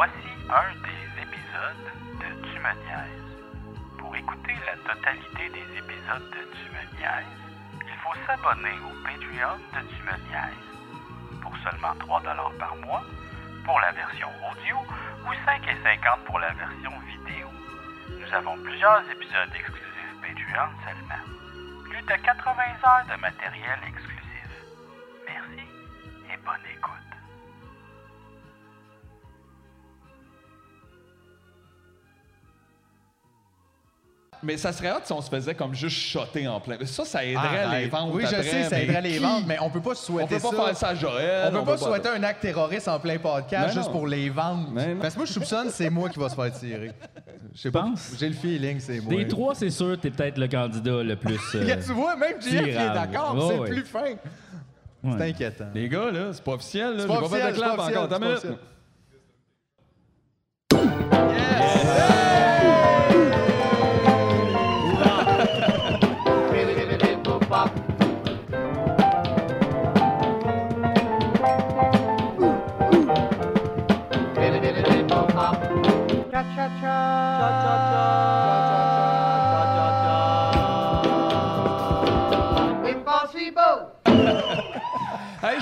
Voici un des épisodes de Tu. Pour écouter la totalité des épisodes de Tu il faut s'abonner au Patreon de Tu. Pour seulement 3 par mois, pour la version audio, ou 5,50 pour la version vidéo. Nous avons plusieurs épisodes exclusifs Patreon seulement. Plus de 80 heures de matériel exclusif. Mais ça serait hot si on se faisait comme juste shotter en plein. Ça, ça aiderait Arrête. les ventes. Oui, je après, sais, ça mais aiderait les qui- ventes, mais on peut pas On souhaiter peut pas ça. faire ça à Joël. On peut pas souhaiter un acte terroriste en plein podcast Mais juste non. pour les ventes. Mais non. Parce que moi, je soupçonne que c'est moi qui va se faire tirer. Je sais pas. penses? J'ai le feeling, c'est moi. Des trois, c'est sûr, t'es peut-être le candidat le plus. euh, Regarde, tu vois, même JF il est tirable. d'accord, Ouais, c'est ouais. plus fin. ouais. C'est inquiétant. Les gars, là, c'est pas officiel. Là. C'est pas J'ai pas fait officiel, de clap encore. minute.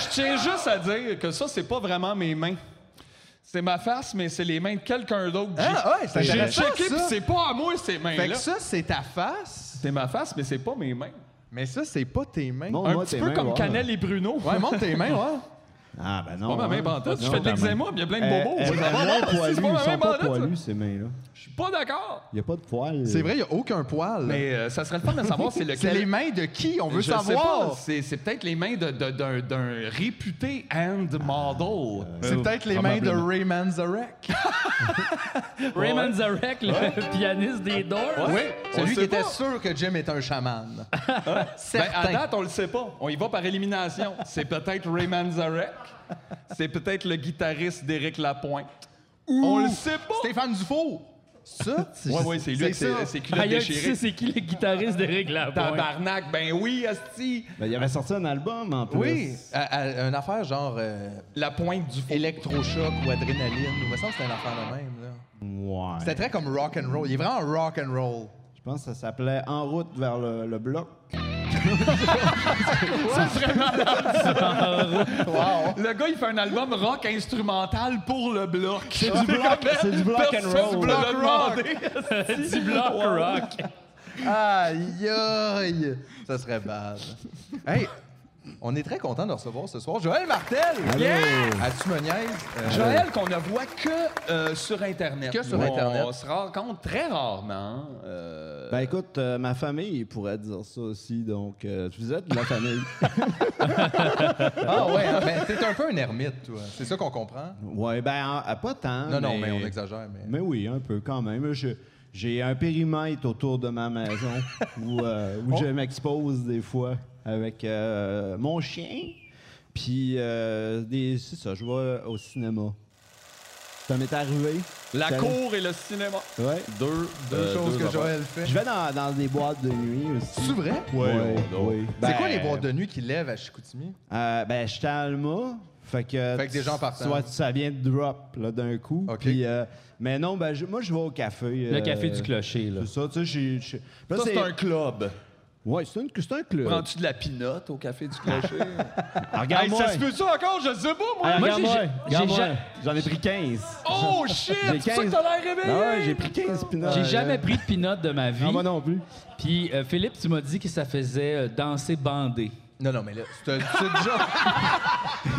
Je tiens juste à dire que ça, c'est pas vraiment mes mains. C'est ma face, mais c'est les mains de quelqu'un d'autre. J'ai- Ah, ouais, c'est J'ai intéressant, checké, ça. puis c'est pas à moi, ces Fait mains-là. que ça, c'est ta face, C'est ma face, mais c'est pas mes mains. mais ça, c'est pas tes mains. Un Moi, petit tes peu mains, comme ouais. Canel et Bruno. Ouais, montre tes mains, ouais. Ah, ben non. Pas ma main hein. Tu Non, fais de ta l'eczéma, main. puis il y a plein de Eh, bobos. sont si poilues, c'est pas Ils ma sont main pas pantoute, ça. poilus, ces mains-là. Je suis pas d'accord. Il n'y a pas de poils. C'est vrai, il n'y a aucun poil. Mais euh, ça serait le fun de savoir c'est lequel. c'est les mains de qui? On veut Je sais savoir. pas, C'est peut-être les mains de- de- d'un d'un réputé hand model. C'est peut-être les mains de probablement. Ray Manzarek. Raymond Zarek, le pianiste des Doors. Oui, celui qui était sûr que Jim est un chaman. Ben, Certain. à date, on le sait pas. On y va par élimination. C'est peut-être Ray Manzarek. C'est peut-être le guitariste d'Éric Lapointe. on le sait pas. Stéphane Dufault. Ça? Ouais, ouais, c'est lui avec ses, ça. ses culottes Aïe, tu sais, c'est qui le guitariste d'Éric Lapointe? Tabarnak, ben oui, Asti. Ben, il avait sorti un album en plus. Oui, à- à- une affaire genre euh, La pointe du électrochoc ou adrénaline. Il me semble que c'était une affaire de même. Là. Ouais. C'était très comme rock and roll. Il est vraiment rock and roll. Je pense que ça s'appelait En route vers le, le bloc. Wow. Le gars, il fait un album rock instrumental pour le bloc. C'est du bloc, c'est du block and roll. Block demandé. du bloc rock. Aïe, aïe. Ça serait bad. Hey, on est très content de recevoir ce soir Joël Martel. Yeah! À Tu me niaises? Euh, Joël, qu'on ne voit que euh, sur Internet. Que sur On- Internet. On se rencontre très rarement. euh, Ben écoute, euh, ma famille pourrait dire ça aussi, donc euh, vous êtes de la famille. Ah ouais, hein, ben, t'es un peu un ermite, toi. C'est ça qu'on comprend? ouais, ben en- pas tant. Non, non, mais on exagère. Mais... Mais oui, un peu quand même. Je- J'ai un périmètre autour de ma maison où, euh, où je m'expose des fois avec euh, mon chien. Puis, euh, des- c'est ça, je vais au cinéma. Ça m'est arrivé. la cour et le cinéma. Ouais. Deux, Deux euh, choses deux que. Joël fait. Je vais dans, dans des boîtes de nuit aussi. C'est vrai? Ouais, oui. C'est Ben, quoi les boîtes de nuit qui lèvent à Chicoutimi? Euh, ben, j'étais à Alma. Fait que, Fait que des gens partant. Soit ça vient de drop là, d'un coup. OK. Puis, euh, mais non, ben, je- moi, je vais au café. Le euh, café du clocher, là. C'est ça, tu sais, j'ai. j'ai- Là, Ça, c'est un club. Ouais, c'est un, club. Prends-tu de la pinotte au café du clocher? Ah, Regarde-moi. ça se peut-tu encore? Je sais pas, moi. Ah, Moi, regarde-moi. j'ai- regarde-moi. ja- J'en ai pris 15. Oh shit! J'ai C'est ça que 15. t'as l'air réveillé? Ah ouais, j'ai pris 15 pinottes. J'ai jamais pris de pinotte de ma vie. Ah, moi non plus. Puis euh, Philippe, tu m'as dit que ça faisait euh, danser bandé. Non, non, mais là, c'est c'est déjà...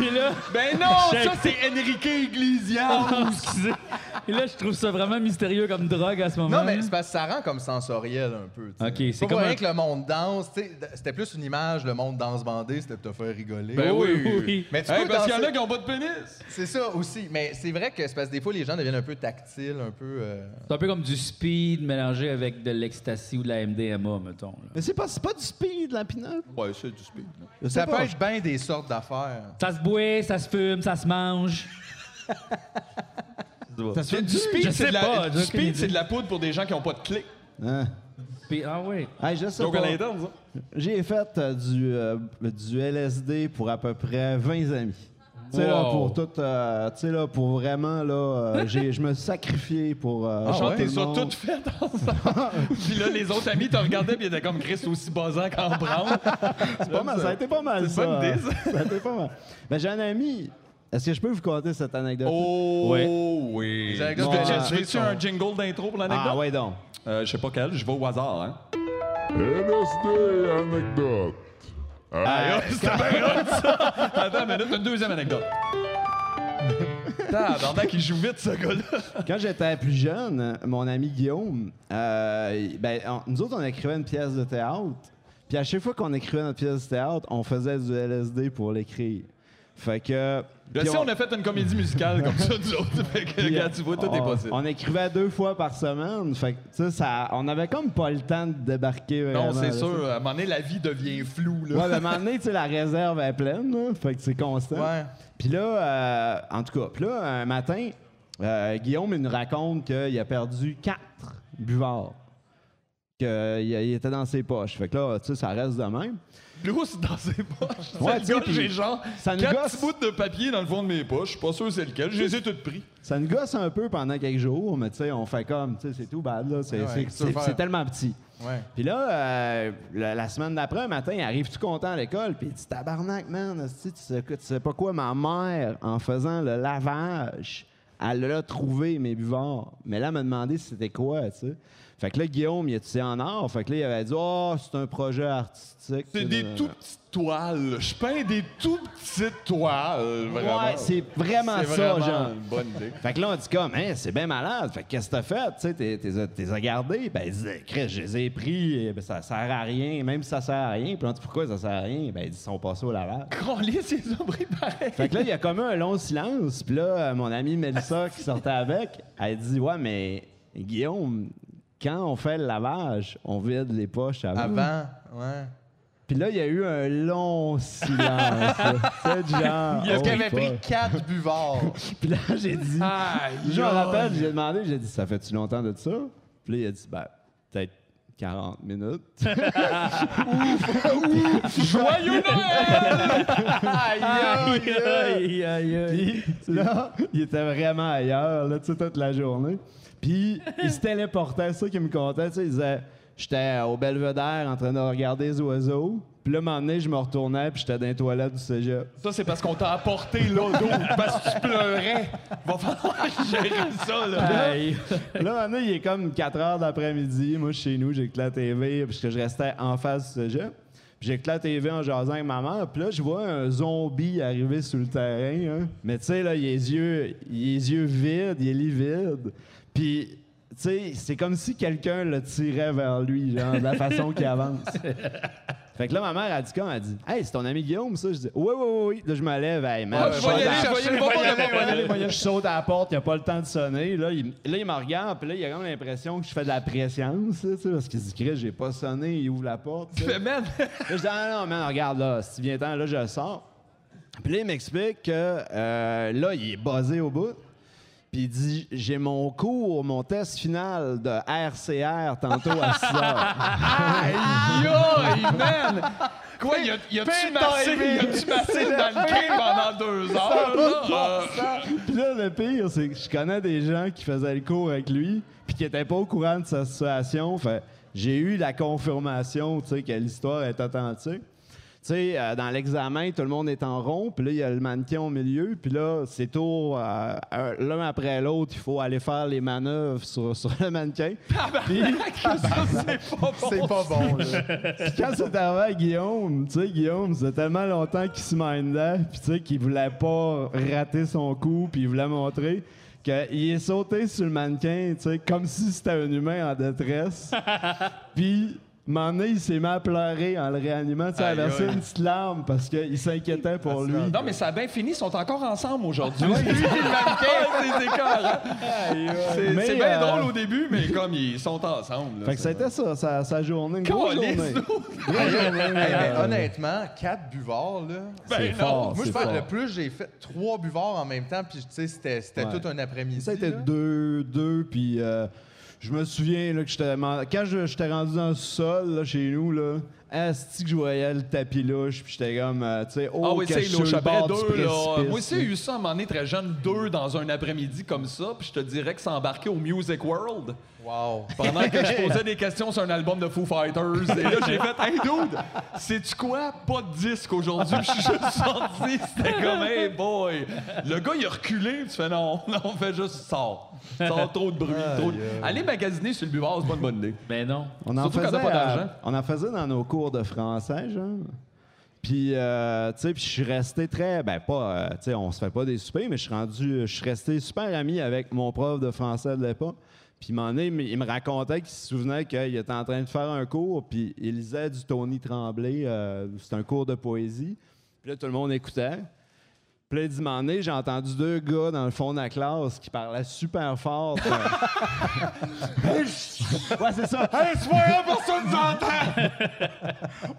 Et là, Ben non, ça c'est Enrique Iglesias. Et là, je trouve ça vraiment mystérieux comme drogue à ce moment. Non, mais c'est parce que ça rend comme sensoriel un peu. tu sais. Ok, c'est comme un- que le monde danse. C'était plus une image, le monde danse bandé, c'était pour te faire rigoler. Ben oui. oui. Mais tu Hey, peux parce qu'il y en a qui ont pas de pénis. C'est ça aussi. Mais c'est vrai que c'est parce que des fois, les gens deviennent un peu tactiles, un peu... euh, C'est un peu comme du speed mélangé avec de l'ecstasy ou de la MDMA, mettons. là. Mais c'est pas, c'est pas du speed, la pinotte. Ouais, c'est du speed. Ça peut être bien des sortes d'affaires. Ça se boit, ça se fume, ça se mange. Ça se fait Du speed, Je c'est sais de, la- pas, du speed, c'est de la poudre pour des gens qui ont pas de clé. Hein? Puis, ah oui. Hey, je sais Donc pas. à l'interne, ça? J'ai fait euh, du, euh, du LSD pour à peu près 20 amis. Tu sais, là, Wow. pour tout. euh, tu sais, là, pour vraiment, là, euh, j'ai- je me suis sacrifié pour. euh, Genre, tout t'es le ça monde. tout fait ensemble. puis là, les autres amis te regardaient, puis ils étaient comme Chris aussi buzzant qu'en branle. C'est pas mal, ça a été pas mal, C'est ça. une bonne idée, ça. a été pas mal. Ben, j'ai un ami. Est-ce que je peux vous conter cette anecdote? Oh, Ouais. oui. Tu veux-tu- de- tu veux-tu un jingle d'intro pour l'anecdote? Ah, ouais, donc. Euh, je sais pas quel, je vais au hasard, hein. LSD anecdote. Aïe, oh, c'était bien hot, ça! Attends une minute, une deuxième anecdote. Tabarnak, il joue vite, ce gars-là. Quand j'étais plus jeune, mon ami Guillaume, euh, ben, on- nous autres, on écrivait une pièce de théâtre. Puis à chaque fois qu'on écrivait notre pièce de théâtre, on faisait du LSD pour l'écrire. Fait que. Je sais, on- on a fait une comédie musicale comme ça, nous autres. Fait que, puis, regarde, tu vois, tout est possible. On écrivait deux fois par semaine. Fait que, tu sais, ça, on avait comme pas le temps de débarquer vraiment. Non, c'est sûr. À un moment donné, la vie devient floue, là. Ouais, à un moment donné, tu sais, la réserve est pleine, là. Fait que c'est constant. Ouais. Puis là, euh, en tout cas, puis là, un matin, euh, Guillaume il nous raconte qu'il a perdu quatre buvards. Qu'il il était dans ses poches. Fait que là, tu sais, ça reste de même. Lousse dans ses poches. Ouais, Ça tu sais, gosse, puis j'ai genre ça nous quatre gosse. petits bouts de papier dans le fond de mes poches. Je suis pas sûr c'est lequel. Je les ai toutes pris. Ça nous gosse un peu pendant quelques jours, mais tu sais, on fait comme, tu sais, c'est tout bad, là. C'est Ouais, tellement petit. Ouais. Puis là, euh, la, la semaine d'après, un matin, il arrive tout content à l'école, puis il dit Tabarnak, man, esti, tu sais, tu sais pas quoi, ma mère, en faisant le lavage, elle a trouvé mes buvards. Mais là, elle m'a demandé c'était quoi, tu sais. Fait que là, Guillaume, il étudiait en art. Fait que là, il avait dit Oh, c'est un projet artistique. C'est des tout petites toiles. Je peins des tout petites toiles. Vraiment. Ouais, c'est vraiment ça, vraiment genre. une bonne idée. Fait que là, on dit comme, Hein, c'est bien malade. Fait que qu'est-ce que t'as fait? Tu sais, t'es- t'es t'es as gardés. Ben, il Chris, je les ai pris. eh ben, ça sert à rien. Même si ça sert à rien. Puis on dit, pourquoi ça sert à rien? Ben, ils sont passés au lavage. Colis, c'est pris pareil. Fait que là, il y a comme un long silence. Puis là, mon amie Mélissa qui sortait avec, elle dit, ouais, mais Guillaume, quand on fait le lavage, on vide les poches avant. Avant, ouais. Puis là, il y a eu un long silence. C'est genre. Est-ce oh, qu'il avait pris quatre buvards? Puis là, j'ai dit. Je me rappelle, j'ai demandé, j'ai dit, ça fait-tu longtemps de ça? Puis là, il a dit, ben, peut-être 40 minutes. Joyeux Noël! aïe, aïe, aïe. Puis là, il était vraiment ailleurs, là, tu sais, toute la journée. Puis il se téléportait, c'est ça qui me comptait, tu sais, il disait, j'étais au belvédère en train de regarder les oiseaux. Puis là, un moment donné, je me retournais, puis j'étais dans les toilettes du cégep. Ça, c'est parce qu'on t'a apporté l'eau d'eau parce que tu pleurais. Va falloir gérer ça, là. Là, un moment donné, il est comme 4 heures d'après-midi. Moi, chez nous, j'écoute la TV, parce que je restais en face du cégep. Puis J'écoute la TV en jasant avec ma mère. Puis là, je vois un zombie arriver sur le terrain. hein. Mais tu sais, là, il a les yeux, il a les yeux vides, il est livide. Puis, tu sais, c'est comme si quelqu'un le tirait vers lui, genre, de la façon qu'il avance. Fait que là, ma mère a dit quand? Elle a dit Hey, c'est ton ami Guillaume, ça? Je dis Oui, oui, oui, oui. Là, je me lève, hey, man. Ah, je saute à- je saute la porte, il a pas le temps de sonner. Là, il, là, il me regarde, puis là, il a comme l'impression que je fais de la là, tu sais, parce qu'il se dit, Chris, j'ai pas sonné, il ouvre la porte. tu. Fais, man, Là, je dis, ah non, man, regarde, là, si tu viens temps, là, je sors. Puis là, il m'explique que euh, là, il est basé au bout. Puis il dit, j'ai mon cours, mon test final de RCR tantôt à 6 heures. Aïe, man! Quoi, y a-tu massé, massé dans le quai pendant deux heures? Euh, Puis là, le pire, c'est que je connais des gens qui faisaient le cours avec lui, puis qui n'étaient pas au courant de sa situation. Fait j'ai eu la confirmation, tu sais, que l'histoire est authentique. Tu sais, euh, dans l'examen, tout le monde est en rond, puis là, il y a le mannequin au milieu, puis là, c'est tour, euh, un- l'un après l'autre, il faut aller faire les manœuvres sur, sur le mannequin. Puis c'est pas bon. C'est pas bon, là. puis quand c'est arrivé à Guillaume, tu sais, Guillaume, ça fait tellement longtemps qu'il se mindait, puis tu sais, qu'il voulait pas rater son coup, puis il voulait montrer qu'il est sauté sur le mannequin, tu sais, comme si c'était un humain en détresse. puis, donné, il s'est mis à pleurer en le réanimant, tu sais, Aïe, verser aïe. une petite larme parce qu'il s'inquiétait pour lui. Non, mais ça a bien fini, ils sont encore ensemble aujourd'hui. Lui c'est bien euh, drôle au début, mais comme ils sont ensemble. là, Fait que ça c'était ça, sa, sa journée, une grosse journée. euh, honnêtement, quatre buvards, là. Ben c'est fort, Moi, je pense que le plus, j'ai fait trois buvards en même temps, puis tu sais, c'était tout un après-midi. Ça a été deux, deux, puis euh, je me souviens là, que j'étais quand je- j'étais rendu dans le sol là, chez nous, là, Asti que je voyais le tapis louche, puis j'étais comme, euh, tu sais, oh, Ah oui, que c'est je suis du deux, là. Moi aussi, j'ai eu ça à un moment donné, très jeune, deux dans un après-midi comme ça, puis je te dirais que c'est embarqué au Music World. Wow. Pendant que je posais des questions sur un album de Foo Fighters. Et là, j'ai fait Hey dude, sais-tu quoi? Pas de disque aujourd'hui. Je suis juste sorti. C'était comme Hey boy. Le gars, il a reculé. Tu fais non, non, fais juste sors. Sors trop de bruit. trop de- Aller magasiner sur le buvard, c'est pas une bonne idée. Ben non. On en, Surtout quand faisait, t'as pas d'argent. euh, on en faisait dans nos cours de français, genre. Puis, euh, tu sais, puis je suis resté très. Ben, pas. euh, tu sais, on se fait pas des soupers, mais je suis rendu. Je suis resté super ami avec mon prof de français de l'époque. Puis, donné, il me- racontait qu'il se souvenait qu'il était en train de faire un cours, puis il lisait du Tony Tremblay. euh, c'est un cours de poésie. Puis là, tout le monde écoutait. Puis là, j'ai entendu deux gars dans le fond de la classe qui parlaient super fort. ouais, c'est ça. Hey, grave, personne nous entend!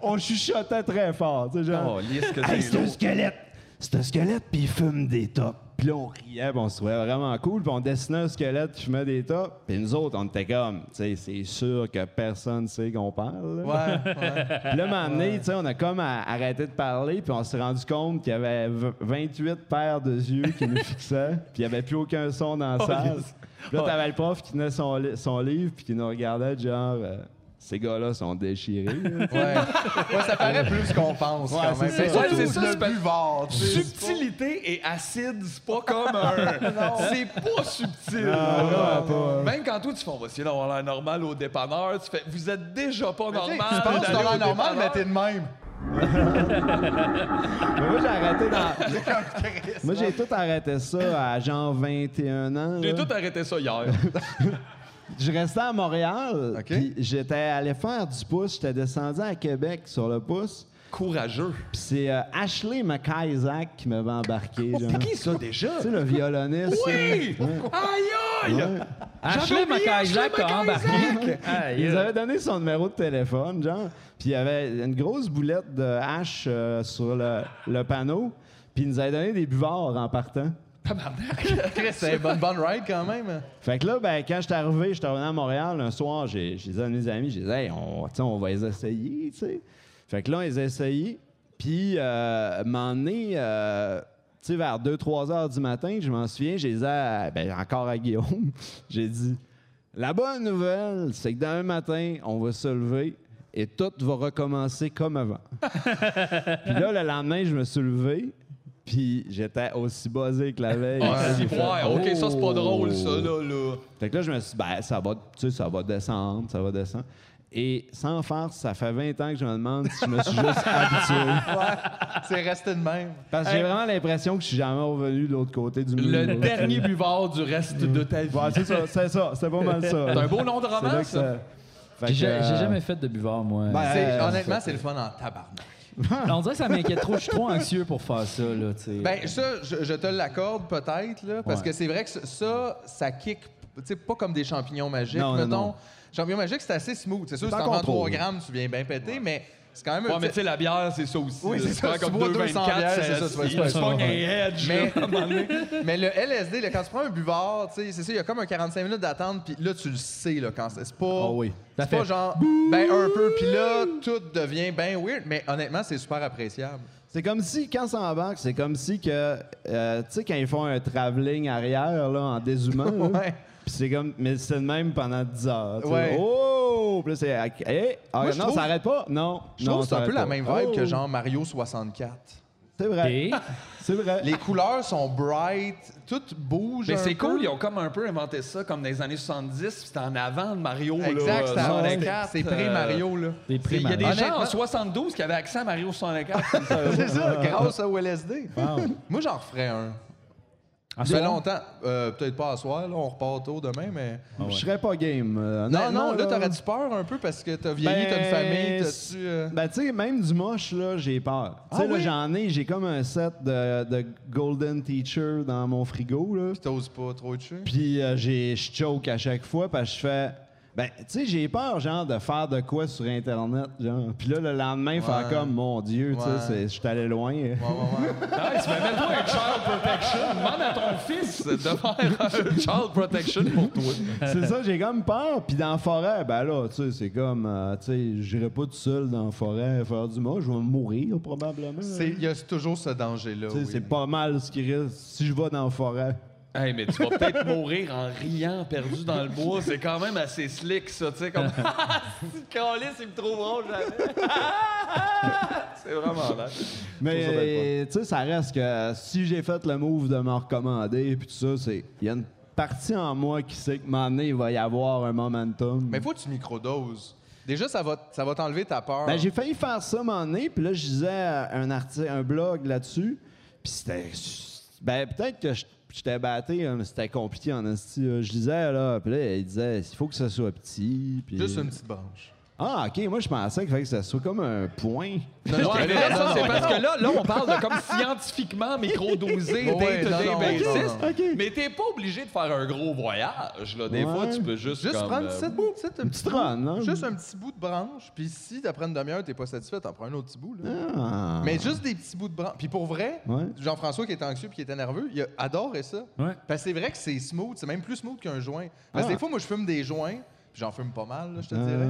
On chuchotait très fort, tu sais, genre. Oh, lisse que Hey, c'est un squelette! C'est un squelette, puis il fume des tops. Puis là, on riait, puis on se trouvait vraiment cool, puis on dessinait un squelette qui fumait des tops. Puis nous autres, on était comme, tu sais, c'est sûr que personne sait qu'on parle. là. Ouais, ouais. Puis là, un moment donné, tu sais, on a comme arrêté de parler, puis on s'est rendu compte qu'il y avait v- 28 paires de yeux qui nous fixaient, puis il n'y avait plus aucun son dans la salle. Puis là, t'avais le prof qui tenait son, li- son livre, puis qui nous regardait, genre, euh, ces gars-là sont déchirés. Ouais. Ouais, ça paraît plus qu'on pense quand même. c'est Mais ça. Ouais, c'est ça, pas- buvard, tu sais. Subtilité et acide, c'est pas comme un. c'est pas subtil. Non, Même quand toi, tu fais, on va essayer d'avoir l'air normal au dépanneur, tu fais, vous êtes déjà pas Tu sais, normal. Tu penses que l'air normal, mais t'es de même. Mais moi, j'ai arrêté dans... Moi, j'ai tout arrêté ça à genre 21 ans. J'ai tout arrêté ça hier. Je restais à Montréal, puis j'étais allé faire du pouce. J'étais descendu à Québec sur le pouce. Courageux. Puis c'est euh, Ashley McIsaac qui m'avait embarqué. genre. C'est qui ça déjà? Tu sais, le violoniste. Oui! là. Aïe aïe! Ashley oublié McIsaac Ashley a embarqué. Il Aïe. nous avait donné son numéro de téléphone, genre. Puis il y avait une grosse boulette de hache euh, sur le, le panneau. Puis il nous avait donné des buvards en partant. Chris, c'est une bonne, bonne ride quand même. Fait que là, ben, quand j'étais arrivé, j'étais revenu à Montréal un soir, j'ai j'ai dit à mes amis, j'ai dit, hey, on, on va les essayer, tu sais. Fait que là, on les a essayés. Puis, euh, un moment donné, euh, tu sais, vers 2-3 heures du matin, je m'en souviens, j'ai dit, à- ben, encore à Guillaume, j'ai dit, la bonne nouvelle, c'est que demain matin, on va se lever et tout va recommencer comme avant. puis là, le lendemain, je me suis levé. Puis j'étais aussi buzzé que la veille. Ah, fait, ouais, ok, ça c'est pas Oh! drôle, ça, là, là. Fait que là, je me suis dit, ben, ça va, tu sais, ça va descendre, ça va descendre. Et sans farce, ça fait 20 ans que je me demande si je me suis juste habitué. C'est resté de même. Parce que j'ai vraiment l'impression que je suis jamais revenu de l'autre côté du mur. Le là, dernier buvard du reste de ta vie. Ouais, c'est ça, c'est ça, c'est pas mal ça. C'est un beau nom de roman, ça. J'ai euh, jamais fait de buvard, moi. Ben, euh, honnêtement, c'est le fun en tabarnak. On dirait que ça m'inquiète trop. Je suis trop anxieux pour faire ça, là. Ben, ça, je, je te l'accorde peut-être, là, parce Ouais. que c'est vrai que ça- ça, kick, pas comme des champignons magiques, Non, non, mettons. non. Champignons magiques, c'est assez smooth. C'est sûr, C'est si en t'en prends contrôle. 3 grammes, tu viens bien péter, mais c'est quand même Ouais, mais tu sais, la bière, c'est ça aussi. Oui, c'est ça, comme bois 2,24, 200 bières, c'est ça, tu un edge, Mais- le LSD, là, quand tu prends un buvard, tu sais, c'est ça, il y a comme un 45 minutes d'attente, puis là, tu le sais, là, quand c'est c'est pas. Ah oui. C'est Ça pas fait genre, ben un peu, puis là, tout devient bien weird, mais honnêtement, c'est super appréciable. C'est comme si, quand ça embarque, c'est comme si que, euh, tu sais, quand ils font un travelling arrière, là, en dézoomant, là, Ouais. Puis c'est comme, mais c'est le même pendant 10 heures. tu sais. Ouais. Oh! Puis là, c'est. Hey, ah, Moi, je non, trouve- ça arrête pas? Non. Je non, trouve que c'est ça un peu arrête la pas. même vibe que Oh! genre Mario 64. C'est vrai. C'est vrai. Les couleurs sont bright, tout bouge. Mais un c'est peu. cool, ils ont comme un peu inventé ça comme dans les années 70, puis c'était en avant de Mario. là, Exact, c'est avant- 64. c'est pré-Mario, là. des C'est- Il y a des gens en Honnêtement- 72 qui avaient accès à Mario 64. C'est ça, grâce au LSD. Moi, j'en referais un. Ah, Ça fait longtemps. Euh, Peut-être pas à soir, là, on repart tôt demain, mais. Je serais pas game. euh, Non, non, là, t'aurais-tu peur un peu parce que t'as vieilli, t'as une Ben, famille, t'as-tu. euh, Ben, tu sais, même du moche, là, j'ai peur. Tu Ah sais, là, oui? j'en ai, j'ai comme un set de, de Golden Teacher dans mon frigo, là. T'oses pas trop dessus? Puis euh, j'ai- je choke à chaque fois parce que je fais Ben, tu sais, j'ai peur, genre, de faire de quoi sur Internet, genre. Puis là, le lendemain, faire comme, mon Dieu, tu sais, c'est- je suis allé loin. Ouais, ouais, ouais. Un child protection. Demande à ton fils de faire un child protection pour toi. c'est ça, j'ai comme peur. Puis dans la forêt, ben là, tu sais, c'est comme, euh, tu sais, j'irai pas tout seul dans la forêt faire du mal, je vais mourir probablement. Il y a toujours ce danger-là. Oui. c'est pas mal ce qui reste si je vais dans la forêt. Hey, mais tu vas peut-être mourir en riant, perdu dans le bois. C'est quand même assez slick, ça. Tu sais, comme. Si Calis, il me trouve drôle, jamais. C'est vraiment là. Mais tu sais, ça reste que si j'ai fait le move de me recommander puis tout ça, c'est il y a une partie en moi qui sait que donné, il va y avoir un momentum. Mais faut que tu microdoses. Déjà, ça va, ça va t'enlever ta peur. Ben, j'ai failli faire ça un moment donné, puis là, je lisais euh, un article, un blog là-dessus, puis c'était... Ben, peut-être que je- j'étais batté, hein, c'était compliqué en esti. Je lisais, là, puis là, il disait, il faut que ça soit petit. Juste une petite branche. Ah, OK, moi, je pensais que ça soit comme un point. Non, non, là, ça, c'est parce que là, là, on parle de comme scientifiquement microdosé, day-to-day non, non, basis. non, non. Mais t'es pas obligé de faire un gros voyage. Là. Des Ouais. fois, tu peux juste. Juste comme, prendre euh, cette, cette- un petit run, hein? bout, juste un petit bout de branche. Puis si après une demi-heure, t'es pas satisfait, t'en prends un autre petit bout. Là. Ah. Mais juste des petits bouts de branche. Puis pour vrai, Ouais. Jean-François qui était anxieux puis qui était nerveux, il a adoré ça. Ouais. Parce que c'est vrai que c'est smooth, c'est même plus smooth qu'un joint. Parce que Ah. des fois, moi, je fume des joints, puis j'en fume pas mal, là, je te Ah. dirais.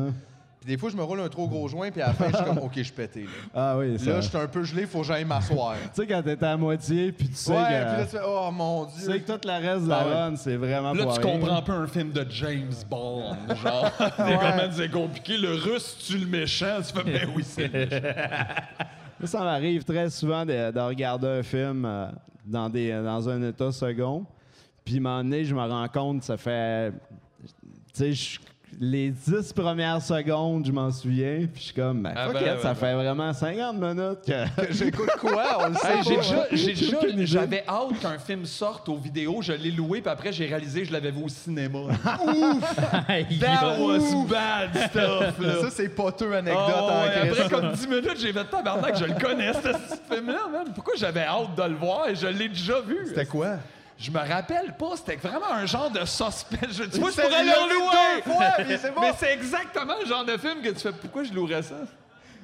Puis des fois, je me roule un trop gros joint, puis à la fin, je suis comme, OK, je suis pété. Là, Ah oui, ça. là je suis un peu gelé, faut que j'aille m'asseoir. Tu sais, quand t'es à moitié, puis tu sais ouais, que... puis là, tu fais, oh mon tu Dieu. sais que tout le reste de la Ah ouais. run, c'est vraiment Là, pas tu rien. comprends un peu un film de James Bond. Genre, c'est comment c'est compliqué. Le russe, tu le méchant. Tu fais, ben oui, c'est le méchant. Moi, ça m'arrive très souvent de, de regarder un film euh, dans, des, dans un état second. Puis, à un moment donné, je me rends compte, ça fait. Tu sais, je- les dix premières secondes, je m'en souviens. Puis, je suis comme, ben, Ah fuck ben, it, ben, ça ben. fait vraiment 50 minutes que. J'écoute quoi? On le sait Hey, pas. j'ai déjà, j'ai déjà- j'avais hâte qu'un film sorte aux vidéos. Je l'ai loué, puis après, j'ai réalisé que je l'avais vu au cinéma. That was bad stuff, là. Ça, c'est poteux anecdote Oh, en ouais, Christ. après comme 10 minutes, j'ai fait tabarnak, je le connais, ce ce film-là, man. Pourquoi j'avais hâte de le voir? Et je l'ai déjà vu? C'était quoi? Je me rappelle pas, c'était vraiment un genre de suspense. Je, tu vois, je pourrais le louer! fois, mais c'est bon. Mais c'est exactement le genre de film que tu fais. Pourquoi je louerais ça?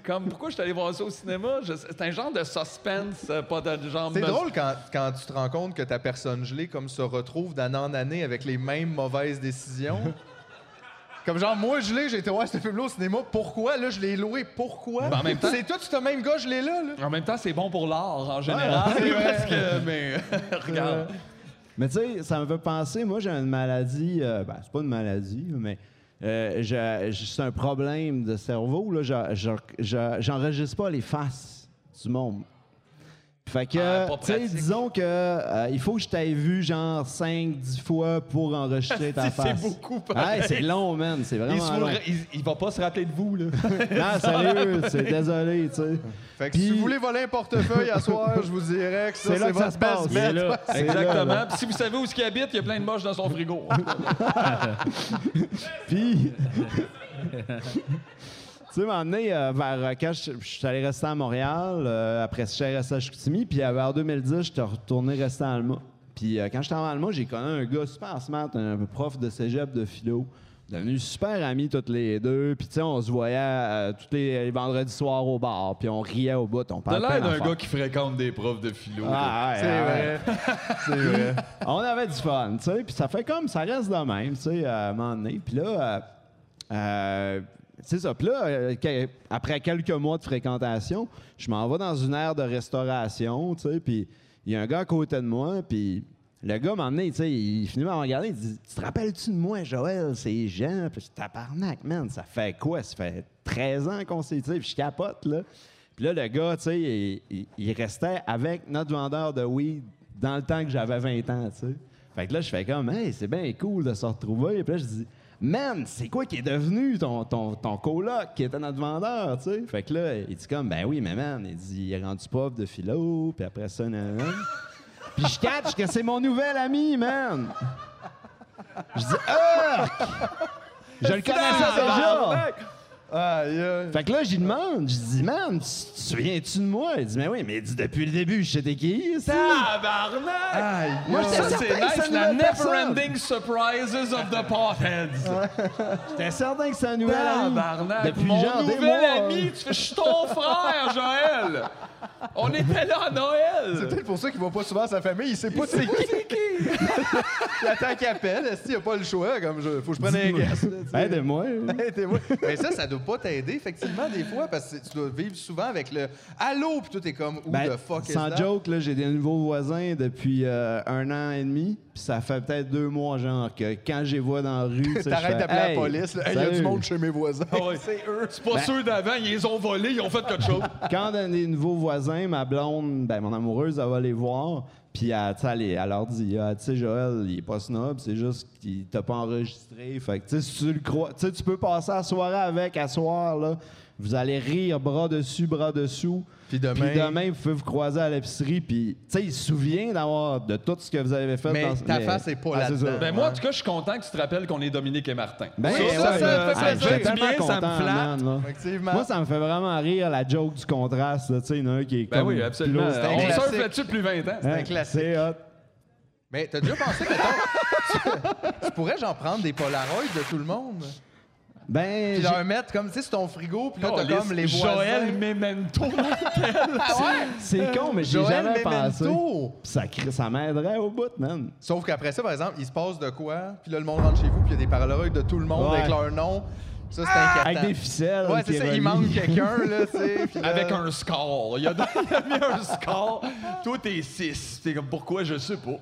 Comme, pourquoi je suis allé voir ça au cinéma? Je- C'est un genre de suspense, euh, pas de genre... C'est drôle quand, quand tu te rends compte que ta personne gelée comme se retrouve d'année en année avec les mêmes mauvaises décisions. comme genre, moi, gelé, j'ai été voir ce film-là au cinéma. Pourquoi? Là, je l'ai loué. Pourquoi? Ben, en même temps- C'est toi, ce même gars, je l'ai là, là. En même temps, c'est bon pour l'art, en général. c'est vrai. parce que, mais, regarde. Mais tu sais, ça me fait penser, moi j'ai une maladie, euh, ben c'est pas une maladie, mais euh, c'est un problème de cerveau, là, je- je- je- j'enregistre pas les faces du monde. Fait que, Ah, tu sais, disons que euh, il faut que je t'aie vu genre 5-10 fois pour enregistrer ta C'est face. beaucoup, pareil. Ouais, c'est long, man, c'est Il, vraiment long. il- il va pas se rappeler de vous, là. Non, sérieux, c'est désolé, tu sais. Fait que si vous voulez voler un portefeuille à soir, je vous dirais que ça, C'est là c'est que ça votre se passe. C'est là. C'est Exactement. là. Puis si vous savez où est-ce qu'il habite, il y a plein de moches dans son frigo. Puis, sais, un moment donné, euh, vers, quand je, je suis allé rester à Montréal, euh, après je suis rester à Chicoutimi, puis euh, vers 2010, j'étais retourné rester à Alma. Puis euh, quand j'étais en Alma, j'ai connu un gars super smart, un, prof de cégep de philo. Devenu super amis toutes les deux. Puis, tu sais, on se voyait euh, tous les, les vendredis soirs au bar, puis on riait au bout. On T'as parlait l'air plein d'un gars qui fréquente des profs de philo. Ah, ouais, C'est ouais. vrai. C'est vrai. on avait du fun, tu sais. Puis ça fait comme, ça reste de même, tu sais, à un moment donné. Puis là, euh, c'est ça. Puis là, euh, après quelques mois de fréquentation, je m'en vais dans une aire de restauration, tu sais. Puis il y a un gars à côté de moi, puis le gars m'a emmené, tu sais, il finit par me regarder, il dit Tu te rappelles-tu de moi, Joël? C'est Jean. Puis je dis Tabarnak, man, ça fait quoi? Ça fait 13 ans qu'on s'est, tu puis je capote, là. Puis là, le gars, tu sais, il restait avec notre vendeur de weed dans le temps que j'avais 20 ans, tu sais. Fait que là, je fais comme, hey, c'est bien cool de se retrouver. Puis là, je dis, man, c'est quoi qui est devenu ton, ton, ton coloc qui était notre vendeur, tu sais? Fait que là, il dit comme, ben oui, mais man, il dit, il est rendu pauvre de philo, puis après ça, nan, nan. Puis je catch que c'est mon nouvel ami, man. Je dis, ah! Je le connaissais déjà. Aïe, aïe. Fait que là, j'y demande, je dis, man, tu te souviens-tu de moi? Il dit, mais oui, mais il dit, depuis le début, je sais t'es qui, ici? Tabarnak! Aïe, Moi, aïe. j'étais Ça, c'est nice, la never-ending surprises of the potheads. J'étais certain que c'est un nouvel ami. Tabarnak! Depuis Mon genre nouvel ami, tu fais, je suis ton frère, Joël! On était là à C'est Noël! peut-être pour ça qu'il va pas souvent à sa famille. Il sait pas c'est qui. il attend qu'il appelle. Est-ce qu'il a pas le choix? Comme je, faut que je prenne un sais. Aide-moi. Aidez-moi. Mais ça, ça doit pas t'aider, effectivement, des fois, parce que tu dois vivre souvent avec le Allô, puis tout est comme Où Ben, the fuck is sans that? joke, là, j'ai des nouveaux voisins depuis euh, un an et demi. Puis ça fait peut-être deux mois, genre, que quand je les vois dans la rue, T'arrêtes d'appeler Hey, la police. là. Hey, Il y a du monde chez mes voisins. Ouais. C'est eux. C'est pas ceux d'avant, ils les ont volés, ils ont fait quelque chose. Quand on a des nouveaux voisins, ma blonde, ben, mon amoureuse, elle va les voir. Puis elle, leur dit, Ah, tu sais, Joël, il est pas snob, c'est juste qu'il t'a pas enregistré. Fait que, tu si tu le crois, tu peux passer la soirée avec, à soir, là. Vous allez rire bras dessus, bras dessous. Puis demain- Puis demain, vous pouvez vous croiser à l'épicerie. Puis, tu sais, il se souvient d'avoir de tout ce que vous avez fait. Mais dans ta face est pas là-dedans. ça. Ben moi, en tout cas, je suis content que tu te rappelles qu'on est Dominique et Martin. Ben, ça, ouais, ça, ouais, ça me fait plaisir. ça me flatte. man, là. Effectivement. Moi, ça me fait vraiment rire la joke du contraste. là. Tu sais, il y en a un qui est Ben comme... oui, absolument. plus- c'est un On classique. surfe là-dessus depuis 20 ans. un Hein, classique. C'est hot. Mais t'as déjà pensé, mettons, tu, tu pourrais genre prendre des Polaroids de tout le monde? Ben, Puis leur mettre comme, tu sais, sur ton frigo, puis là, t'as comme les voisins. Joël Memento. c'est con, mais j'ai Joël jamais pensé. Memento. Puis Ça, cr- ça m'aiderait au bout, man. Sauf qu'après ça, par exemple, il se passe de quoi, puis là, le monde rentre chez vous, puis il y a des Polaroids de tout le monde Ouais. avec leur nom. Ça, c'est inquiétant. Avec des ficelles. Ouais, qui c'est ça, il manque quelqu'un, là, tu sais. puis là- Avec un score. Il a, il a mis un score. Toi, t'es 6. T'es comme, pourquoi? Je sais pas.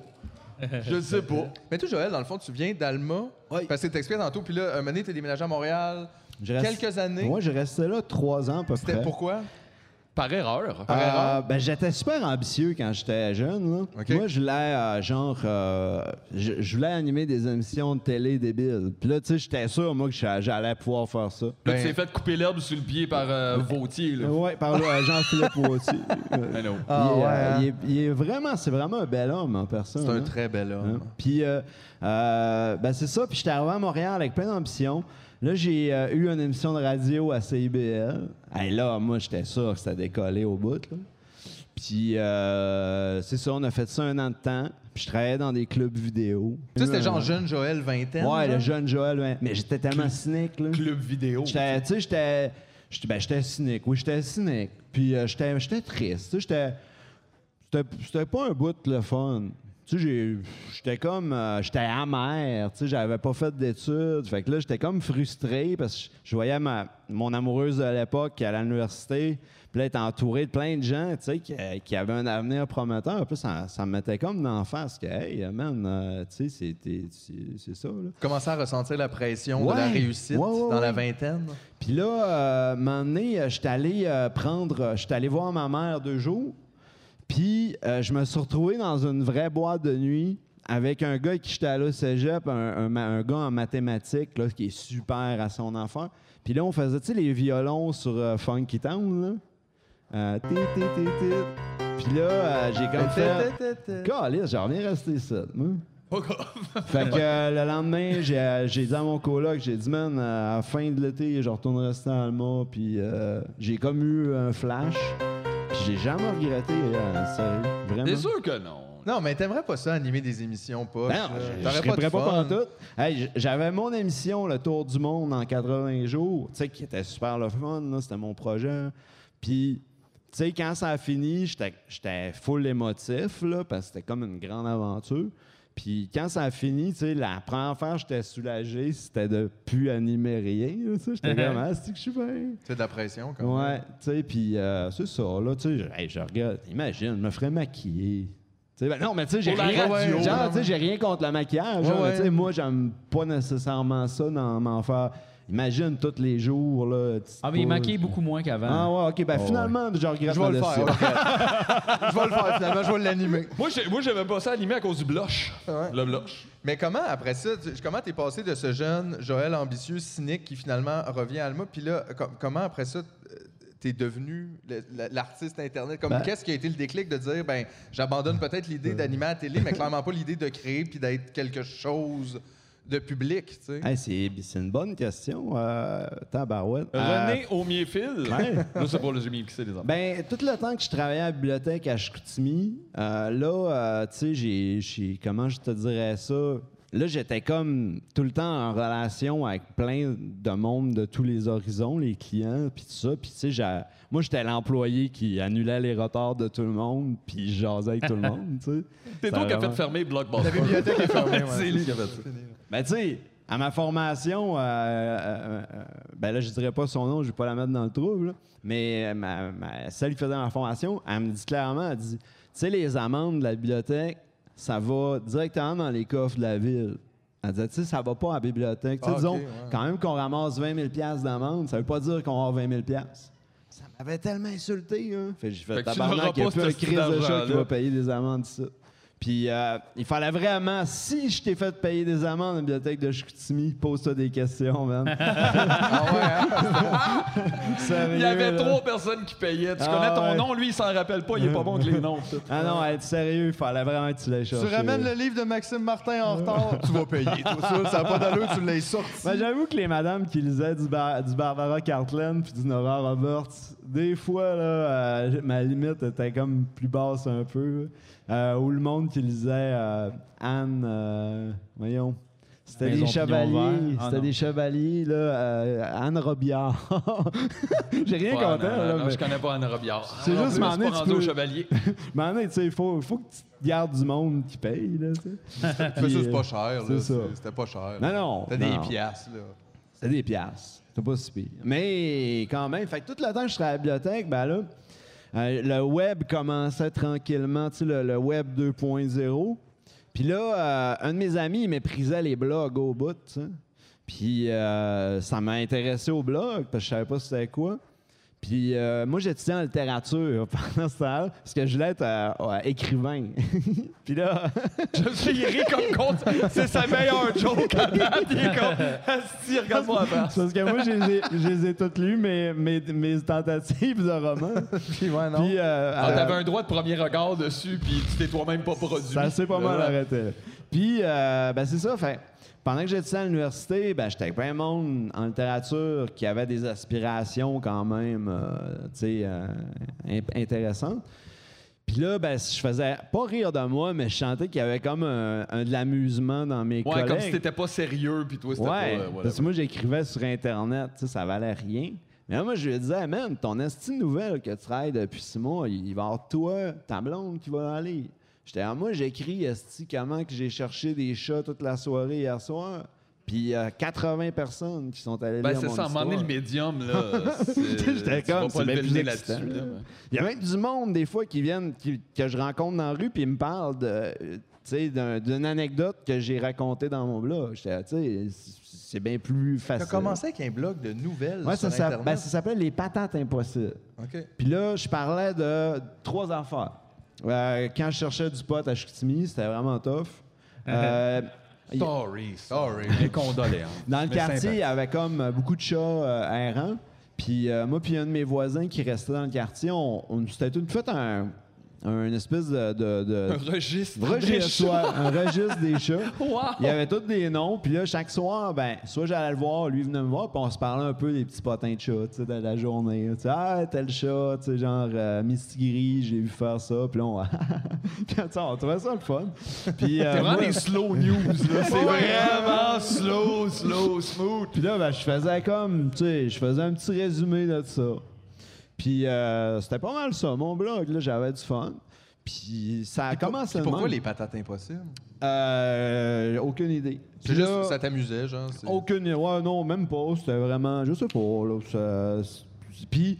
Je sais pas. Mais toi, Joël, dans le fond, tu viens d'Alma. Oui. Parce que t'expliquais tantôt, puis là, un moment donné, t'es déménagé à Montréal. Je reste- Quelques années. Moi, je restais là trois ans à peu C'était pourquoi? Par erreur. Euh, ben, j'étais super ambitieux quand j'étais jeune. Là. Moi, je voulais, euh, genre, euh, je, je voulais animer des émissions de télé débiles. Puis là, tu sais, j'étais sûr, moi, que j'a- j'allais pouvoir faire ça. Là, Ben- tu t'es fait couper l'herbe sur le pied par euh, Vautier. Là. Ouais, par là, euh, Jean-Philippe Wautier. Euh, I know. Ah, il, est, ouais, euh, hein? il est- il est vraiment, c'est vraiment un bel homme en personne. C'est un hein. très bel homme. Hein? Puis, euh, euh, ben c'est ça. Puis, j'étais arrivé à Montréal avec plein d'ambition. Là, j'ai euh, eu une émission de radio à CIBL. Hey, là, moi, j'étais sûr que c'était décollé au bout. Là. Puis, euh, c'est ça, on a fait ça un an de temps. Puis, je travaillais dans des clubs vidéo. Tu sais, c'était genre jeune Joël, vingtaine. Ouais, le jeune Joël. ouais. Mais j'étais tellement cynique. Là. Club vidéo. Tu sais, j'étais, ben, j'étais cynique. Oui, j'étais cynique. Puis euh, j'étais, j'étais triste. Tu sais, j'étais, c'était, c'était pas un bout de le fun. Tu sais, j'étais comme, euh, j'étais amer. Tu sais, j'avais pas fait d'études. Fait que là, j'étais comme frustré parce que je voyais ma, mon amoureuse de l'époque qui allait à l'université. Puis là, elle était entourée de plein de gens, tu sais, qui, qui avaient un avenir prometteur. Puis ça, ça me mettait comme d'en face que, hey, man, euh, tu sais, c'est, ça, là. Commençais à ressentir la pression de la réussite Ouais, ouais, dans la vingtaine. Puis là, euh, un moment donné, euh, j'étais allé euh, prendre, euh, j'étais allé voir ma mère deux jours. Puis euh, je me suis retrouvé dans une vraie boîte de nuit avec un gars qui j'étais allé au cégep, un, un ma- un gars en mathématiques là, qui est super à son enfant. Puis là, on faisait, tu sais, les violons sur euh, Funky Town, là? Euh, tit, tit. Puis là, euh, j'ai comme fait... Calisse, j'en ai resté ça, moi. Fait que euh, le lendemain, j'ai, dit à mon coloc, j'ai dit, man, à la fin de l'été, je retourne rester à Alma, puis j'ai comme eu un flash, j'ai jamais regretté, euh, sérieux, vraiment. T'es sûr que non? Non, mais t'aimerais pas ça, animer des émissions poches. Ben non, là. je- triperais de pas, pantoute. Hey, j'avais mon émission, Le Tour du Monde, en 80 jours, tu sais, qui était super le fun, là, c'était mon projet. Puis, tu sais, quand ça a fini, j'étais j'étais full émotif, là, parce que c'était comme une grande aventure. Puis quand ça a fini, tu sais, la première fois, j'étais soulagé, c'était de plus animer rien. tu sais. J'étais comme, ah, c'est que je suis bien? C'est de la pression, quand même. Ouais, tu sais, puis euh, c'est ça, là, tu sais, je- hey, je regarde, imagine, je me ferais maquiller. Tu sais, ben non, mais tu sais, j'ai rien, radio. genre, tu sais, j'ai rien contre le maquillage. Ouais, genre, ouais. tu sais, moi, j'aime pas nécessairement ça dans m'en faire. Imagine tous les jours, là. Ah, mais il maquille beaucoup moins qu'avant. Ah ouais, ok, ben Oh, finalement, je regrette Je vais le faire. je vais le faire, finalement, je vais l'animer. Moi, j'ai- moi, j'avais pas ça animé à cause du blush. Ouais. Le blush. Mais comment, après ça, tu- comment t'es passé de ce jeune Joël ambitieux, cynique, qui finalement revient à Alma, puis là, com- comment après ça, euh, t'es devenu l'artiste Internet? Comme, Ben- qu'est-ce qui a été le déclic de dire, ben, j'abandonne peut-être l'idée d'animer à la télé, mais clairement pas l'idée de créer puis d'être quelque chose de public, tu sais? Hey, c'est c'est une bonne question. Euh, tabarouette. René Aumierfil. Ouais. Sais pas, là, j'ai mis qui c'est les enfants. Ben, tout le temps que je travaillais à la bibliothèque à Chicoutimi, euh, là, euh, tu sais, j'ai, j'ai- comment je te dirais ça? Là, j'étais comme tout le temps en relation avec plein de monde de tous les horizons, les clients, puis tout ça. Puis, tu sais, j'ai- moi, j'étais l'employé qui annulait les retards de tout le monde, puis je jasais avec tout le monde, tu sais. C'est toi qui as fait fermer Blockbuster. La bibliothèque est fermée, ouais. C'est lui qui a fait ça. Ben, tu sais, à ma formation, euh, euh, euh, ben là, je dirais pas son nom, je vais pas la mettre dans le trouble, là, mais euh, ma, ma- celle qui faisait ma formation, elle me dit clairement, elle dit, tu sais, les amendes de la bibliothèque, ça va directement dans les coffres de la ville. Elle disait, tu sais, ça va pas à la bibliothèque. Tu sais, Ah, disons, ouais. quand même qu'on ramasse 20 000 d'amende, ça veut pas dire qu'on va avoir 20 000 Ça m'avait tellement insulté, hein. Fait que j'ai fait, Fait tabarnak, il y a plus un crise de chat qui va payer des amendes ici. Puis euh, il fallait vraiment, si je t'ai fait payer des amendes à la bibliothèque de Chicoutimi, pose-toi des questions, man. Ah ouais, hein? Sérieux, Il y avait là. trois personnes qui payaient. Tu Ah, connais ton ouais. nom, lui, il s'en rappelle pas. Il est pas bon que les noms. tout. Ah non, être sérieux, il fallait vraiment que tu l'aies Tu cherché. ramènes le livre de Maxime Martin en retard, tu vas payer. Tout ça, ça n'a pas d'allure, tu l'as sorti. Ben, j'avoue que les madames qui lisaient du, Bar- du Barbara Cartland puis du Nora Roberts, des fois, là, euh, ma limite était comme plus basse un peu. Euh, ou le monde qui lisait euh, Anne, euh, voyons. C'était des chevaliers. Ah, C'était des chevaliers, là. euh, Anne Robillard. J'ai rien Ouais, contre non, elle, là, non, mais- Je connais pas Anna Robillard. C'est juste, m'en est, tu peux- chevalier. Mais en fait, tu sais, il faut, faut que tu gardes du monde qui paye, là, tu sais. Mais ça, Puis, c'est pas cher, c'est là. C'était pas cher. Non, non, C'était des piastres, là. C'était des piastres. C'était pas si pire. Mais quand même, fait que tout le temps que je serais à la bibliothèque, ben là, euh, le web commençait tranquillement, le, web 2.0. Puis là, euh, un de mes amis, il méprisait les blogs au bout, tu. Puis euh, ça m'a intéressé au blog, parce que je savais pas c'était quoi. Puis euh, moi, j'étudiais en littérature pendant ce temps parce que je voulais être euh, ouais, écrivain. Puis là, Je sais, il rit comme contre. C'est sa meilleure joke à date. Il est comme. Asti, regarde-moi parce que moi, je les ai, je les ai toutes lues, mes, mes, mes tentatives de romans. Puis, ouais, non. Puis, euh, Ah, euh, T'avais un droit de premier regard dessus, puis tu t'es toi-même pas produit. ça s'est pas mal arrêté. Puis, euh, ben, c'est ça. Fait, pendant que j'étais à l'université, ben, j'étais avec plein de monde en littérature qui avait des aspirations quand même euh, euh, intéressantes. Puis là, ben, je faisais pas rire de moi, mais je sentais qu'il y avait comme un, un de l'amusement dans mes Ouais, collègues. comme si t'étais pas sérieux, puis toi, c'était Ouais, pas. euh, parce que moi, j'écrivais sur Internet, ça valait rien. Mais là, moi, je lui disais, man, ton esti de nouvelle que tu travailles depuis six mois, il va y avoir toi, ta blonde qui va aller. J'étais, ah, moi, j'écris, comment que j'ai cherché des chats toute la soirée hier soir. Puis il y a 80 personnes qui sont allées Ben, lire c'est mon ça, moment donné, le médium, là. c'est- J'étais tu comme, pas c'est bien plus là-dessus, là. là. Il y a même du monde, des fois, qui viennent, qui- que je rencontre dans la rue, puis ils me parlent de, tu d'une anecdote que j'ai racontée dans mon blog. J'étais, tu sais, c'est- c'est bien plus Tu facile. as commencé avec un blog de nouvelles Ouais, sur ça, s'appelle- Internet? ben, ça s'appelle Les Patates Impossibles. Puis là, je parlais de trois affaires. Euh, quand je cherchais du pot à Chicoutimi, c'était vraiment tough. Euh, il- Story, Sorry. Mes condoléances. dans le Mais quartier, il y avait comme euh, beaucoup de chats euh, errants. Puis euh, moi, puis un de mes voisins qui restait dans le quartier, on, on s'était tout fait un, un espèce de, de- de- Un registre. des chats. un registre des chats. Wow! Il y avait tous des noms, puis là, chaque soir, ben, soit j'allais le voir, lui venait me voir, puis on se parlait un peu des petits potins de chats, de la journée. Tu sais, ah, tel chat, tu genre euh, j'ai vu faire ça, puis là, on, puis, on trouvait ça le fun. Puis, euh, C'est vraiment moi- des slow news, là. C'est vraiment slow, slow, smooth. Puis là, ben, je faisais comme, tu sais, je faisais un petit résumé de ça. Puis euh, c'était pas mal ça, mon blog, là, j'avais du fun. Puis ça a commencé Puis de Pourquoi les patates impossibles? Euh, aucune idée. C'est Puis juste là- ça t'amusait, genre. c'est- Aucune. Ouais, non, même pas. C'était vraiment. Je sais pas. Là, ça- c'est- puis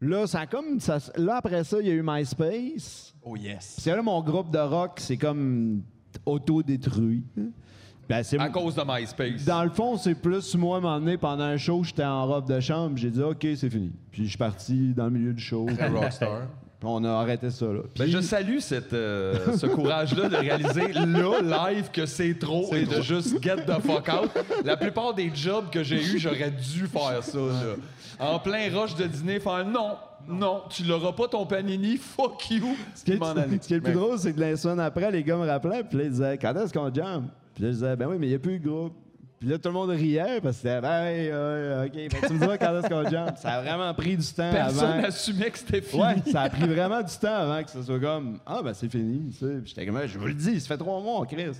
là, ça a comme. ça- là, après ça, il y a eu MySpace. Oh yes. Puis là, mon groupe de rock, c'est comme auto-détruit. Ben, À cause de MySpace. Dans le fond, c'est plus moi, m'emmener pendant un show, j'étais en robe de chambre, j'ai dit OK, c'est fini. Puis je suis parti dans le milieu du show. Rockstar. Puis on a arrêté ça là. Ben, je salue cette, euh, ce courage-là de réaliser là, live, que c'est trop et de juste get the fuck out. La plupart des jobs que j'ai eus, j'aurais dû faire ça. Là. En plein rush de dîner, faire non, non, tu l'auras pas ton panini, fuck you. Ce qui est, M'en aller. ce qui est le plus drôle, c'est que la semaine après, les gars me rappelaient, puis là, ils disaient Quand est-ce qu'on jam? Puis là, je disais, ben oui, mais il n'y a plus de groupe. Puis là, tout le monde riait parce que c'était, ben, ouais, ouais, OK, que tu me diras quand est-ce qu'on jump. Ça a vraiment pris du temps Personne avant. n'assumait que c'était fini. Ouais, ça a pris vraiment du temps avant que ce soit comme Ah, ben c'est fini. tu sais. Puis j'étais comme Je vous le dis, ça fait trois mois, Chris.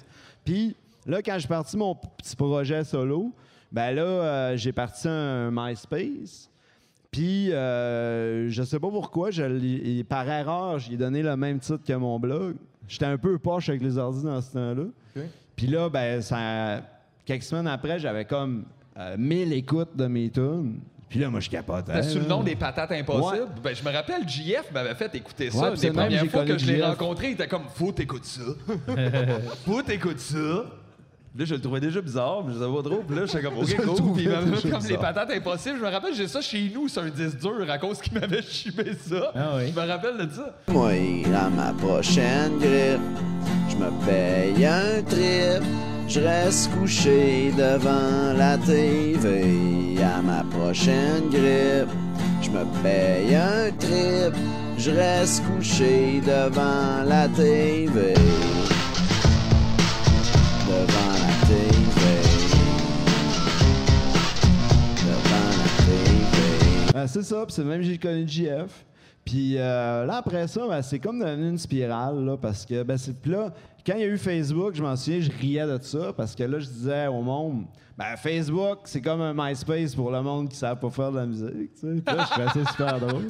Puis là, quand j'ai parti mon petit projet solo, ben là, euh, j'ai parti un MySpace. Puis, euh, je sais pas pourquoi, je par erreur, j'ai donné le même titre que mon blog. J'étais un peu poche avec les ordi dans ce temps-là. Puis là, ben, ça, quelques semaines après, j'avais comme euh, 1000 écoutes de mes tunes. Puis là, moi, je capotais. C'était sous le nom des patates impossibles. Ouais. Ben, je me rappelle, JF m'avait fait écouter ça. Ouais, c'est même, premières fois que je l'ai rencontré, il était comme Faut t'écouter ça. Faut t'écouter ça. Là, je le trouvais déjà bizarre, mais je savais pas trop. Puis là, j'étais comme, OK, cool. Puis il m'avait fait comme les patates impossibles. Je me rappelle, j'ai ça chez nous sur un disque dur à cause qu'il m'avait chimé ça. Ah oui. Je me rappelle de ça. Moi, à ma prochaine grippe, je me paye un trip. Je reste couché devant la TV. À ma prochaine grippe, je me paye un trip. Je reste couché devant la TV. Devant la TV. Devant la TV. Ben, c'est ça, c'est même j'ai connu JF. Puis euh, là, après ça, ben, c'est comme devenu une spirale, là, parce que, ben, c'est, puis là, quand il y a eu Facebook, je m'en souviens, je riais de ça, parce que là, je disais au monde, ben, Facebook, c'est comme un MySpace pour le monde qui ne savent pas faire de la musique, tu sais. Puis là, je trouvais ça super drôle.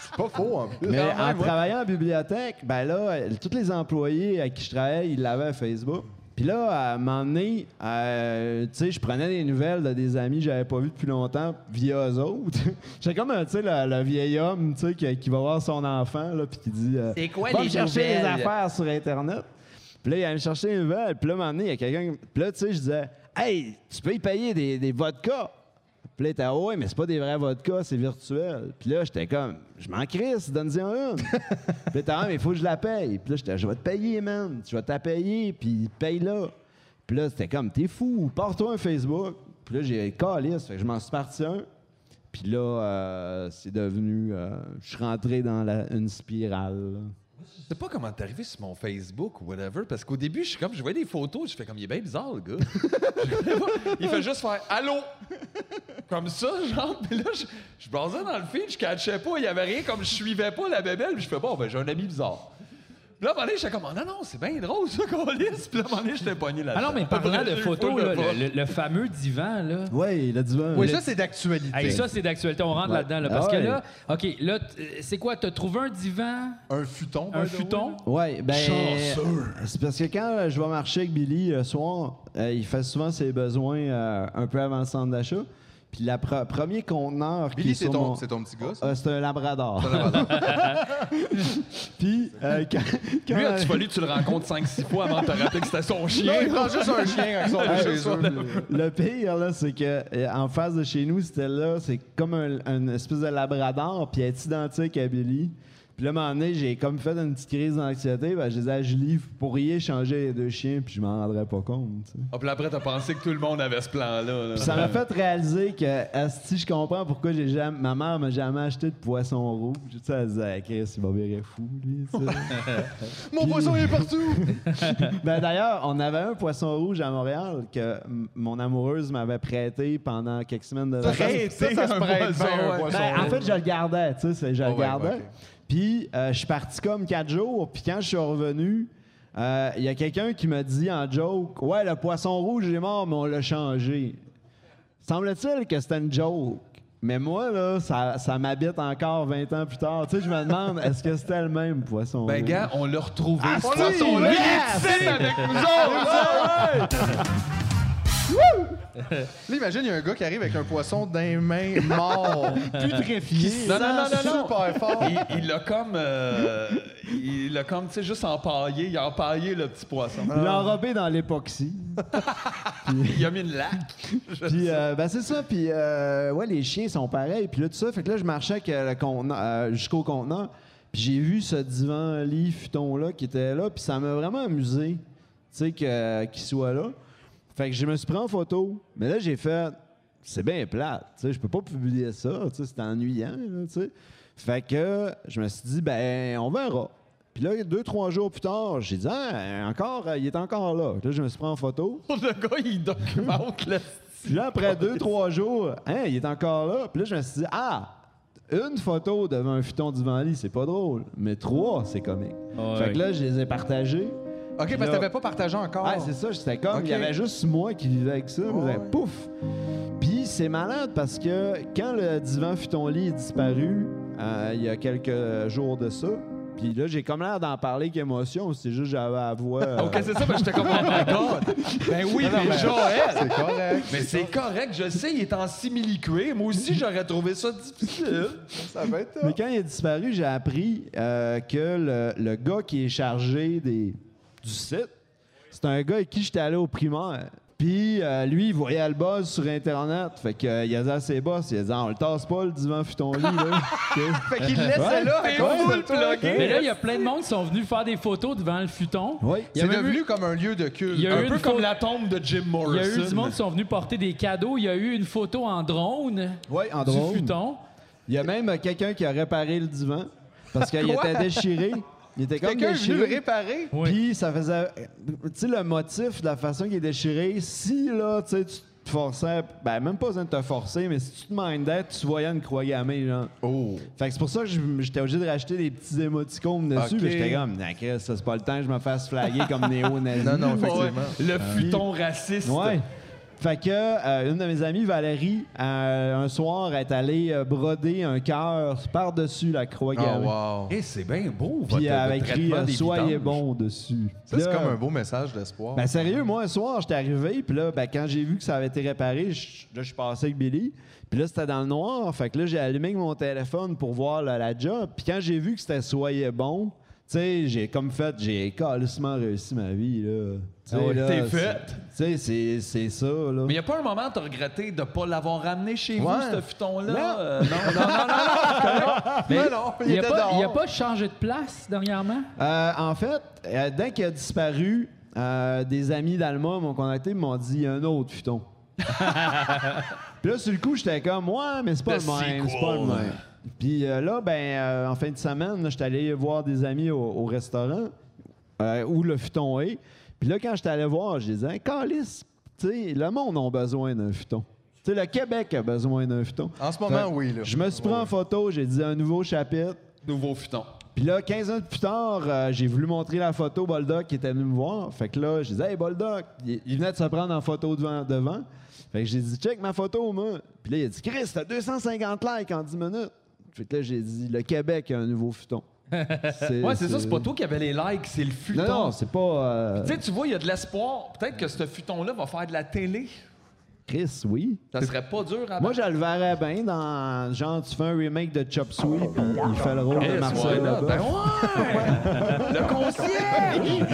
C'est pas faux, en plus. Mais Quand en travaillant en bibliothèque, ben là, tous les employés à qui je travaillais, ils l'avaient à Facebook. Puis là, à un moment donné, euh, tu sais, je prenais des nouvelles de des amis que j'avais pas vus depuis longtemps via eux autres. J'étais comme, euh, tu sais, le, le vieil homme, tu sais, qui, qui va voir son enfant, là, puis qui dit... euh, C'est quoi Va les chercher les nouvelles? affaires sur Internet. Puis là, il allait me chercher les nouvelles. Puis là, à un moment donné, il y a quelqu'un... Puis là, tu sais, je disais, « Hey, tu peux y payer des, des vodkas. » Puis là, il était, Ah ouais, mais c'est pas des vrais vodkas, c'est virtuel. Puis là, j'étais comme, je m'en crisse, donne-en une. puis là, il était, ah, mais il faut que je la paye. Puis là, j'étais, je vais te payer, man. Je vais te la payer, puis paye-la. Puis là, c'était comme, t'es fou, pars-toi un Facebook. Puis là, j'ai calice, fait que je m'en suis parti un. Puis là, euh, c'est devenu, euh, je suis rentré dans la- une spirale. là. Sais pas comment t'es arrivé sur mon Facebook ou whatever, parce qu'au début, je suis comme, je voyais des photos, je fais comme, il est bien bizarre, le gars. Il fait juste faire Allô! Comme ça, genre, puis là, je, je basais dans le feed, je catchais pas, il y avait rien, comme je suivais pas la bébelle, puis je fais, bon, ben, j'ai un ami bizarre. Là, à un moment donné, j'étais comme, oh, non, non, c'est bien drôle, ça, qu'on lisse. Puis là, à un moment donné, j'étais pogné là Ah non, mais parlant de photos, là, le, le- le fameux divan, là. Ouais, il a dit, Oui, le- ça, c'est d'actualité. Hey, ça, c'est d'actualité. On rentre Ouais. là-dedans. là, parce Ah que ouais. là, OK, là, euh, c'est quoi? T'as trouvé un divan, Un futon. un futon? Ouais, ben. Chanceux. C'est parce que quand euh, je vais marcher avec Billy le soir, euh, il fait souvent ses besoins euh, un peu avant le centre d'achat. Puis le premier conteneur qui Billy, est c'est ton, mon- c'est ton petit gars? Euh, c'est un labrador. Puis euh, quand, quand- Lui, as-tu fallu que tu le rencontres 5-6 fois avant de te rappeler que c'était son Non, chien? il prend juste un chien quand Hey, chez eux. le pire, là, c'est que euh, en face de chez nous, c'était là, c'est comme un, un espèce de labrador, puis elle est identique à Billy. Puis là, à un moment donné, j'ai comme fait une petite crise d'anxiété. Ben, je disais à Julie, vous pourriez changer les deux chiens, puis je m'en rendrais pas compte. tu sais. Ah, puis après, t'as pensé que tout le monde avait ce plan-là. là. Puis ça m'a fait réaliser que, si je comprends pourquoi j'ai jamais, ma mère m'a jamais acheté de poisson rouge. Tu sais, elle disait, Ah, Chris, il va virer fou, lui. tu sais. Mon poisson, il est partout! ben, D'ailleurs, on avait un poisson rouge à Montréal que m- mon amoureuse m'avait prêté pendant quelques semaines de ça, Prêter ça, ça se un prête poisson, bien, un poisson. Ben, en fait, je le gardais, tu sais, c'est- je Ah le ouais, gardais. ok. Puis, euh, je suis parti comme quatre jours, puis quand je suis revenu, euh, il y a quelqu'un qui m'a dit en joke Ouais, le poisson rouge est mort, mais on l'a changé. Semble-t-il que c'était une joke. Mais moi, là, ça, ça m'habite encore 20 ans plus tard. Tu sais, je me demande, est-ce que c'était le même poisson Ben, rouge? gars, on l'a retrouvé. Ah, ce poisson-là, Yes! avec nous autres! Là, imagine, il y a un gars qui arrive avec un poisson d'un main mort. putréfié. Non, non, non, non, non. Super fort. Il- l'a comme. euh, il l'a comme, tu sais, juste empaillé. Il a empaillé le petit poisson. Il l'a enrobé dans l'époxy. Il a mis une laque. Puis, euh, ben, c'est ça. Puis, euh, ouais, les chiens sont pareils. Puis là, tout ça. Fait que là, je marchais avec, euh, le euh, jusqu'au conteneur. Puis j'ai vu ce divan-lit futon-là qui était là. Puis ça m'a vraiment amusé, tu sais, que- qu'il soit là. Fait que je me suis pris en photo. Mais là, j'ai fait... C'est bien plate, tu sais. Je peux pas publier ça, tu sais. C'est ennuyant, tu sais. Fait que je me suis dit, ben, on verra. Puis là, deux, trois jours plus tard, j'ai dit, ah, encore, il est encore là. Là, je me suis pris en photo. Le gars, il documente le Puis là, après deux, trois jours, hein, il est encore là. Puis là, je me suis dit, ah, une photo devant un futon du lit, c'est pas drôle. Mais trois, c'est comique. Fait que là, je les ai partagés. OK, parce que t'avais pas partagé encore. Ah, c'est ça, c'était comme, il y avait juste moi qui vivais avec ça. Ouais. Pouf! Puis c'est malade parce que quand le divan futon-lit est disparu, euh, il y a quelques jours de ça, puis là, j'ai comme l'air d'en parler avec émotion, c'est juste que j'avais la voix... euh, OK, c'est ça, mais j'étais comme, oh my God. Ben oui, mais Joël. C'est correct. Mais c'est correct, je sais, il est en simili-cuir. Moi aussi, j'aurais trouvé ça difficile. Ça va être Mais quand il est disparu, j'ai appris euh, que le, le gars qui est chargé des, du site, c'est un gars avec qui j'étais allé au primaire. Puis euh, lui, il voyait le buzz sur Internet. Fait qu'il a dit à ses boss, il a dit Ah, on le tasse pas le divan futon lit. Là. Fait qu'il le laissait Ouais. là. de toi. plugué. Mais là, il y a plein de monde qui sont venus faire des photos devant le futon. oui. Il y a C'est même devenu eu- comme un lieu de culte. Il y a Un eu peu comme la tombe de Jim Morrison. Il y a eu du monde qui sont venus porter des cadeaux. Il y a eu une photo en drone Oui, en du drone. futon. Il y a même euh, quelqu'un qui a réparé le divan parce qu'il était déchiré. Il était comme Quelqu'un est venu le déchiré. réparer. Oui. Puis ça faisait. Tu sais, le motif de la façon qu'il est déchiré, si là, tu sais, tu te forçais, ben même pas besoin de te forcer, mais si tu te mindais, tu voyais une croix gammée, genre. Oh. Fait que c'est pour ça que je- j'étais obligé de racheter des petits émoticônes dessus. Ok. mais J'étais comme, nah, Chris, ça c'est pas le temps que je me fasse flaguer comme néo-nazi. Non, non, Ouais, effectivement. le futon raciste. Ouais. Fait que euh, une de mes amies, Valérie, euh, un soir, est allée euh, broder un cœur par-dessus la croix Oh, gammée. wow. Et c'est bien beau, votre Puis elle avait écrit euh, Soyez bon dessus. Ça, c'est comme un beau message d'espoir. Ben sérieux, moi, un soir, j'étais arrivé, puis là, ben, quand j'ai vu que ça avait été réparé, je- là, je suis passé avec Billy. Puis là, c'était dans le noir. Fait que là, j'ai allumé mon téléphone pour voir la, la job. Puis quand j'ai vu que c'était Soyez bon, tu sais, j'ai comme fait, j'ai calissement réussi ma vie, là. Ah ouais, t'es c'est- fait. Tu sais, c'est- c'est ça, là. Mais il n'y a pas un moment où tu as regretté de ne pas l'avoir ramené chez vous, ce futon-là? Non. Euh, non, non, non, non, non. Mais Non, non, il n'y a, pas- a pas changé de place dernièrement? Euh, en fait, euh, dès qu'il a disparu, euh, des amis d'Alma m'ont contacté et m'ont dit il y a un autre futon. Puis là, sur le coup, j'étais comme ouais, mais c'est pas The le même, c'est pas le même. Puis euh, là, ben, euh, en fin de semaine, j'étais allé voir des amis au, au restaurant euh, où le futon est. Puis là, quand j'étais allé voir, je disais, Calice, tu sais, le monde a besoin d'un futon. Tu sais, le Québec a besoin d'un futon. En ce moment, Fait- oui. Là. Je me suis pris en photo, j'ai dit un nouveau chapitre. Nouveau futon. Puis là, 15 ans plus tard, euh, j'ai voulu montrer la photo Boldoc qui était venu me voir. Fait que là, je disais, Hey Boldoc, il, il venait de se prendre en photo devant. devant. Fait que j'ai dit, check ma photo, moi. Puis là, il a dit, Chris, t'as 250 likes en 10 minutes. Fait que là, j'ai dit, le Québec a un nouveau futon. C'est- Ouais, c'est ça, c'est pas toi qui avais les likes, c'est le futon. Non, non, c'est pas. euh, Tu sais, tu vois, il y a de l'espoir. Peut-être que ce futon-là va faire de la télé. Chris, oui. Ça serait pas dur à Moi, je le verrais bien dans. Genre, tu fais un remake de Chop Suey, puis il fait le rôle de Marcel là. là-bas. Ben ouais! le concierge!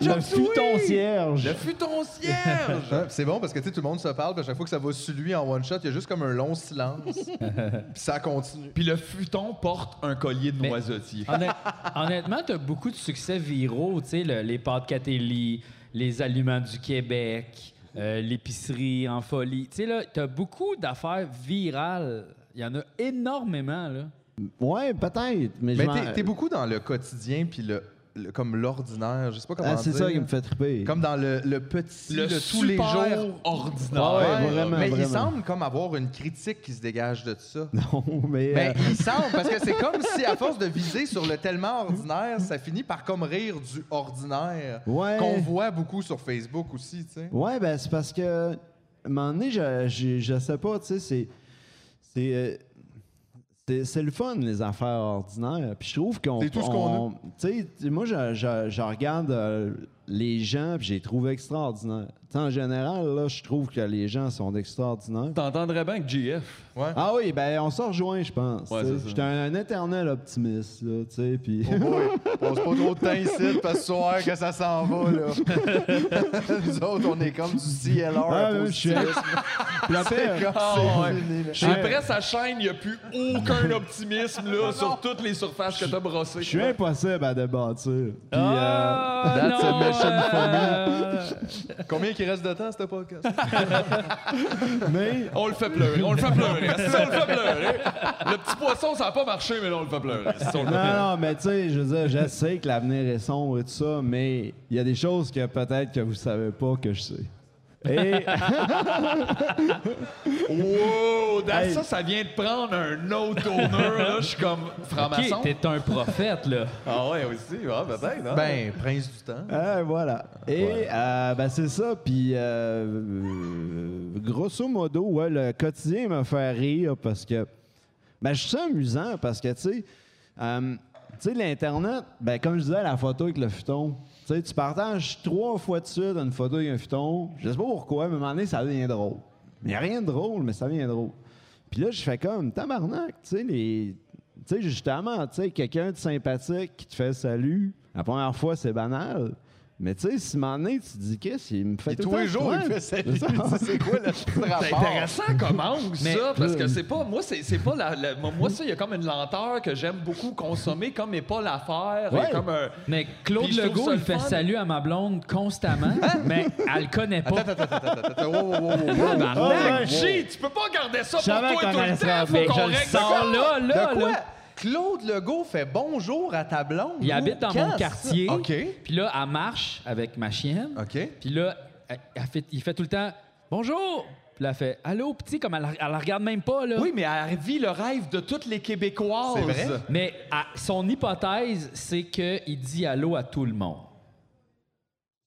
Dans le Chop Suey! futon cierge. Le futon cierge! Hein, C'est bon parce que tu sais, tout le monde se parle, puis à chaque fois que ça va sur lui en one shot, il y a juste comme un long silence. puis ça continue. Puis le futon porte un collier de noisetier. Honnêt- honnêtement, tu as beaucoup de succès viraux, tu sais, le- les pâtes Catélie, les aliments du Québec, euh, l'épicerie en folie. Tu sais, là, tu as beaucoup d'affaires virales. Il y en a énormément, là. Ouais, peut-être. Mais, Mais t'es- t'es beaucoup dans le quotidien, puis le, le- comme l'ordinaire, je sais pas comment Ah, c'est dire. ça qui me fait triper. Comme dans le, le petit, Le, le, tous les jours. ordinaire. Ah ouais, vraiment, mais il semble comme avoir une critique qui se dégage de ça. Non, mais. Mais euh, il semble, parce que c'est comme si, à force de viser sur le tellement ordinaire, ça finit par comme rire du ordinaire. Ouais. Qu'on voit beaucoup sur Facebook aussi, tu sais. Ouais, ben c'est parce que. À un moment donné, je, je, je sais pas, tu sais, c'est. C'est. C'est- le fun, les affaires ordinaires. Puis je trouve qu'on. C'est tout ce qu'on on- Tu sais, moi, je, je- je regarde euh, les gens, puis j'ai trouvé extraordinaire. Tu sais, en général, là, je trouve que les gens sont extraordinaires. T'entendrais bien que GF. Ouais. Ah oui, ben on s'en rejoint, je pense. Ouais. J'étais un, un éternel optimiste, là, tu sais, puis... Oh boy, pose pas trop de temps ici, parce que ce soir que ça s'en va, là. Nous autres, on est comme du CLR. Ah, oui, je suis- comme- Ah, Après sa chaîne, il n'y a plus aucun optimisme là, sur toutes les surfaces que t'as brossées. je suis impossible à débattre. Puis, euh, Ah, That's a for me. euh, Combien il reste de temps, ce podcast? Mais On le fait pleurer, on le fait pleurer. Si on le fait pleurer. Le petit poisson, ça n'a pas marché, mais là, on le fait pleurer. Si on le fait pleurer. Non, non, mais tu sais, je veux dire, je sais que l'avenir est sombre et tout ça, mais il y a des choses que peut-être que vous savez pas que je sais. Et Wow! Hey. Ça, ça vient de prendre un autre tournure. Là, je suis comme franc-maçon. T'es un prophète, là. Ah ouais, aussi. Ouais, peut-être. hein? Ben, prince du temps. Ah, voilà. Et euh, ben, c'est ça. Puis, euh, grosso modo, ouais, le quotidien me fait rire parce que ben, je suis amusant parce que, tu sais, euh, tu sais, l'Internet, ben, comme je disais, la photo avec le futon, tu sais, tu partages trois fois de suite une photo avec un futon. Je sais pas pourquoi, mais à un moment donné, ça devient drôle. Il n'y a rien de drôle, mais ça devient drôle. Puis là, je fais comme, tabarnak, tu sais, les. Tu sais, justement, tu sais, quelqu'un de sympathique qui te fait salut, la première fois, c'est banal. Mais tu sais, si moment donné, tu te dis, qu'est-ce qu'il me fait Et tout tous le les temps jours, il fait salut. C'est quoi le C'est rapport? intéressant comme angle, Mais- ça, parce que c'est pas. Moi, c'est c'est pas la, la- Moi, ça, il y a comme une lenteur que j'aime beaucoup consommer, comme mais pas l'affaire. Ouais. comme un. Mais Claude Puis je trouve Legault, ça il le fait fun. salut à ma blonde constamment, mais elle le connaît pas. Attends, attends, attends, attends, attends. Wow, wow, wow, wow, wow. Tabarnak. G, tu peux pas garder ça pour savais toi qu'on tout allait le se temps. Faut Mais qu'on je le règle sors ça. là, là, là. Claude Legault fait bonjour à ta blonde. Il habite dans mon quartier. OK. Puis là, elle marche avec ma chienne. OK. Puis là, elle- elle fait- il fait tout le temps Bonjour! Puis là, elle fait Allô, petit, comme elle, la- elle la regarde même pas, là. Oui, mais elle vit le rêve de toutes les Québécoises. C'est vrai? Mais à- son hypothèse, c'est qu'il dit allô à tout le monde.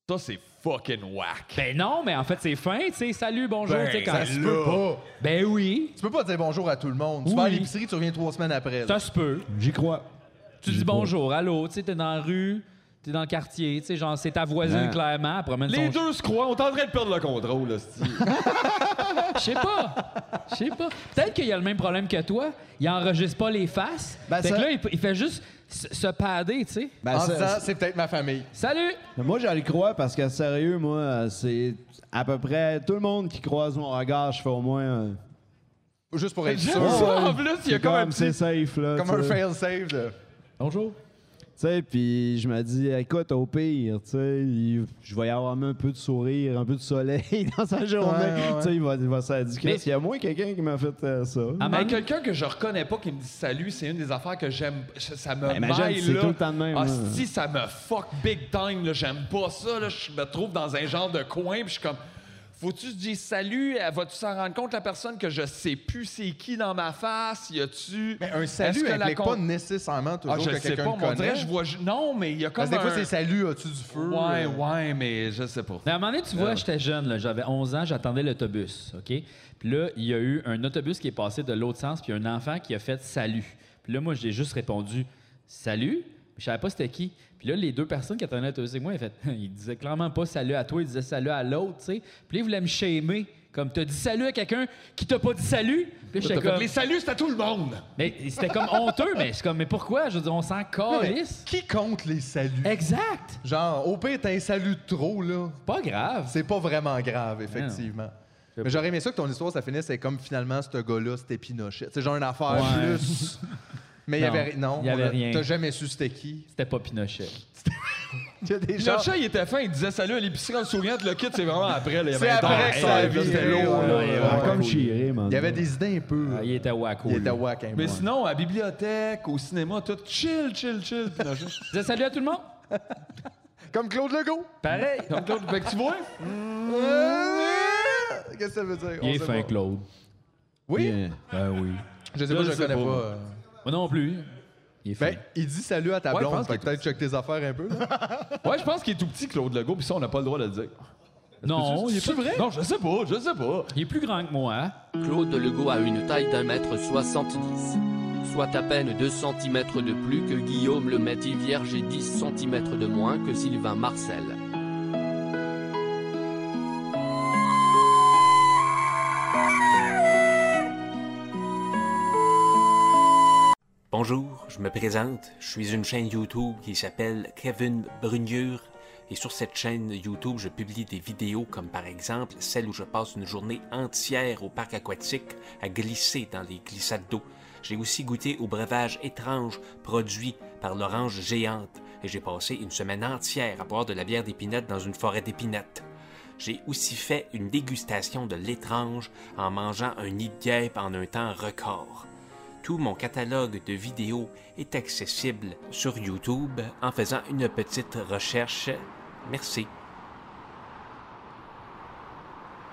Ça, c'est fucking whack. Ben non, mais en fait, c'est fin, tu sais, salut, bonjour, Ben, tu sais, quand- Ça se peut pas. Ben oui, Tu peux pas dire bonjour à tout le monde. Tu vas à Oui. l'épicerie, tu reviens trois semaines après. là. ça se peut. J'y crois. Tu dis bonjour, allô, tu sais, t'es dans la rue, t'es dans le quartier, tu sais, genre, c'est ta voisine, Ouais. clairement, elle Les son... deux se croient, on est en train de perdre le contrôle, là. Je sais pas. Je sais pas. Peut-être qu'il y a le même problème que toi. Il enregistre pas les faces. Ben, fait ça- que là, il, il fait juste se, se padder, tu sais. Ben, en ça- disant, c'est peut-être ma famille. Salut! Mais Moi, j'y crois parce que, sérieux, moi, c'est à peu près tout le monde qui croise mon regard, je fais au moins. euh, Juste pour être sûr. ça, en plus, il y a c'est comme un comme, c'est petit... safe, là. Comme tu un sais. de- Bonjour. Tu sais, puis je me dis, écoute, au pire, tu sais, il- je vais y avoir même un peu de sourire, un peu de soleil dans sa journée. Ouais, ouais, ouais. Tu sais, il va, il va s'indiquer. Mais- Il y a moins quelqu'un qui m'a fait euh, ça. Ah, Mais quelqu'un que je reconnais pas qui me dit salut, c'est une des affaires que j'aime. Ça me Ben, c'est là. tout le temps de même, Ah, là. si, ça me fuck big time, là. J'aime pas ça, là. Je me trouve dans un genre de coin, puis je suis comme. Faut-tu je dise salut? Elle Va-tu s'en rendre compte, la personne, que je sais plus c'est qui dans ma face? Y a-tu. Mais un salut que la pas nécessairement toujours Ah, je que sais quelqu'un pas, te on dirait, connaît. je vois. Non, mais il y a comme. Parce que des fois, un- c'est salut, as-tu du feu? Ouais, Euh, ouais, mais je sais pas. Mais à un moment donné, tu vois, j'étais jeune, là, j'avais 11 ans, j'attendais l'autobus, OK? Puis là, il y a eu un autobus qui est passé de l'autre sens, puis un enfant qui a fait « salut ». Puis là, moi, j'ai juste répondu « salut ». Puis je savais pas c'était qui. Puis là, les deux personnes qui attendaient l'autobus avec moi, ils, fait, ils disaient clairement pas « salut à toi », ils disaient « salut à l'autre », tu sais. Puis là, ils voulaient me shamer. Comme, t'as dit salut à quelqu'un qui t'a pas dit salut? Puis j'étais comme... Les saluts, c'est à tout le monde! Mais c'était comme honteux, mais c'est comme, mais pourquoi? Je veux dire, on s'en calisse. Qui compte les saluts? Exact. Genre, au pire, t'as un salut de trop, là. Pas grave. C'est pas vraiment grave, effectivement. Mais j'aurais aimé ça que ton histoire, ça finisse comme finalement, ce gars-là, c'était Pinochet. C'est genre une affaire Ouais. plus. Mais il y Non, avait, non, il y avait on a- rien. T'as jamais su c'était qui. C'était pas Pinochet. Il y a des gens. Le chat, il était fin, il disait salut à l'épicerie en le souriant. Le kit, c'est vraiment après. là, il y avait C'est un après temps. que ça a C'était lourd, là. ouais, ouais, comme chiré, man. Il y avait des idées un peu. Ah, il était wacko. Il était lui. wack un peu. Mais sinon, à la bibliothèque, au cinéma, tout chill, chill, chill. Pinochet. Je disais salut à tout le monde. Comme Claude Legault. Pareil. Donc, l'autre, fait que tu vois? Qu'est-ce que ça veut dire? Il est sait fin, pas. Claude. Oui? Ben oui. Je sais pas, le je sais connais pas. pas. euh. Moi non plus. Il est fin. Ben, il dit salut à ta Ouais, je blonde. pense Fait qu'il que peut-être check tes affaires un peu. là. Ouais, je pense qu'il est tout petit, Claude Legault, puis ça, on n'a pas le droit de le dire. non, il est, C'est pas- vrai? Non, je sais pas, je sais pas. il est plus grand que moi. hein. Claude Legault a une taille d'un mètre 70, soit à peine 2 cm de plus que Guillaume le Métis Vierge et 10 cm de moins que Sylvain Marcel. Bonjour, je me présente. Je suis une chaîne YouTube qui s'appelle Kevin Bruniure. Et sur cette chaîne YouTube, je publie des vidéos comme par exemple celle où je passe une journée entière au parc aquatique à glisser dans les glissades d'eau. J'ai aussi goûté au breuvage étrange produit par l'orange géante. et j'ai passé une semaine entière à boire de la bière d'épinette dans une forêt d'épinettes. J'ai aussi fait une dégustation de l'étrange en mangeant un nid de guêpe en un temps record. Tout mon catalogue de vidéos est accessible sur YouTube en faisant une petite recherche. Merci.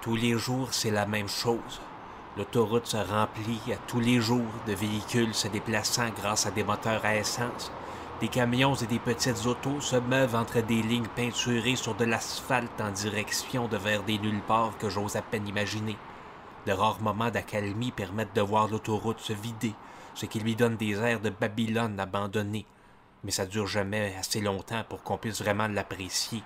Tous les jours, c'est la même chose. L'autoroute se remplit à tous les jours de véhicules se déplaçant grâce à des moteurs à essence. Des camions et des petites autos se meuvent entre des lignes peinturées sur de l'asphalte en direction de vers des nulle part que j'ose à peine imaginer. De rares moments d'accalmie permettent de voir l'autoroute se vider, ce qui lui donne des airs de Babylone abandonnée. Mais ça dure jamais assez longtemps pour qu'on puisse vraiment l'apprécier.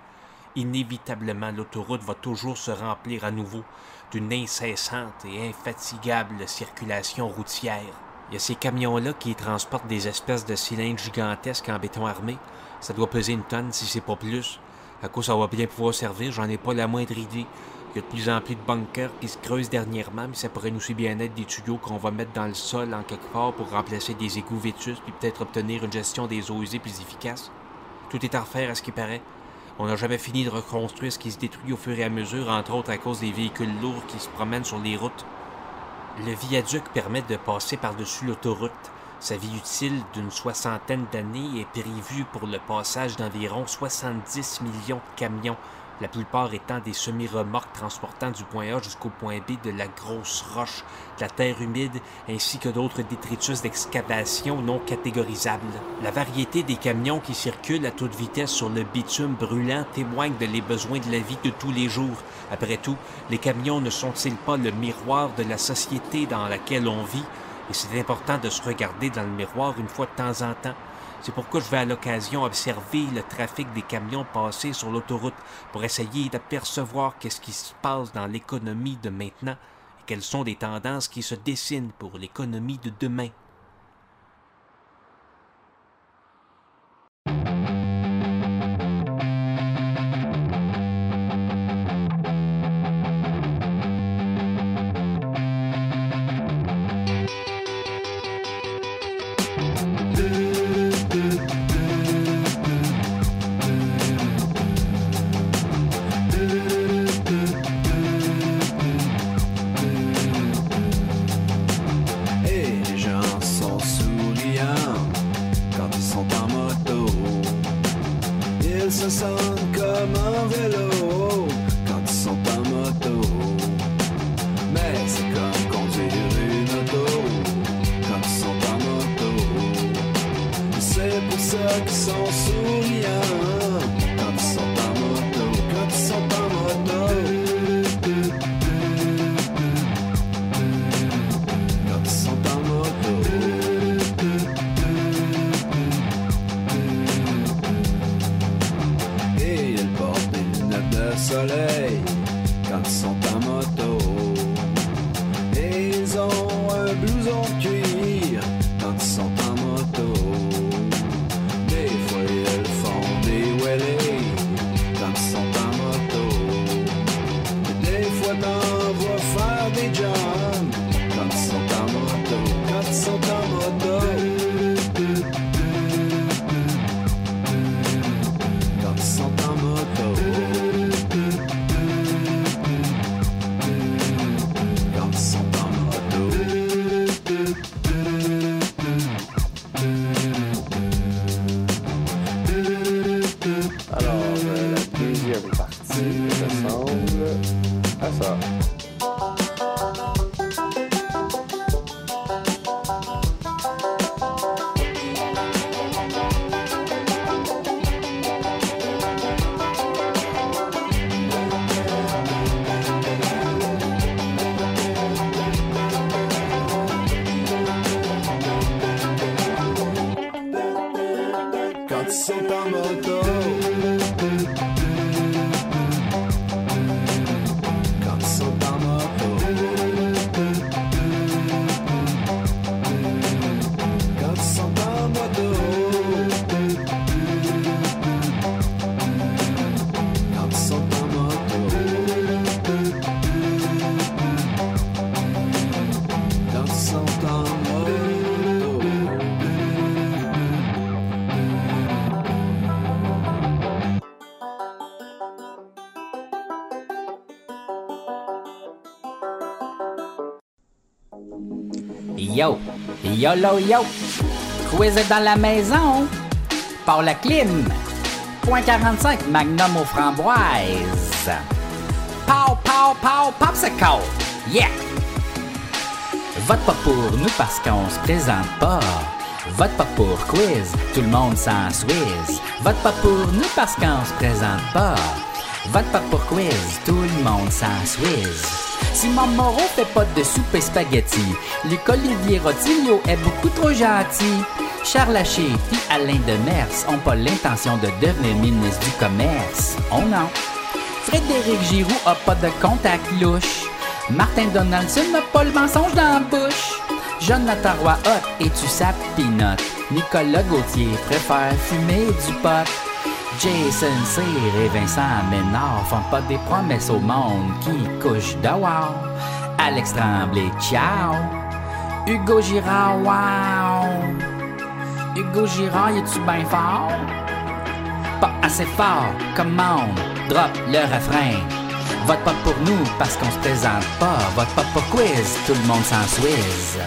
Inévitablement, l'autoroute va toujours se remplir à nouveau d'une incessante et infatigable circulation routière. Il y a ces camions-là qui transportent des espèces de cylindres gigantesques en béton armé. Ça doit peser une tonne si c'est pas plus. À quoi ça va bien pouvoir servir, j'en ai pas la moindre idée. Il y a de plus en plus de bunkers qui se creusent dernièrement, mais ça pourrait aussi bien être des tuyaux qu'on va mettre dans le sol en quelque part pour remplacer des égouts vétus puis peut-être obtenir une gestion des eaux usées plus efficace. Tout est à refaire à ce qui paraît. On n'a jamais fini de reconstruire ce qui se détruit au fur et à mesure, entre autres à cause des véhicules lourds qui se promènent sur les routes. Le viaduc permet de passer par-dessus l'autoroute. Sa vie utile d'une soixantaine d'années est prévue pour le passage d'environ 70 millions de camions, la plupart étant des semi-remorques transportant du point A jusqu'au point B de la grosse roche, de la terre humide ainsi que d'autres détritus d'excavation non catégorisables. La variété des camions qui circulent à toute vitesse sur le bitume brûlant témoigne de les besoins de la vie de tous les jours. Après tout, les camions ne sont-ils pas le miroir de la société dans laquelle on vit? Et c'est important de se regarder dans le miroir une fois de temps en temps. C'est pourquoi je vais à l'occasion observer le trafic des camions passés sur l'autoroute pour essayer d'apercevoir qu'est-ce qui se passe dans l'économie de maintenant et quelles sont les tendances qui se dessinent pour l'économie de demain. Yo, yo. Quiz est dans la maison. Par la clim. Point 45, Magnum aux framboises. Pow, pow, pow, popsicle. Yeah! Vote pas pour nous parce qu'on se présente pas. Vote pas pour quiz, tout le monde s'en Swiss. Vote pas pour nous parce qu'on se présente pas. Vote pas pour quiz, tout le monde s'en Swiss. Simon Moreau fait pas de soupe et spaghetti. Luc Olivier Rotilio est beaucoup trop gentil. Charles Haché et Alain Demers ont pas l'intention de devenir ministre du Commerce. Oh non. Frédéric Giroux a pas de contact louche. Martin Donaldson n'a pas le mensonge dans la bouche. Jonathan Roy Hot et tu sa peanut. Nicolas Gauthier préfère fumer du pot. Jason Cyr et Vincent Ménard font pas des promesses au monde qui couche dehors. Alex Tremblay, ciao. Hugo Girard, wow. Hugo Girard, es-tu bien fort? Pas assez fort, commande, drop le refrain. Vote pas pour nous parce qu'on se présente pas. Vote pas pour quiz, tout le monde s'en Swiss.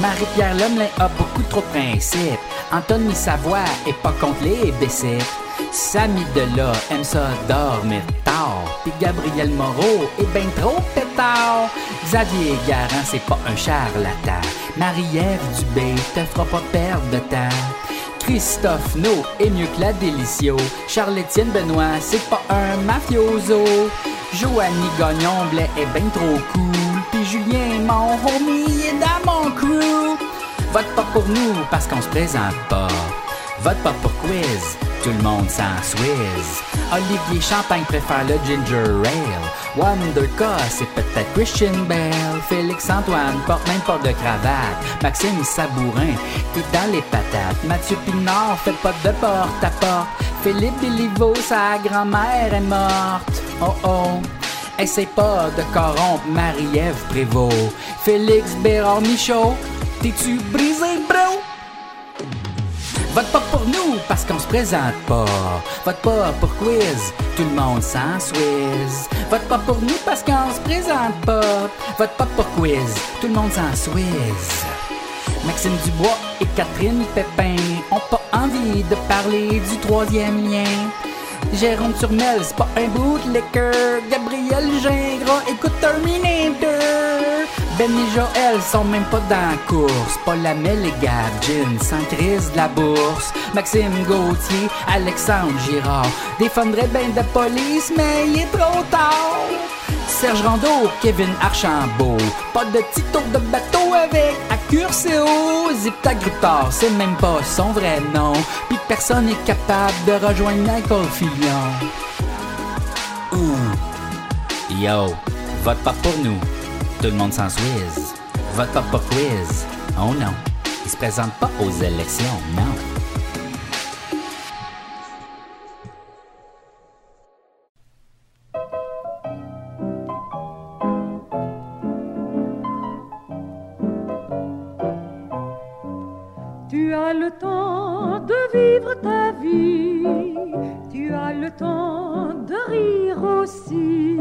Marie-Pierre Lemelin a beaucoup trop de principes. Anthony Savoie est pas contre les biceps. Samy Dela aime ça dormir tard. Puis Gabriel Moreau est ben trop pétard. Xavier Garant, c'est pas un charlatan. Marie-Ève Dubé te fera pas perdre de temps. Christophe No est mieux que la Délicio. Charles-Étienne Benoît, c'est pas un mafioso. Joanie Gagnon Blais est ben trop cool. Puis Julien, mon homie, est dans. Vote pas pour nous parce qu'on se présente pas. Vote pas pour quiz, tout le monde s'en Swiss. Olivier Champagne préfère le ginger ale. Wonder c'est peut-être Christian Bell. Félix Antoine porte même pas de cravate. Maxime Sabourin, t'es dans les patates. Mathieu Pinard fait pas de porte à porte. Philippe Béliveau, sa grand-mère est morte. Oh oh. Essaye pas de corrompre Marie-Ève Prévost. Félix Bérard Michaud, t'es-tu brisé, bro? Vote pas pour nous parce qu'on se présente pas. Vote pas pour quiz, tout le monde s'en Swiss. Vote pas pour nous parce qu'on se présente pas. Vote pas pour quiz, tout le monde s'en Swiss. Maxime Dubois et Catherine Pépin ont pas envie de parler du troisième lien. Jérôme Turmel, c'est pas un bootlicker. Gabriel Gingras écoute Terminator. Ben et Joël sont même pas dans la course. Paul Lamel et Gab Gin sans crise de la bourse. Maxime Gauthier, Alexandre Girard défendrait ben de police, mais il est trop tard. Serge Rondeau, Kevin Archambault. Pas de petit tour de bateau avec Accurséo. Zipta Gruptar, c'est même pas son vrai nom. Puis personne n'est capable de rejoindre Michael Fillon. Yo, vote pas pour nous. Tout le monde s'en Swiss. Vote pas pour quiz. Oh non. Il se présente pas aux élections, non. Tu as le temps de vivre ta vie, tu as le temps de rire aussi,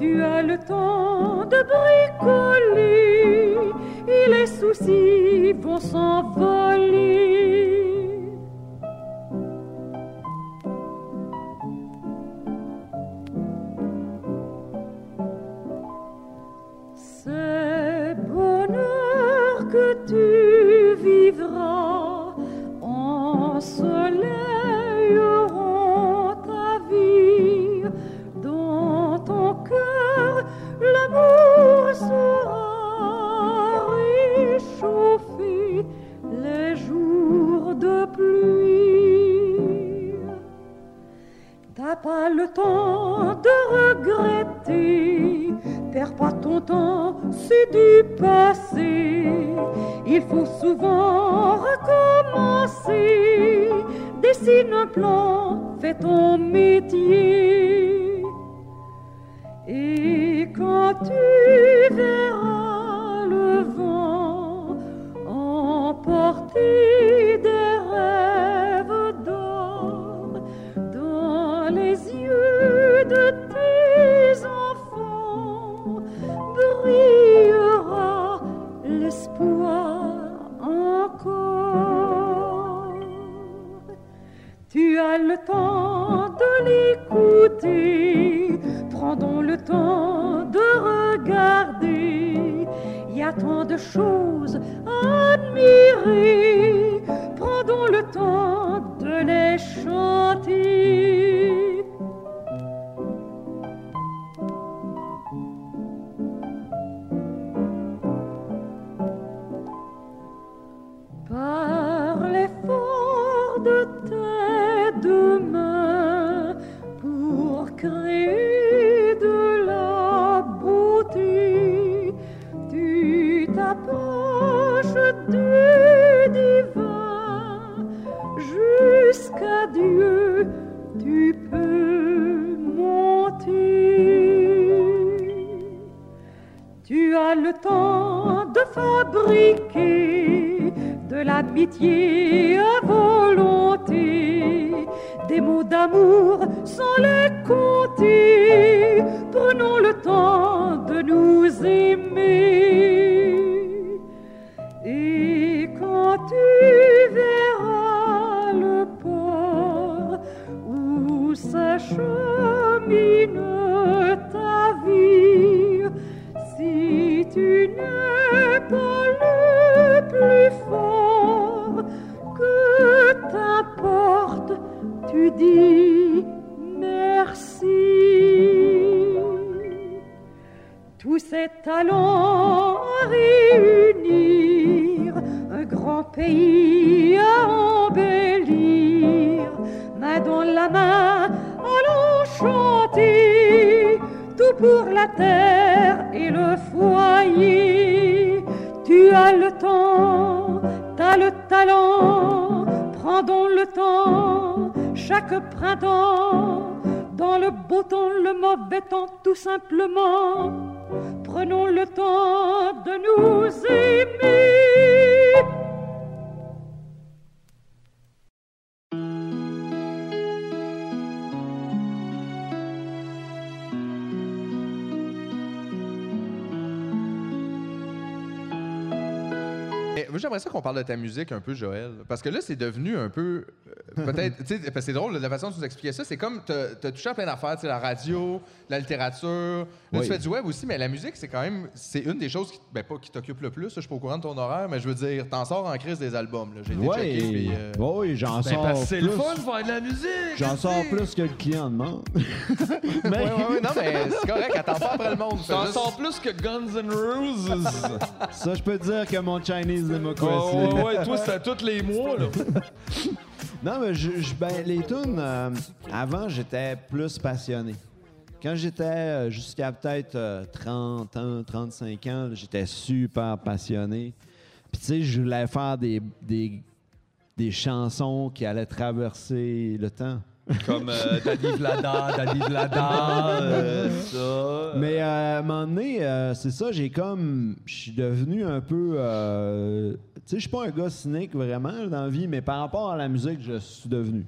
tu as le temps de bricoler et les soucis vont s'envoler. C'est bonheur que tu vivras ensoleilleront Dessine un plan, fais ton métier quand tu verras le vent emporter des rêves d'or dans les yeux de tes enfants brillera l'espoir encore. Tu as le temps de l'écouter, prends donc le temps de choses à admirer. Prends donc le temps de les chanter. Mais j'aimerais ça qu'on parle de ta musique un peu, Joël. Parce que là, c'est devenu un peu. Euh, Peut-être. tu sais, parce que c'est drôle, la façon dont tu nous expliquais ça, c'est comme. Tu as touché à plein d'affaires, tu sais, la radio, la littérature. Là, Oui. tu fais du web aussi, mais la musique, c'est quand même. C'est une des choses qui. Ben, pas qui t'occupe le plus, je suis pas au courant de ton horaire, mais je veux dire, t'en sors en crise des albums. là. J'ai été Ouais, checké, puis, euh, oui, j'en Ben, sors c'est plus. le fun de faire de la musique. J'en sors plus que le client demande. Ouais, ouais, non, mais c'est correct, attends pas après le monde. juste- sors plus que Guns N' Roses. Ça, je peux te dire que mon Chinese Democracy. Oh, ouais, ouais, toi, c'est à tous les mois, là. Non, mais je, je- ben, les tunes, euh, avant, j'étais plus passionné. Quand j'étais euh, jusqu'à peut-être euh, 30 ans, 35 ans, j'étais super passionné. Puis, tu sais, je voulais faire des, des, des chansons qui allaient traverser le temps. Comme euh, Daddy Vlada, Daddy Vlada, euh, ça. Mais euh, à un moment donné, euh, c'est ça, j'ai comme. Je suis devenu un peu. Sais, je suis pas un gars cynique vraiment dans la vie, mais par rapport à la musique, je suis devenu.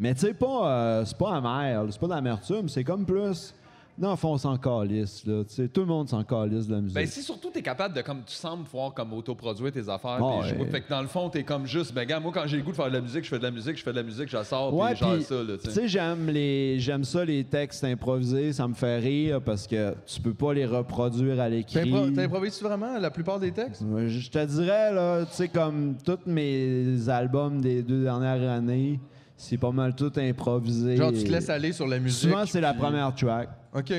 Mais tu sais, pas, euh, c'est pas amer, c'est pas de l'amertume, c'est comme plus. Non, au fond, on s'en calisse, là. Tu tout le monde s'en calisse de la musique. Ben, si surtout t'es capable de, comme tu sembles pouvoir comme autoproduire tes affaires, Ah, puis jouer. ouais. Fait que dans le fond, t'es comme juste, ben, gars, moi, quand j'ai le goût de faire de la musique, je fais de la musique, je fais de la musique, je la sors, Ouais, puis puis, ça, là, tu tu sais. sais, j'aime les, j'aime ça les textes improvisés, ça me fait rire parce que tu peux pas les reproduire à l'écrit. T'impro- T'improvises-tu vraiment la plupart des textes? Ouais, Je te dirais, là, tu sais, comme tous mes albums des deux dernières années, c'est pas mal tout improvisé. Genre, tu te laisses aller sur la musique. Souvent, c'est la première track. OK.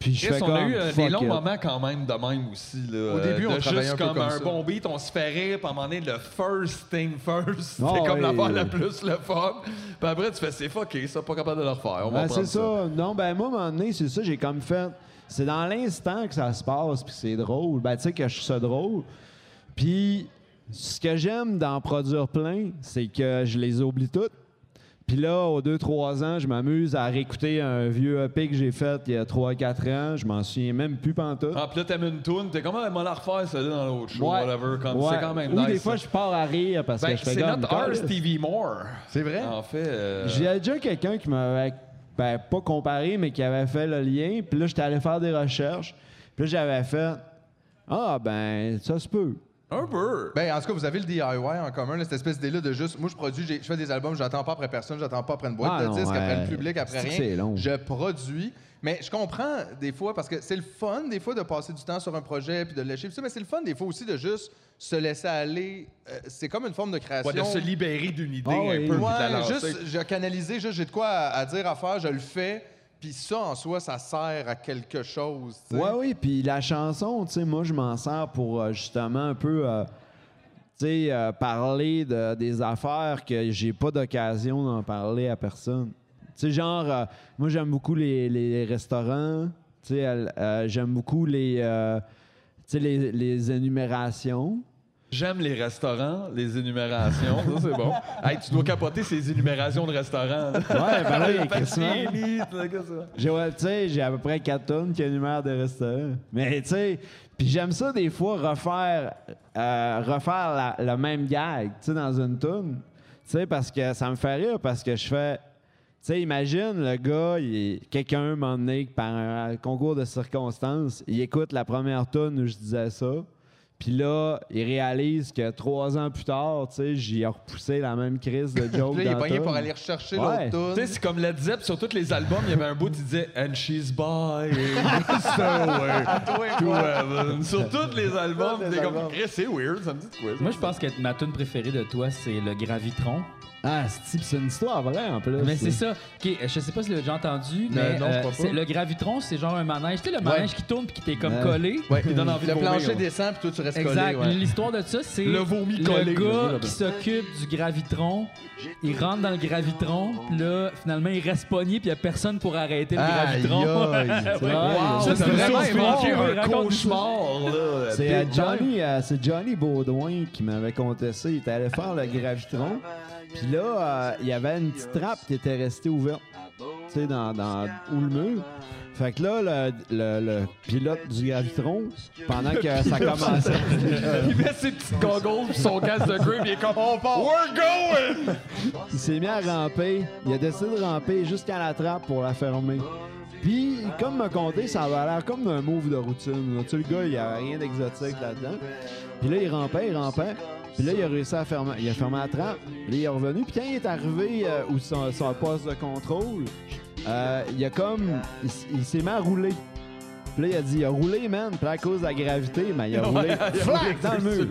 Puis je Chris, fais on comme, a eu euh, des longs it. moments quand même de même aussi. Là, Au début, on travaillait juste un peu comme, comme un ça. bon beat, on se fait rire, puis à un moment donné, le first thing first, c'est Ah comme ouais. l'affaire la plus le fun. Puis après, tu fais, c'est fucké, ça, pas capable de le refaire. On va Ben, c'est ça. ça. Non, ben moi, à un moment donné, c'est ça, j'ai comme fait. C'est dans l'instant que ça se passe, puis c'est drôle. Ben, tu sais, que je suis ça drôle. Puis, ce que j'aime d'en produire plein, c'est que je les oublie toutes. Puis là, aux 2-3 ans, je m'amuse à réécouter un vieux EP que j'ai fait il y a 3-4 ans. Je m'en souviens même plus pantoute. Ah, puis là, t'aimes une toune, t'es comme, ah, moi, la refaire, celle-là, dans l'autre show, Ouais. whatever. Comme, Ouais. C'est quand même Ou nice. des fois, ça. je pars à rire parce Ben, que je fais c'est notre Calisse. Stevie Moore. C'est vrai? En fait. euh, J'ai déjà quelqu'un qui m'avait, ben, pas comparé, mais qui avait fait le lien. Puis là, j'étais allé faire des recherches. Puis là, j'avais fait Ah, ben, ça se peut. Un peu. Ben, en tout cas, vous avez le DIY en commun, là, cette espèce d'idée-là de juste. Moi, je produis, j'ai- je fais des albums, j'attends pas après personne, j'attends pas après une boîte Ah de non, disques, après ouais. le public, après C'est que rien. c'est long? Je produis. Mais je comprends des fois, parce que c'est le fun, des fois, de passer du temps sur un projet puis de le lâcher, puis ça, mais c'est le fun, des fois aussi, de juste se laisser aller. Euh, c'est comme une forme de création. Ouais, de se libérer d'une idée Ah un oui. peu. puis de la Ouais, lancer. juste, j'ai canalisé, juste, j'ai de quoi à, à dire, à faire, je le fais, puis ça, en soi, ça sert à quelque chose. tu sais. Ouais, oui, puis la chanson, tu sais, moi, je m'en sers pour euh, justement un peu, euh, tu sais, euh, parler de, des affaires que j'ai pas d'occasion d'en parler à personne. Tu sais, genre, moi, j'aime beaucoup les, restaurants, tu sais, j'aime beaucoup les, les, les énumérations. J'aime les restaurants, les énumérations. ça, c'est bon. Hey, tu dois capoter ces énumérations de restaurants. là. Ouais, ben oui, Le Christmas. papier, lit, tout ça. J'ai, ouais, tu sais, j'ai à peu près 4 tonnes qui énumèrent des restaurants. Mais tu sais, puis j'aime ça des fois refaire, euh, refaire la- le même gag, tu sais, dans une tune. Tu sais, parce que ça me fait rire, parce que je fais. Tu sais, imagine le gars, il est- quelqu'un, un moment donné, par un concours de circonstances, il écoute la première tune où je disais ça. Puis là, il réalise que trois ans plus tard, tu sais, j'y ai repoussé la même crise de joke. Puis là, il est pogné pour aller rechercher Ouais. l'autre Tu sais, c'est comme Led Zepp, sur tous les albums, il y avait un bout qui disait And she's by to Heaven. Sur tous les albums, t'es comme. Chris, c'est weird, ça me dit de quoi. Moi, je pense que ma tune préférée de toi, c'est le Gravitron. Ah, c'est une histoire vraie en plus. Mais c'est ça. OK, je sais pas si tu l'as déjà entendu, mais non, je euh, crois pas. le Gravitron, c'est genre un manège. Tu sais, le manège qui tourne puis qui t'est comme collé. Ouais. Donne envie de Le plancher descend, puis toi, tu restes Exact. collé. ouais. L'histoire de ça, c'est Le vomi le collé, gars qui s'occupe du gravitron. Il rentre dans le gravitron, puis là, finalement, il reste pogné, puis il n'y a personne pour arrêter le Aïe, gravitron. Wow, c'est vraiment un raconte cauchemar, là. C'est. Johnny, euh, c'est Johnny Baudouin qui m'avait conté ça. Il était allé faire le gravitron. Puis là, euh, il y avait une petite trappe qui était restée ouverte. Tu sais, dans, dans où le mur. Fait que là, le, le- le pilote du gravitron, pendant que ça commençait. Il met ses petites goggles pis son casque de grip, il est comme On part! We're going! Il s'est mis à ramper. Il a décidé de ramper jusqu'à la trappe pour la fermer. Puis, comme me compter, ça avait l'air comme un move de routine. Tu sais, le gars, il n'y avait rien d'exotique là-dedans. Puis là, il rampait, il rampait. Puis là, il a réussi à fermer. Il a fermé la trappe. Là, il est revenu. Puis quand il est arrivé euh, où son, son poste de contrôle, euh, il a comme. Il s'est mis à rouler. Puis là, il a dit, il a roulé, man. Puis là, à cause de la gravité, mais il a roulé il a flac, roulé dans le mur.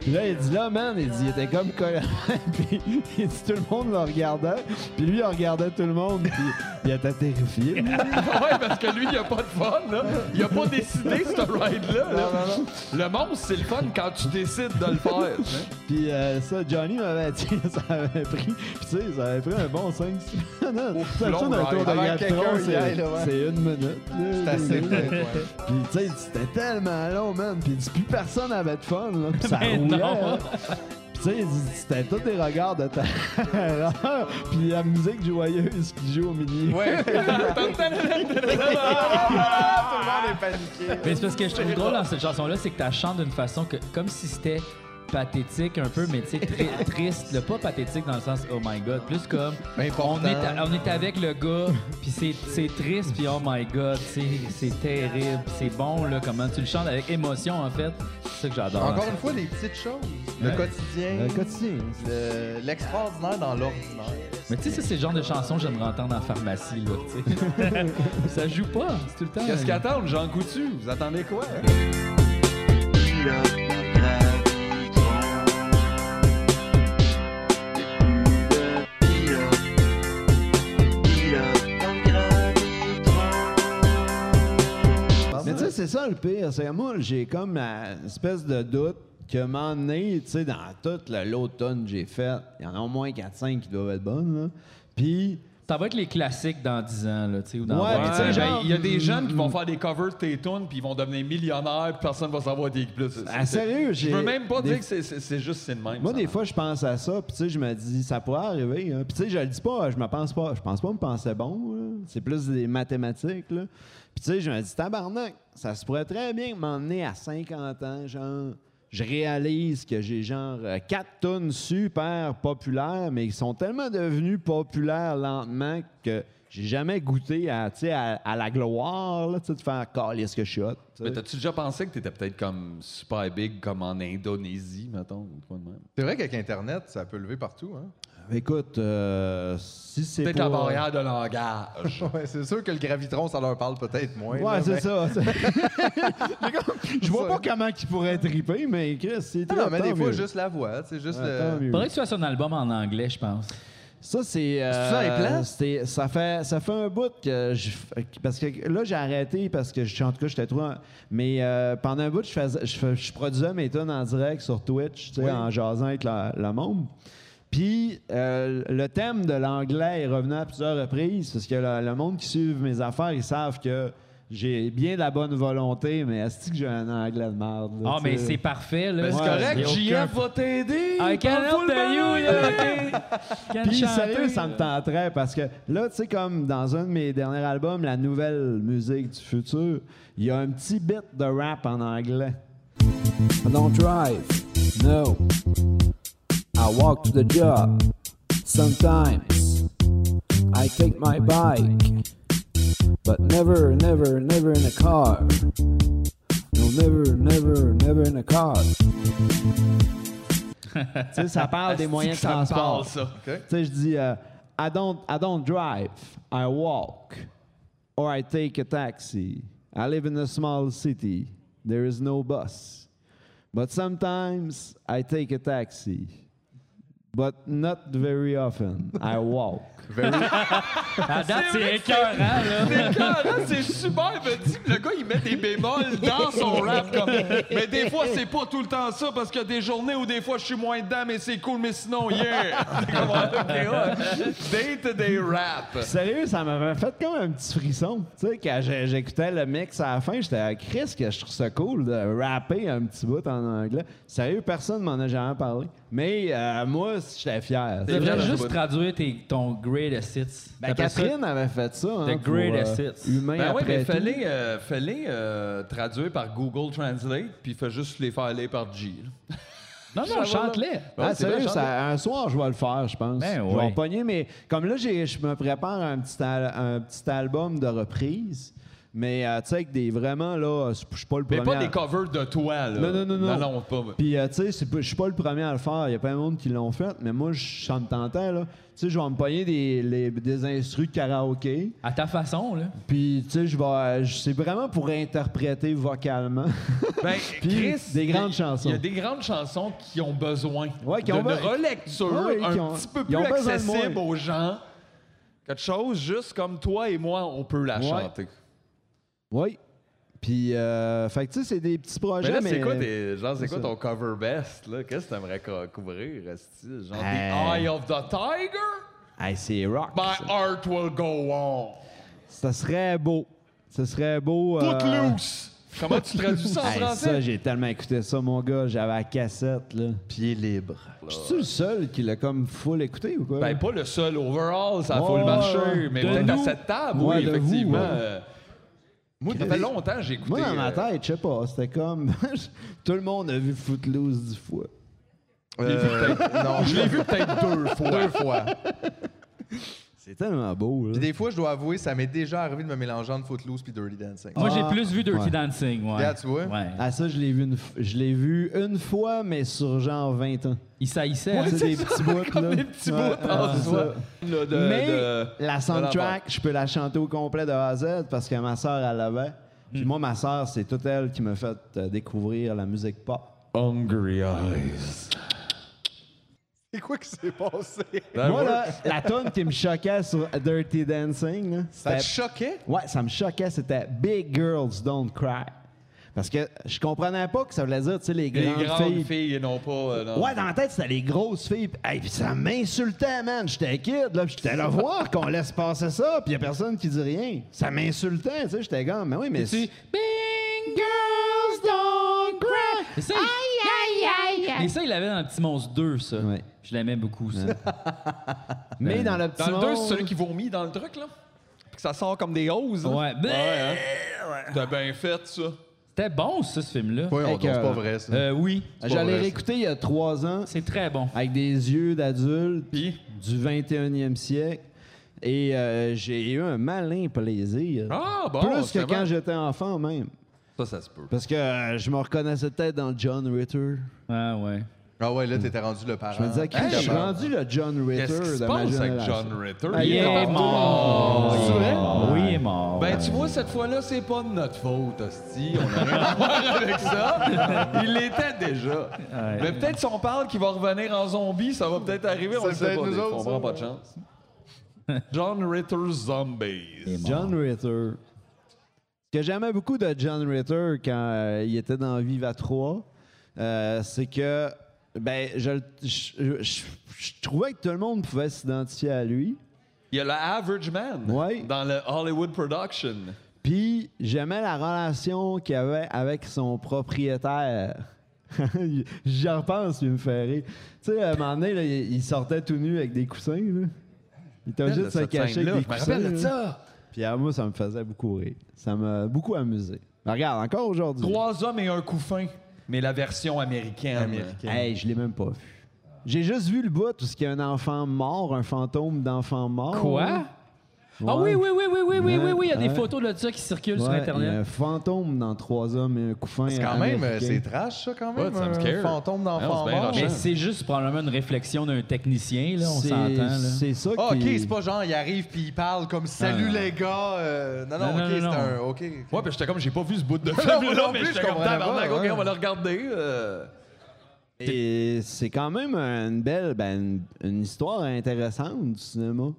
Puis là, il dit, là, man, il dit, il était comme collant. puis il dit, tout le monde le regardait. Puis lui, il regardait tout le monde. Puis il était terrifié. ouais, parce que lui, il a pas de fun, là. Il a pas décidé, ce ride-là. là. Le monstre, c'est le fun quand tu décides de le faire. Puis euh, ça, Johnny m'avait dit, ça avait pris. Puis tu sais, ça avait pris un bon 5 minutes. Ça, long ça, tour de ouais. c'est une minute. C'est assez Puis tu sais, c'était tellement long, man. Puis il dit, plus personne avait de fun, là. Puis ça Ben roulait. non. Puis tu sais, il dit, c'était tous des regards de terreur. Puis la musique joyeuse qui joue au milieu. Ouais. Tout le monde est paniqué. Mais c'est parce que je trouve drôle dans cette chanson-là, c'est que tu chantes d'une façon que, comme si c'était pathétique un peu, mais tu sais, tri- triste. là. pas pathétique dans le sens oh my god, plus comme Mais on est, à- on est avec le gars, puis c'est, c'est triste, puis oh my god, c'est, c'est terrible, puis c'est bon, là, comment tu le chantes avec émotion en fait. C'est ça que j'adore. Encore une fois, les petites choses. Le Ouais. quotidien. Le quotidien. le- L'extraordinaire dans l'ordinaire. Mais tu sais, ça, c'est le genre de chanson que j'aimerais entendre en pharmacie, là, tu sais. ça joue pas, c'est tout le temps. Qu'est-ce qu'attendent, Jean Coutu? Vous attendez quoi? Ça le pire. C'est que moi, j'ai comme la- une espèce de doute que m'en tu sais, dans toute le- l'automne que j'ai fait, il y en a au moins 4-5 qui doivent être bonnes, là. Puis, Ça va être les classiques dans 10 ans, là, tu sais, ou dans Ouais, 20 mais tu sais, Ouais, ben, il y a des jeunes qui vont faire des covers de tes tunes puis ils vont devenir millionnaires puis personne va savoir qui plus. C'est- ah, c'est- sérieux, Je j'ai. veux même pas des- dire que c'est- c'est c'est juste c'est le même. Moi, ça. des fois, je pense à ça, puis tu sais, je me dis, ça pourrait arriver. hein. Puis tu sais, je le dis pas, je me pense pas, je pense pas me penser bon. C'est plus des mathématiques, là. Puis tu sais, je me dis, tabarnak, ça se pourrait très bien m'emmener à 50 ans, genre. Je réalise que j'ai genre 4 tonnes super populaires, mais ils sont tellement devenus populaires lentement que j'ai jamais goûté à, tu sais, à, à la gloire, là, de faire ce que je suis hot. Mais t'as-tu déjà pensé que t'étais peut-être comme super big, comme en Indonésie, mettons, ou quoi de même? C'est vrai qu'avec Internet, ça peut lever partout. Hein? Écoute, euh, si c'est Peut-être la barrière de langage. Ouais, c'est sûr que le gravitron, ça leur parle peut-être moins. Ouais, là, c'est mais- ça. Je vois pas comment ils pourraient triper, mais Chris, c'est Ah non, mais des fois, mieux. juste la voix. C'est juste le-. Faudrait que tu fasses un album en anglais, je pense. Ça, c'est. euh, C'est ça, les plans? c'était- ça, fait, ça fait un bout que. Je, parce que là, j'ai arrêté parce que, je- en tout cas, j'étais trop. en- Mais euh, pendant un bout, je, faisais, je, fais- je produisais mes tunes en direct sur Twitch, tu sais, Oui. en jasant avec la- le monde. Puis euh, le thème de l'anglais est revenu à plusieurs reprises parce que le, le monde qui suit mes affaires, ils savent que j'ai bien de la bonne volonté, mais est-ce que j'ai un anglais de merde? Ah, tu mais c'est parfait, là. C'est correct, JF va t'aider. I can help you, yeah, Puis sérieux, ça me tenterait parce que là, tu sais, comme dans un de mes derniers albums, la nouvelle musique du futur, il y a un petit bit de rap en anglais. I don't drive, no. I walk to the job. Sometimes I take my bike, but never, never, never in a car. No, never, never, never in a car. tu sais, ça parle des moyens que de ça transport. parle, ça. Tu sais, je dis, euh, I, don't, I don't drive, I walk, or I take a taxi. I live in a small city. There is no bus. But sometimes I take a taxi. But not very often. I walk. À date, c'est écœurant, là. C'est écœurant, c'est super petit. Le gars, il met des bémols dans son rap. Comme... Mais des fois, c'est pas tout le temps ça parce qu'il y a des journées où des fois, je suis moins dedans, mais c'est cool, mais sinon, yeah! C'est comme. Day-to-day rap. Sérieux, ça m'avait fait comme un petit frisson. Tu sais, quand j'écoutais le mix à la fin, j'étais à Chris que je trouve ça cool de rapper un petit bout en anglais. Sérieux, personne m'en a jamais parlé. Mais euh, moi, j'étais fier. Tu devrais juste traduire tes- ton greatest hits. Ben, ça Catherine avait fait ça. hein, The pour, greatest euh, hits. Humain Ben oui, mais fallait, euh, fallait euh, traduire par Google Translate, puis fait juste les faire aller par G. là. Non, non, chante-les. Ouais, Ah, c'est vrai, sérieux, ça- un soir, je vais le faire, je pense. Ben Je vais en pogner, mais comme là, j'ai- je me prépare un petit, al- un petit album de reprise. Mais euh, tu sais, avec des vraiment, là, je suis pas le Mais premier. pas à- des covers de toi, là. Non, non, non, non. Non, non, pas. Puis, euh, tu sais, pas- je suis pas le premier à le faire. Il y a plein de monde qui l'ont fait, mais moi, je me tentait, là. Tu sais, je vais me pogner des, les- des instrus de karaoké. À ta façon, là. Puis, tu sais, je vais. C'est vraiment pour interpréter vocalement. Ben, Puis, Chris, des il y a- grandes chansons. Il y a des grandes chansons qui ont besoin Ouais, qui ont be- relecture Ouais, un qui ont- petit peu plus de accessible aux gens. Quelque chose juste comme toi et moi, on peut la Ouais. chanter. Oui. Puis, euh, fait que, tu sais, c'est des petits projets. Mais mais c'est quoi, tes- genre, c'est quoi ton cover best? là? Qu'est-ce que t'aimerais co- couvrir? Genre Euh. The Eye of the Tiger? Hey, c'est rock. My ça. heart will go on. Ça serait beau. Ça serait beau. euh, Footloose. Comment tu traduis ça en hey, français? ça, j'ai tellement écouté ça, mon gars. J'avais la cassette, là. Pied libre. Je suis le seul qui l'a comme full écouté ou quoi? Ben, pas le seul overall, ça a full marché, mais peut-être à cette table, Ouais, oui, de vous, effectivement. ouais. Moi, ça fait longtemps que j'ai écouté. Moi, dans ma euh, tête, je sais pas, c'était comme... Tout le monde a vu Footloose dix fois. Je l'ai vu Euh, peut-être- non, je l'ai vu peut-être deux fois. Deux fois. C'est tellement beau, là. Des fois, je dois avouer, ça m'est déjà arrivé de me mélanger entre Footloose puis Dirty Dancing. Moi, j'ai Ah, plus vu Dirty ouais. Dancing, ouais. Regarde, tu vois. Ouais. Ah, ça, je l'ai vu, une f- je l'ai vu une fois, mais sur genre 20 ans. Il saillissait. hein. c'est des petits bouts, là. Des petits Ouais, bouts en c'est soi. ça. Là, de- mais de- la soundtrack, je peux la chanter au complet de A à Z parce que ma sœur, elle l'avait. Puis moi, ma sœur, c'est toute elle qui m'a fait euh, découvrir la musique pop. Hungry Eyes. C'est quoi qui s'est passé? Ben moi, là, la tune qui me choquait sur Dirty Dancing, là, Ça te choquait? Ouais, ça me choquait, c'était Big Girls Don't Cry. Parce que je comprenais pas que ça voulait dire, tu sais, les Les grandes, grandes filles. filles, et non pas. euh, non. Ouais, dans la tête, c'était les grosses filles. Hey, puis ça m'insultait, man. J'étais kid, là. puis J'étais là voir qu'on laisse passer ça, puis y a personne qui dit rien. Ça m'insultait, tu sais. J'étais comme, mais oui, mais. Big Girls Don't Cry. Mais ça, il... Mais ça, il l'avait dans le Petit Monstre 2, ça. Ouais. Je l'aimais beaucoup, ça. Mais dans le petit Dans le 2, monde- c'est celui qui vomit dans le truc, là. Puis que ça sort comme des hausses. là. Ouais. Ben, Ouais, hein. T'as bien fait, ça. C'était bon, ça, ce film-là. Oui, on Hey, c'est pas vrai, ça. Euh, oui. pas J'allais vrai, réécouter il y a trois ans C'est très bon. avec des yeux d'adulte Puis, du 21e siècle. Et euh, j'ai eu un malin plaisir. Ah, bon, Plus que c'est quand bon. j'étais enfant même. Ça, ça se peut. Parce que euh, je me reconnaissais peut-être dans John Ritter. Ah ouais. Ah ouais, là, t'étais rendu le parent. Je me disais, Chris, je suis rendu le John Ritter Qu'est-ce qui se de ma passe avec génération. John Ritter? Ah, Il est mort. C'est vrai? Oui, il est mort. Ben, tu vois, cette fois-là, c'est pas de notre faute, hostie. On a rien à voir avec ça. Il l'était déjà. Mais peut-être si on parle qu'il va revenir en zombie, ça va peut-être arriver. On le sait peut-être pas. nous des fois, autres, on ça. prend pas de chance. John Ritter Zombies. John Ritter. Ce que j'aimais beaucoup de John Ritter quand euh, il était dans Viva 3, euh, c'est que ben, je, je- je- je trouvais que tout le monde pouvait s'identifier à lui. Il y a le Average Man Ouais. dans le Hollywood Production. Puis j'aimais la relation qu'il avait avec son propriétaire. J'y repense, il me fait rire. Tu sais, à un moment donné, là, il il sortait tout nu avec des coussins. Là. Il était obligé de se cacher avec des je me coussins. rappelle de ça. Puis à moi, ça me faisait beaucoup rire. Ça m'a beaucoup amusé. Mais regarde, encore aujourd'hui. Trois hommes et un couffin. Mais la version américaine. Hey, je l'ai même pas vu. J'ai juste vu le bout où il y a un enfant mort, un fantôme d'enfant mort. Quoi? Ah oui, oui, oui, oui, oui, oui, oui, oui, il y a des Ouais. photos de ça qui circulent sur Internet. Il y a un fantôme dans Trois hommes et un couffin. C'est quand même, euh, c'est trash, ça, quand même. Un fantôme Non, d'enfant mort. Mais c'est juste probablement une réflexion d'un technicien, là, on s'entend. là. C'est ça Ah, OK, qui... c'est pas genre, il arrive puis il parle comme Salut non. les gars. euh, non, non, Non, OK, c'est un. OK. Ouais, puis j'étais comme, j'ai pas vu ce bout de film-là, non mais j'étais comme tabarnak, OK, on va le regarder. euh. Et c'est quand même une belle, ben, une, une histoire intéressante du cinéma.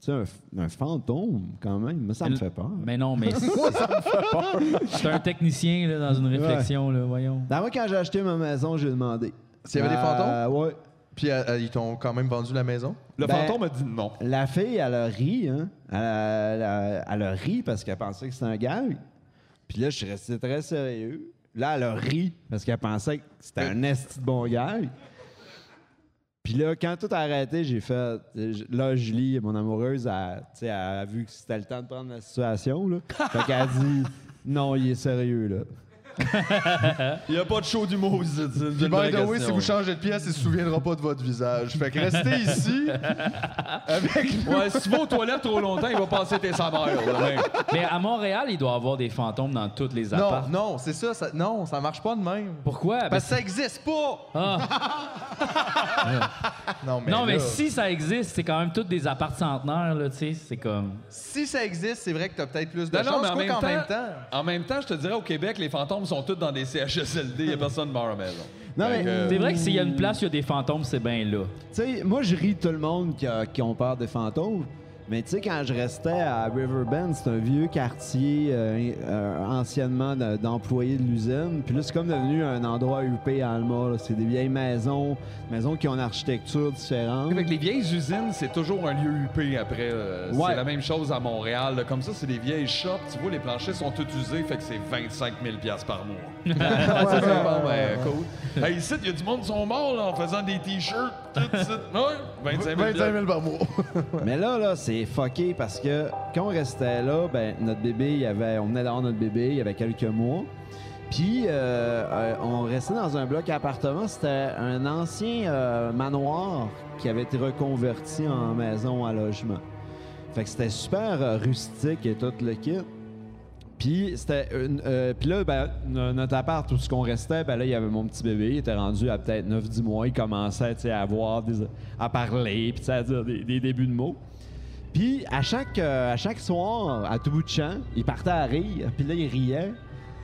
Tu sais, un, fantôme, quand même. Moi, ça me fait peur. Mais non, mais c'est un technicien là, dans une réflexion, là, voyons. Ben, moi, quand j'ai acheté ma maison, j'ai demandé. S'il y avait des Euh, fantômes? Ouais. Puis euh, euh, ils t'ont quand même vendu la maison? Le Ben, fantôme a dit non. La fille, elle a ri, hein. Elle a, elle a- elle a ri parce qu'elle pensait que c'était un gag. Puis là, je suis resté très sérieux. Là, elle a ri parce qu'elle pensait que c'était un esti de bon gag. Puis là, quand tout a arrêté, j'ai fait. Là, Julie, mon amoureuse, elle, a vu que c'était le temps de prendre la situation. Là. fait qu'elle a dit Non, il est sérieux, là. Il n'y a pas de show d'humour une Puis, by the way, si vous changez de pièce, il se souviendra pas de votre visage. Fait que restez ici avec nous. Ouais, si tu vas aux toilettes trop longtemps, il va passer tes saveurs. Mais à Montréal, il doit y avoir des fantômes dans toutes les Non, apparts. non, c'est ça, ça. Non, ça marche pas de même. Pourquoi? Parce que ça existe pas! Ah. Non, mais, non, mais là, si ça existe, c'est quand même tous des apparts centenaires, là, tu sais. C'est comme. si ça existe, c'est vrai que t'as peut-être plus de Non, non, chance. mais en même, temps, même temps. en même temps, je te dirais, au Québec, les fantômes sont tous dans des CHSLD. Il n'y a personne mort à la maison. Non, mais- que- C'est vrai que s'il y a une place où il y a des fantômes, c'est bien là. Tu sais, moi, je ris de tout le monde qui, a- qui ont peur des fantômes. Mais tu sais, quand je restais à Riverbend, c'est un vieux quartier euh, euh, anciennement de- d'employés de l'usine. Puis là, c'est comme devenu un endroit huppé à Alma. C'est des vieilles maisons, maisons qui ont une architecture différente. Avec les vieilles usines, c'est toujours un lieu huppé après. euh, Ouais. C'est la même chose à Montréal. là. Comme ça, c'est des vieilles shops. Tu vois, les planchers sont tous usés, fait que c'est 25 000 par mois. Ah, c'est bon, ben, cool. Hey, ici, il y a du monde qui sont morts là, en faisant des t-shirts. tout ici. Ouais, 25 000 25 000 par mois. Mais là, là, c'est fucké parce que quand on restait là, ben, notre bébé, on venait d'avoir notre bébé, il y avait quelques mois. Puis, euh, euh, on restait dans un bloc appartement. C'était un ancien euh, manoir qui avait été reconverti en maison à logement. Fait que c'était super rustique et tout le kit. Puis c'était puis là ben, no- notre appart où ce qu'on restait ben là il y avait mon petit bébé, il était rendu à peut-être 9 10 mois, il commençait à avoir des à parler, puis à dire des débuts de mots. Puis à chaque euh, à chaque soir, à tout bout de champ, il partait à rire, puis là il riait,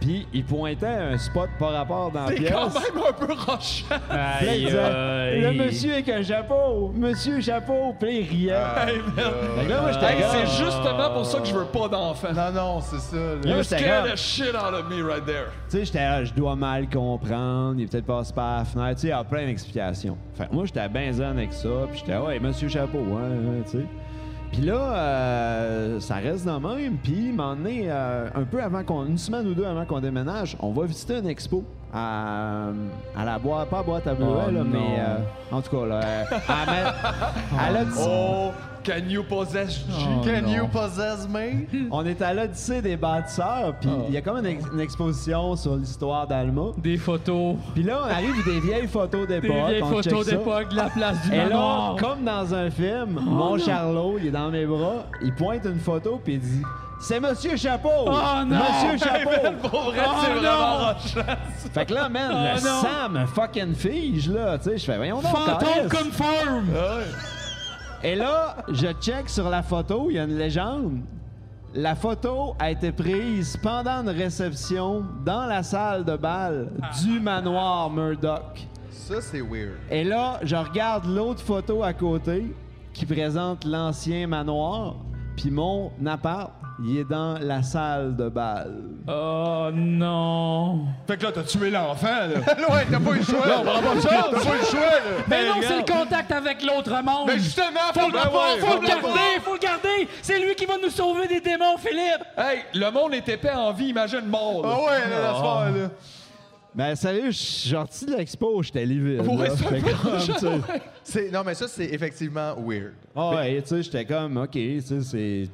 puis il pointait à un spot par rapport dans la C'est pièce. quand même un peu rochant. Puis là, il disait, le monsieur avec un chapeau, monsieur chapeau, puis là, il riait. Hey, man. Fait que là, moi, j'étais Hey, comme- c'est justement pour ça que je veux pas d'enfants. Non, non, c'est ça. là. Là, You j'étais scare comme- the shit out of me right there. Tu sais, j'étais là, je dois mal comprendre, il est peut-être passé par la fenêtre, tu sais, il y a plein d'explications. Fait que moi, j'étais bien zen avec ça, puis j'étais, ouais, monsieur Chapeau, ouais, ouais, tu sais. Puis là, euh, ça reste de même, puis m'en est un peu avant qu'on, une semaine ou deux avant qu'on déménage, on va visiter une expo à, à la boîte, pas à boîte à bleuet, Oh là, mais euh, en tout cas, là, euh, à, la- Oh, Can you possess? Oh, Can non. you possess me? On est à l'Odyssée des bâtisseurs, puis il y a comme une, ex- une exposition sur l'histoire d'Alma. Des photos. Puis là, on arrive des vieilles photos d'époque. Des vieilles on photos d'époque de la place du Et là, comme dans un film, Oh mon. Charlot, il est dans mes bras, il pointe une photo, puis il dit C'est Monsieur Chapeau Oh non! Monsieur Chapeau Pour vrai, Oh c'est vraiment. Fait que là, man, Oh le non! sang me fucking fige, là. Tu sais, je fais Voyons donc, Fantôme confirm! Et là, je check sur la photo, il y a une légende. La photo a été prise pendant une réception dans la salle de bal du manoir Murdoch. Ça, c'est weird. Et là, je regarde l'autre photo à côté qui présente l'ancien manoir, puis mon appart, il est dans la salle de bal. Oh non! Fait que là, t'as tué l'enfant, là. ouais, t'as pas eu le choix. Non, on va pas ça. T'as pas eu le choix, là. Mais non, c'est le contact avec l'autre monde! Mais justement, faut, faut le, le l'avoir, faut faut le garder, faut le garder! C'est lui qui va nous sauver des démons, Philippe! Hey, le monde est épais en vie, imagine mort. Ah ouais, là, la soirée, là. Ben sérieux, je suis sorti de l'expo, j'étais livid. Ouais. C'est- Non, mais ça, c'est effectivement weird. Ah ouais, tu sais, j'étais comme, OK, tu sais, c'est...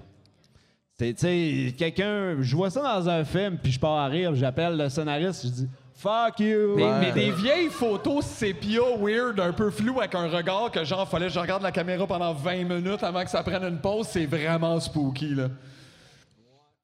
sais, quelqu'un... Je vois ça dans un film, puis je pars à rire, puis j'appelle le scénariste, je dis « Fuck you! Mais, Ouais. mais des vieilles photos sépia weird, un peu flou, avec un regard que genre, fallait que je regarde la caméra pendant 20 minutes avant que ça prenne une pause, c'est vraiment spooky, là.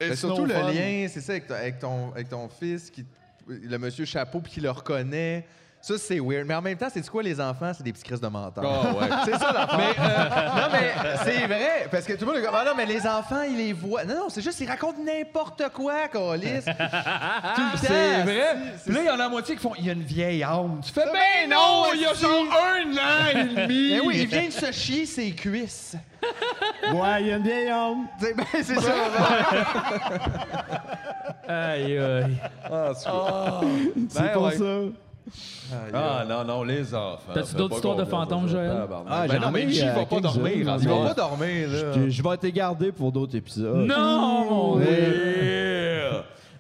Mais It's surtout le fun. lien, c'est ça, avec, ton- avec ton, avec ton fils, qui, le monsieur chapeau, puis qui le reconnaît. Ça, c'est weird. Mais en même temps, c'est quoi les enfants? C'est des petits crises de menteurs. Ah ouais. C'est ça l'affaire. Mais, euh, non, mais c'est vrai. Parce que tout le monde est comme, ah non, mais les enfants, ils les voient. Non, non, c'est juste, ils racontent n'importe quoi, Calis. tout le temps. C'est vrai. Puis là, il y en a la moitié qui font Il y a une vieille âme. Tu fais Ben Ben non, il y a genre un an et demi. Mais oui, il vient de se chier ses cuisses. Ouais, il y a une vieille homme. C'est ben, c'est ça. Aïe, aïe. Ah, c'est Oh. C'est Ben pour ouais. ça. Ah non, non, les enfants. T'as-tu d'autres histoires de fantômes, Joël? Ah, ben non, mais euh, va pas dormir. Il va pas dormir, là. Je, je vais être gardé pour d'autres épisodes. Non, mon Mais- Dieu!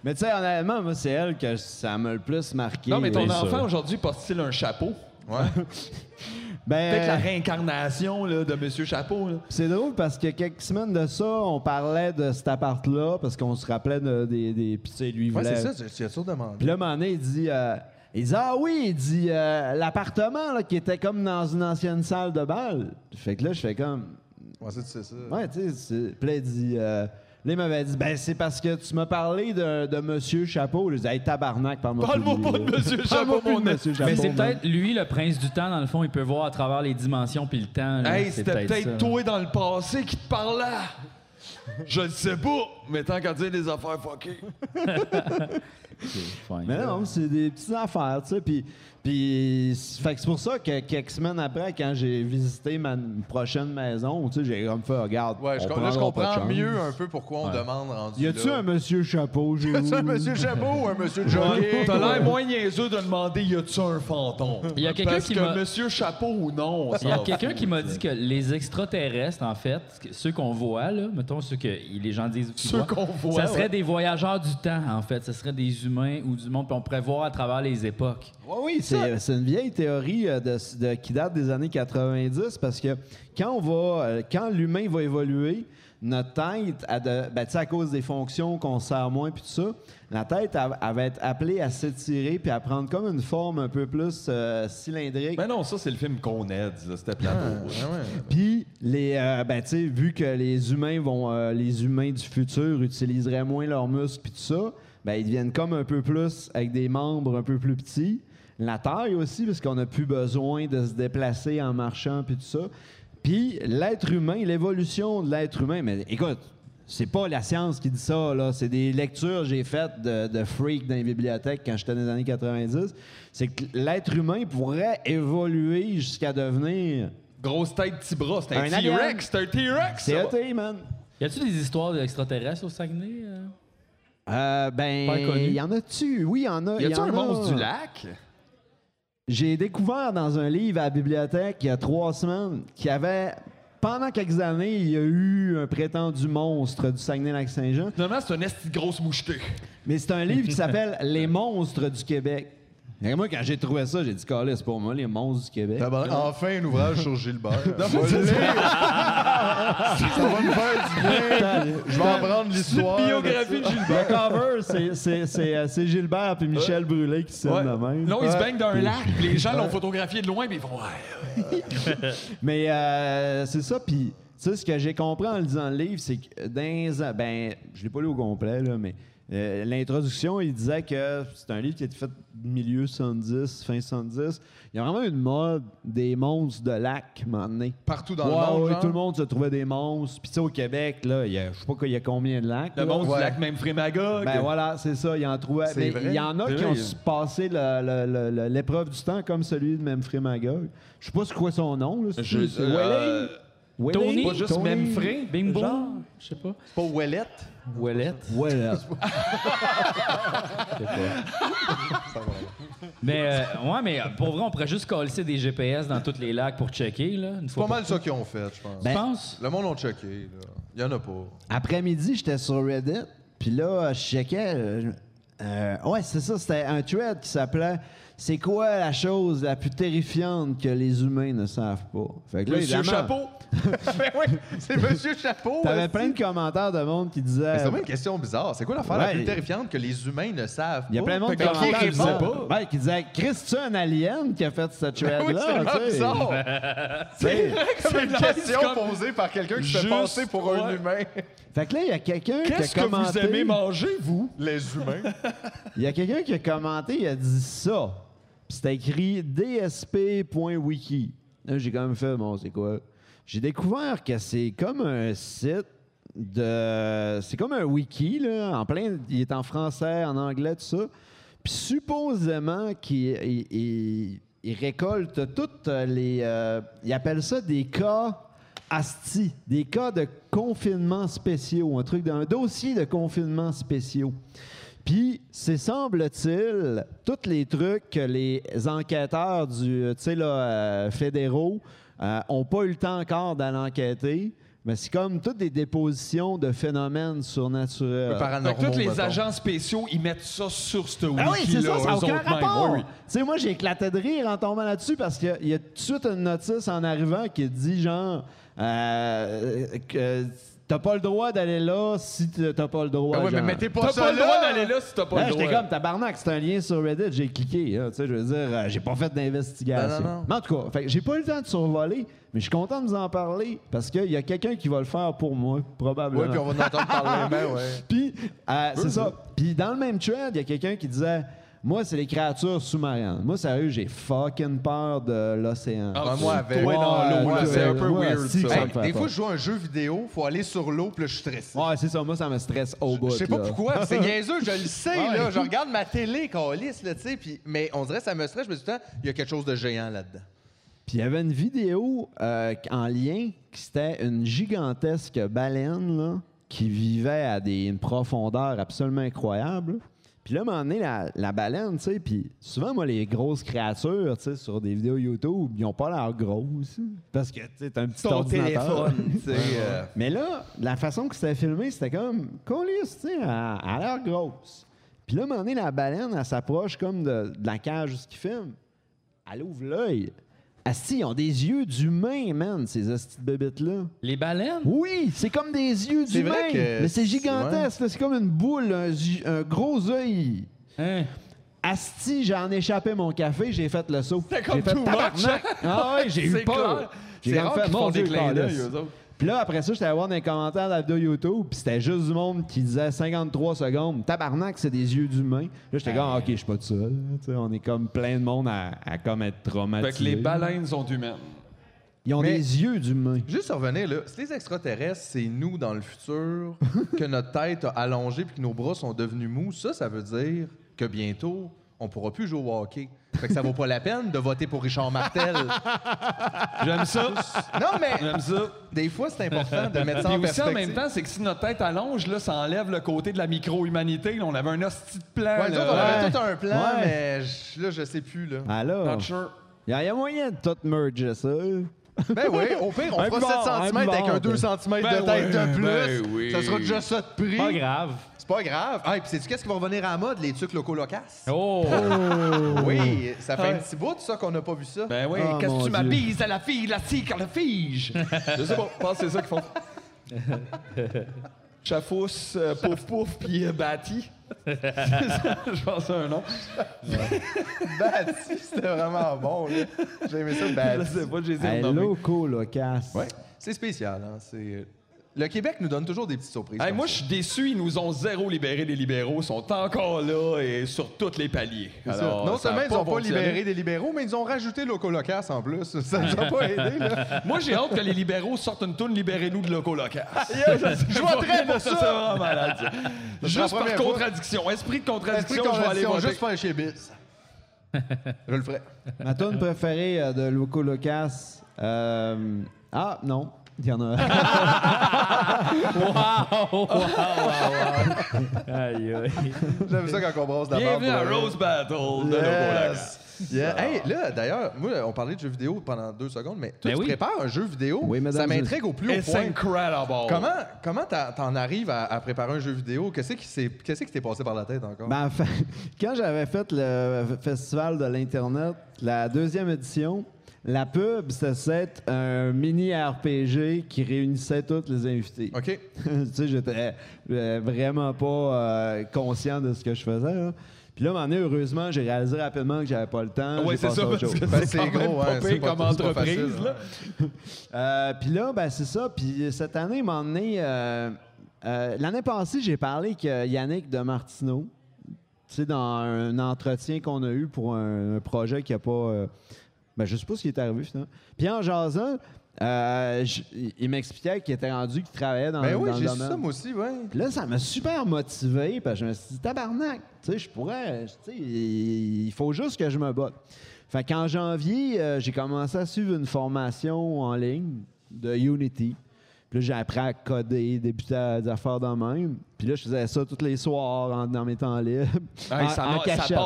Mais tu sais, honnêtement, moi, c'est elle que ça m'a le plus marqué. Non, mais ton Oui, enfant aujourd'hui porte-t-il un chapeau? Ouais. Ben, Peut-être la réincarnation là, de Monsieur Chapeau. là. C'est drôle parce que quelques semaines de ça, on parlait de cet appart-là parce qu'on se rappelait de- des. des Puis tu sais, lui, Ouais, voulait. c'est ça, tu as demandé. Puis là, donné, il dit. euh, il dit Ah oui, il dit euh, l'appartement là, qui était comme dans une ancienne salle de bal. Fait que là, je fais comme. Ouais, c'est c'est ça. Ouais, tu sais. c'est- Puis là, il dit. euh, Là, il m'avait dit, ben, c'est parce que tu m'as parlé de, de Monsieur Chapeau. Je disais, hey, tabarnak, parle-moi Parle-moi pas lui, de. Monsieur Parle-moi Chapeau, mon Monsieur Chapeau. Mais c'est peut-être lui, le prince du temps, dans le fond, il peut voir à travers les dimensions puis le temps. là. Hey, c'était peut-être ça. toi dans le passé qui te parlait. Je le sais pas, mais tant qu'à dire des affaires fuckées. Mais non, c'est des petites affaires, tu sais. Puis, puis c'est- fait que c'est pour ça que quelques semaines après, quand j'ai visité ma prochaine maison, tu sais, j'ai comme fait, regarde. Ouais, je, là, je comprends mieux un peu pourquoi on demande rendu Y a-tu un monsieur chapeau, j'ai Y a-tu un monsieur chapeau ou un monsieur jogging? T'as l'air moins niaiseux de demander y a-tu un fantôme? Il y a quelqu'un qui que m'a- Monsieur Chapeau ou non. Il y a ça- quelqu'un qui m'a dit que les extraterrestres, en fait, ceux qu'on voit, là, mettons ceux que les gens disent Ceux qu'on voit, ça serait ouais. des voyageurs du temps, en fait. Ce serait des humains ou du monde, puis on pourrait voir à travers les époques. Oui, oui, c'est c'est une vieille théorie euh, de, de- qui date des années 90 parce que quand on va, euh, quand l'humain va évoluer, notre tête, a de, ben, tu sais, à cause des fonctions qu'on sert moins puis tout ça, la tête elle, elle va être appelée à s'étirer puis à prendre comme une forme un peu plus euh, cylindrique. Mais non, ça, c'est le film qu'on aide, là, c'était plateau. Puis les, euh, ben tu sais, vu que les humains vont, euh, les humains du futur utiliseraient moins leurs muscles puis tout ça, ben ils deviennent comme un peu plus avec des membres un peu plus petits. La taille aussi, parce qu'on n'a plus besoin de se déplacer en marchant puis tout ça. Puis l'être humain, l'évolution de l'être humain, mais écoute. C'est pas la science qui dit ça, là. C'est des lectures que j'ai faites de, de freak dans les bibliothèques quand j'étais dans les années 90. C'est que l'être humain pourrait évoluer jusqu'à devenir Grosse tête, petit bras, c'est un, Un. T-Rex, c'est un T-Rex. c'est ça. hâté, man. Y a-tu des histoires d'extraterrestres au Saguenay? euh? Euh, ben, Pas il y en a-tu? Oui, il y en a. Y a-tu un monstre du lac? J'ai découvert dans un livre à la bibliothèque il y a trois semaines qu'il y avait, pendant quelques années, il y a eu un prétendu monstre du Saguenay-Lac-Saint-Jean. Finalement, c'est une esti de grosse mouchetée. Mais c'est un livre qui s'appelle Les monstres du Québec. Et moi, quand j'ai trouvé ça, j'ai dit, Calais, c'est pour moi, les monstres du Québec. Enfin, un ouvrage sur Gilbert. Non, c'est le ça. va me faire du bien. Je vais apprendre l'histoire. Le cover, c'est- c'est- c'est euh, c'est Gilbert et Michel Brûlé qui se Ouais. de même. Non, ils se baignent dans un Puis- lac, puis les gens l'ont photographié de loin, puis ils font ouais. Mais euh, c'est ça, puis tu sais, ce que j'ai compris en lisant le livre, c'est que dans les ben, je l'ai pas lu au complet, là, mais euh, l'introduction, il disait que c'est un livre qui a été fait milieu 70, fin 70. Il y a vraiment une mode des monstres de lac, donné. Partout dans Ouais, le monde, ouais, genre? tout le monde se trouvait des monstres. Puis tu sais, au Québec, là, il y a, je sais pas quoi, il y a combien de lacs. Le là. monstre du lac même Frémaga. Ben voilà, c'est ça, il en trouvait. C'est Mais vrai. il y en a qui ont passé l'épreuve du temps comme celui de Memphis Magog. Je sais pas c'est quoi son nom. Là, Je- euh, Willie? Tony? Pas juste Tony? Memphis? Bimbo? Genre? Je sais pas. C'est pas Ouellette? Ouellette? Ouellette. Mais, euh, ouais, mais pour vrai, on pourrait juste coller des GPS dans tous les lacs pour checker, là. une C'est fois pas mal ça qu'ils ont fait, je pense. Ben- Tu penses? Le monde l'a checké. Il y en a pas. Après-midi, j'étais sur Reddit, puis là, je checkais. euh, euh, ouais, c'est ça, c'était un thread qui s'appelait C'est quoi la chose la plus terrifiante que les humains ne savent pas? Fait que là, Monsieur Chapeau. ben oui, c'est Monsieur Chapeau. T'avais plein de commentaires de monde qui disaient. C'est vraiment une question bizarre. C'est quoi l'affaire la Ouais. plus terrifiante que les humains ne savent pas? Il y a plein de monde qui répond? disaient- Ouais, qui disaient Chris, tu un alien qui a fait cette thread-là? oui, c'est vraiment bizarre. C'est C'est une question comme- posée par quelqu'un qui se passer pour un humain. Fait que là, il y a quelqu'un qui a Qu'est-ce que vous commenté. aimez manger, vous? Les humains. Il y a quelqu'un qui a commenté, il a dit ça. C'était écrit dsp.wiki. Là, j'ai quand même fait, bon, c'est quoi? J'ai découvert que c'est comme un site de. C'est comme un wiki, là, en plein. Il est en français, en anglais, tout ça. Puis supposément qu'il il- il- il récolte toutes les. euh, il appelle ça des cas ASTI, des cas de confinement spéciaux, un truc d'un dossier de confinement spéciaux. Puis, c'est semble-t-il, tous les trucs que les enquêteurs du, tu sais, là, euh, fédéraux n'ont pas eu le temps encore d'aller enquêter. Mais c'est comme toutes des dépositions de phénomènes surnaturels. Que tous les agents spéciaux, ils mettent ça sur ce wiki Ah oui, c'est ça, ça n'a aucun rapport. Oui, oui. Tu sais, moi, j'ai éclaté de rire en tombant là-dessus parce qu'il y a tout de suite une notice en arrivant qui dit genre euh, que t'as pas le droit d'aller là si t'as pas le droit. Ah ouais, mais mettez pas T'as ça pas le là. droit d'aller là si t'as pas Là, le j'étais droit. comme tabarnak, c'est un lien sur Reddit, j'ai cliqué. là, tu sais, je veux dire, euh, j'ai pas fait d'investigation. Non, non, non. Mais en tout cas, fait que j'ai pas eu le temps de survoler, mais je suis content de vous en parler parce qu'il y a quelqu'un qui va le faire pour moi, probablement. Oui, puis on va en entendre parler, ben ouais. Puis, euh, c'est ça. Puis dans le même thread, il y a quelqu'un qui disait Moi, c'est les créatures sous-marines. Moi, sérieux, j'ai fucking peur de l'océan. Ah, moi, avec- toi, dans l'eau, c'est un peu moi, weird, si ça. Hey, des peur. fois, je joue à un jeu vidéo, faut aller sur l'eau, puis là, je suis stressé. Ouais, c'est ça. Moi, ça me stresse au bout. Je sais pas pourquoi, c'est niaiseux, je le sais, Ouais. là. Je regarde ma télé, câlisse, là, tu sais, puis- mais on dirait que ça me stresse, je me dis tout le temps, il y a quelque chose de géant là-dedans. Puis il y avait une vidéo euh, en lien qui c'était une gigantesque baleine là, qui vivait à des, une profondeur absolument incroyable. Puis là, à un moment donné, la, la baleine, tu sais, puis souvent, moi, les grosses créatures, tu sais, sur des vidéos YouTube, ils ont pas l'air grosses. Parce que, tu sais, t'as un petit Ton ordinateur. téléphone, tu sais. euh, Mais là, la façon que c'était filmé, c'était comme, colisse, tu sais, elle a l'air grosse. Puis là, à un moment donné, la baleine, elle s'approche comme de, de la cage où ce qu'il filme. Elle ouvre l'œil. Asti, ils ont des yeux d'humain, man, ces hosties de bébites-là. Les baleines? Oui, c'est comme des yeux d'humain. que Mais c'est gigantesque, c'est comme une boule, un, gros œil. Hein? Asti, j'en ai échappé mon café, j'ai fait le saut. J'ai fait tabarnak. Ah ouais, j'ai eu peur. J'ai C'est comme rare fait, qu'ils mon font des Dieu, clins d'œil, câlisse. eux autres. Puis là, après ça, j'étais allé voir dans les commentaires de la vidéo YouTube, puis c'était juste du monde qui disait 53 secondes. Tabarnak, c'est des yeux d'humain. Là, j'étais comme, OK, je suis pas tout seul. Tu sais, on est comme plein de monde à, à comme être traumatisé. Fait que les baleines sont humaines. Ils ont Mais- des yeux d'humain. Juste revenir, là, si les extraterrestres, c'est nous dans le futur, que notre tête a allongé puis que nos bras sont devenus mous, ça, ça veut dire que bientôt, on pourra plus jouer au hockey. Fait que ça vaut pas la peine de voter pour Richard Martel. J'aime ça. Non, mais J'aime ça. des fois, c'est important de mettre ça Puis en aussi, en perspective. même temps, c'est que si notre tête allonge, là, ça enlève le côté de la micro-humanité. là. On avait un hostie de plan. Ouais, nous là. autres, on avait Ouais. tout un plan, Ouais. mais je- là, je sais plus. Là. Ah là, Not sure. il y, a- il y a moyen de tout merger ça. Ben oui, au pire, on Un fera bord, 7 un cm avec bord. un 2 cm Ben de tête ouais, de plus. ben oui. Ça sera déjà ça de prix. Pas grave. C'est pas grave. Ah, et puis sais-tu qu'est-ce qui va revenir à la mode? Les trucs locaux locaces. Oh! Oui, ça fait Ouais. un petit bout, ça, qu'on n'a pas vu ça. Ben oui, Oh, qu'est-ce mon que tu Dieu. m'abises à la fille, la fille, quand la fige? Je sais pas, je pense que c'est ça qu'ils font. Chafousse, euh, pouf pouf, puis euh, Bati. C'est ça, je pense c'est un nom. Bati, c'était vraiment bon, là. J'ai aimé ça, Je Bati. sais pas, j'ai Hey, nommé. loco, locasse. Ouais, c'est spécial, hein. C'est... Le Québec nous donne toujours des petites surprises. Hey, comme moi, ça. je suis déçu. Ils nous ont zéro libéré. Les libéraux sont encore là et sur tous les paliers. Alors, non ça seulement ils n'ont pas libéré des libéraux, mais ils ont rajouté Loco Locasse en plus. Ça nous a pas aidé, là. Moi, j'ai hâte que les libéraux sortent une toune Libérez-nous de Loco Locasse. Je voterais pour ça. C'est vraiment malade. Juste par fois. contradiction. Esprit de contradiction, je vais aller voter. juste faire chez Biz. je le ferai. Ma tune préférée euh, de Loco Locas. euh, Ah, non. Il y en a. Wow! Wow! Wow! Aïe, aïe. J'aime ça quand on brosse d'abord. Bienvenue à Rose Battle de. Yes. Yeah. Hey, là, d'ailleurs, moi, on parlait de jeux vidéo pendant deux secondes, mais toi, Ben tu oui. prépares un jeu vidéo. Oui, ça m'intrigue au plus haut It's point. incredible. Comment comment t'en arrives à, à préparer un jeu vidéo? Qu'est-ce qui t'est passé par la tête encore? Ben, quand j'avais fait le festival de l'Internet, la deuxième édition, la pub, c'était un mini RPG qui réunissait tous les invités. OK. tu sais, j'étais euh, vraiment pas euh, conscient de ce que je faisais. là. Puis là, donné, heureusement, j'ai réalisé rapidement que j'avais pas le temps. J'ai c'est ça, parce que c'est gros, pas hein, c'est comme pas entreprise, facile, là. Euh, puis là, ben, c'est ça. Puis cette année, donné, euh, l'année passée, j'ai parlé avec Yannick de Martineau. Tu sais, dans un entretien qu'on a eu pour un, un projet qui a pas. Ben, je sais pas ce qui est arrivé, finalement. Puis en jasant, euh, je- il- m'expliquait qu'il était rendu, qu'il travaillait dans, Ben dans oui, le j'ai su domaine. ça, moi aussi, ouais. Puis là, ça m'a super motivé, parce que je me suis dit, tabarnak, tu sais, je pourrais, tu sais, il il faut juste que je me batte. Fait qu'en janvier, euh, j'ai commencé à suivre une formation en ligne de Unity. Là, j'ai appris à coder, débuter à des affaires de même. Puis là, je faisais ça tous les soirs en- dans mes temps libres. En- ça, en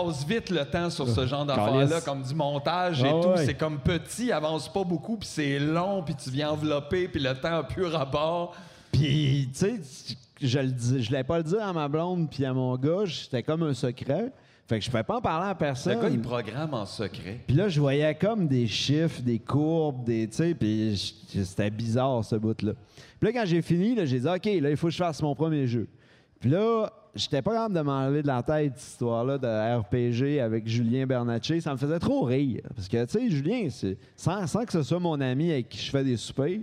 passe vite le temps sur ce genre d'affaires-là, comme du montage et Ah tout. ouais. C'est comme petit, avance pas beaucoup, puis c'est long, puis tu viens envelopper, puis le temps a plus rapport. Puis, tu sais, je je voulais pas le dire à ma blonde puis à mon gars, c'était comme un secret. Fait que je pouvais pas en parler à Le personne. gars, il programme en secret. Puis là, je voyais comme des chiffres, des courbes, des. Tu sais, puis c'était bizarre, ce bout-là. Puis là, quand j'ai fini, j'ai dit, OK, là, il faut que je fasse mon premier jeu. Puis là, j'étais pas capable de m'enlever de la tête cette histoire-là de RPG avec Julien Bernatchez. Ça me faisait trop rire. Parce que, tu sais, Julien, sans que ce soit mon ami avec qui je fais des soupers,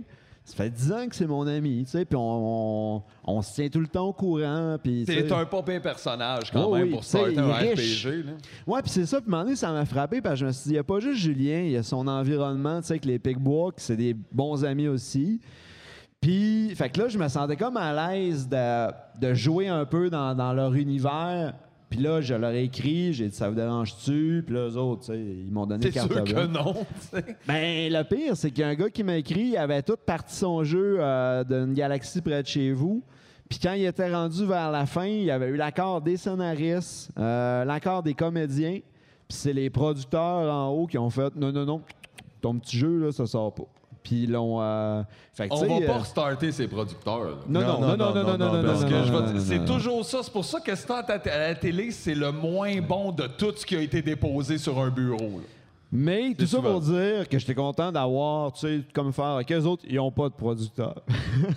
ça fait 10 ans que c'est mon ami, tu sais, puis on, on, on se tient tout le temps au courant. Sais- un pire personnage quand Oh même oui, pour est un riche. RPG. Là. Ouais, puis c'est ça. Puis à un moment donné, ça m'a frappé parce que je me suis dit, il n'y a pas juste Julien, il y a son environnement, tu sais, avec les Picbois, qui c'est des bons amis aussi. Puis, fait que là, je me sentais comme à l'aise de, de jouer un peu dans, dans leur univers. Puis là, je leur ai écrit, j'ai dit, ça vous dérange-tu? Puis là, eux autres, ils m'ont donné carte sûr que non, tu sais. Ben, le pire, c'est qu'il y a un gars qui m'a écrit, il avait tout parti son jeu euh, d'une galaxie près de chez vous. Puis quand il était rendu vers la fin, il y avait eu l'accord des scénaristes, euh, l'accord des comédiens. Puis c'est les producteurs en haut qui ont fait non, non, non, ton petit jeu, là, ça sort pas. Puis ils l'ont. euh, fait que, On va pas euh, restarter ces producteurs. là. Non, non, non, non, non, non, non, non, Parce non, que non, je vais non, te- non, c'est non. toujours ça. C'est pour ça que c'est à la télé, c'est le moins bon de tout ce qui a été déposé sur un bureau. là. Mais tout ça pour dire que j'étais content d'avoir, tu sais, comme faire, qu'eux autres, ils ont pas de producteurs.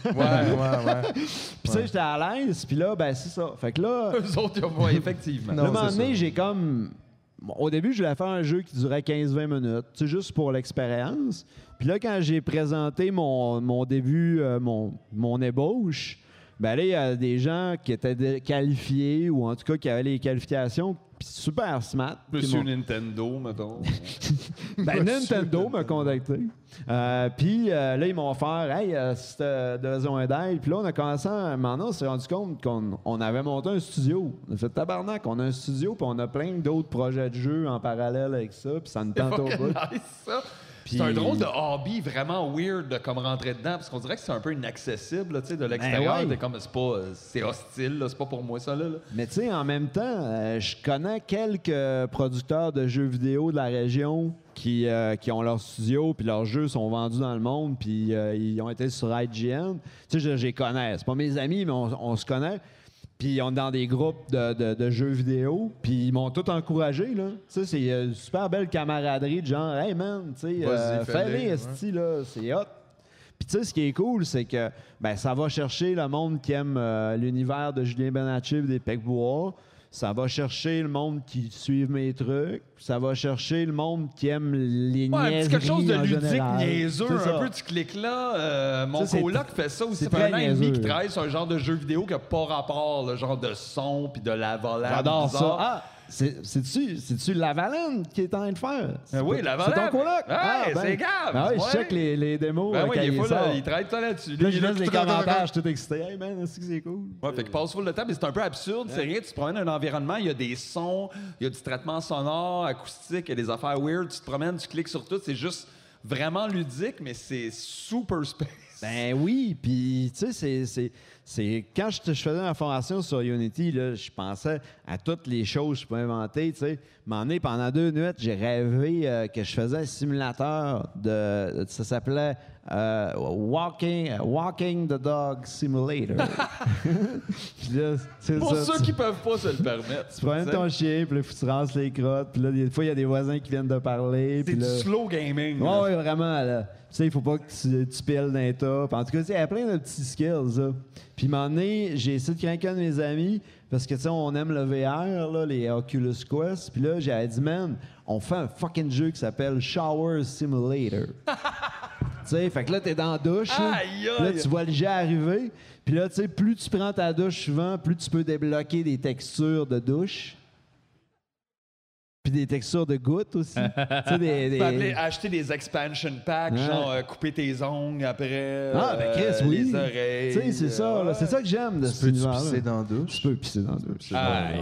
Ouais, ouais, ouais. Puis tu sais, j'étais à l'aise, puis là, ben c'est ça. Fait que là. Eux autres, ils ont pas, effectivement. À un moment donné, j'ai comme. Bon, Au début, je voulais faire un jeu qui durait 15-20 minutes, tu sais, juste pour l'expérience. Puis là, quand j'ai présenté mon, mon début, euh, mon, mon ébauche, ben là, il y a des gens qui étaient qualifiés ou en tout cas qui avaient les qualifications, super smart. Monsieur Nintendo, mettons. ben, Nintendo m'a contacté. Euh, puis euh, là, ils m'ont offert, hey, euh, t'as besoin d'aide. Puis là, on a commencé à. Maintenant, on s'est rendu compte qu'on on avait monté un studio. On a fait tabarnak, on a un studio, puis on a plein d'autres projets de jeux en parallèle avec ça, puis ça nous tente bout. nice, ça. Puis- C'est un drôle de hobby vraiment weird de comme rentrer dedans parce qu'on dirait que c'est un peu inaccessible là, tu sais, de l'extérieur. Ben ouais. T'es comme c'est pas c'est hostile, là, c'est pas pour moi ça là. là. Mais tu sais, en même temps, euh, je connais quelques producteurs de jeux vidéo de la région qui, euh, qui ont leur studio, puis leurs jeux sont vendus dans le monde, puis euh, ils ont été sur IGN. Tu sais, je, je les connais. C'est pas mes amis, mais on, on se connaît. Puis on est dans des groupes de, de- de jeux vidéo, puis ils m'ont tout encouragé, là. Tu sais, c'est euh, une super belle camaraderie de genre, hey man, tu sais, euh, fais-les, ouais. là, c'est hot. Puis tu sais, ce qui est cool, c'est que ben, ça va chercher le monde qui aime euh, l'univers de Julien Benacci et des Pecbois. Ça va chercher le monde qui suit mes trucs. Ça va chercher le monde qui aime les Ouais, quelque chose de ludique, général. niaiseux, un peu du clic-là. Euh, mon Ça, coloc fait ça aussi. c'est un an et demi qu'il travaille sur un genre de jeu vidéo qui n'a pas rapport, le genre de son puis de la volante. J'adore ça. bizarre. Ah, c'est-tu Lavalin qui est en train de faire? Ben oui, Lavalin. C'est ton coloc? Ouais, Ah, ben. c'est Gab. Ben oui, je check les, les démos. Ben euh, oui, il, est full, il travaille tout là-dessus. Là, je laisse les commentaires, je suis tout excité. Hey man, que c'est cool? Ouais, fait qu'il passe full de temps, mais c'est un peu absurde. C'est rien, tu te promènes dans un environnement, il y a des sons, il y a du traitement sonore, acoustique, il y a des affaires weird. Tu te promènes, tu cliques sur tout, c'est juste vraiment ludique, mais c'est super space. Ben oui, puis tu sais, c'est- c'est- quand je, faisais ma formation sur Unity, je pensais à toutes les choses que je pouvais inventer. Tu sais, m'en pendant deux nuits, j'ai rêvé euh, que je faisais un simulateur de, ça s'appelait euh, Walking Walking the Dog Simulator. Puis là, c'est Pour ça, ceux tu- qui peuvent pas se le permettre. tu promènes ton chien, puis là, faut que tu rases les crottes, puis là, des fois, il y a des voisins qui viennent de parler. C'est puis du là- slow gaming. Ouais, là. ouais, vraiment, là. Tu sais, il faut pas que tu, tu piles les tas. Puis En tout cas, tu sais, il y a plein de petits skills, là. Puis, moment donné, j'ai essayé de craquer un de mes amis parce que, tu sais, on aime le VR, là, les Oculus Quest. Puis là, j'avais dit, man, on fait un fucking jeu qui s'appelle Shower Simulator. tu sais, fait que là, t'es dans la douche. aïe. Là, tu vois le jet arriver. Puis là, tu sais, plus tu prends ta douche souvent, plus tu peux débloquer des textures de douche. Puis des textures de gouttes aussi. tu sais, des, des- peux appeler- acheter des expansion packs, Ouais. genre euh, couper tes ongles après. Ah, ben Chris, euh, oui. Les oreilles. Tu sais, c'est ça, là. c'est ça que j'aime de Tu ce univers-là. pisser dans douche? Tu peux pisser dans douche. Aïe,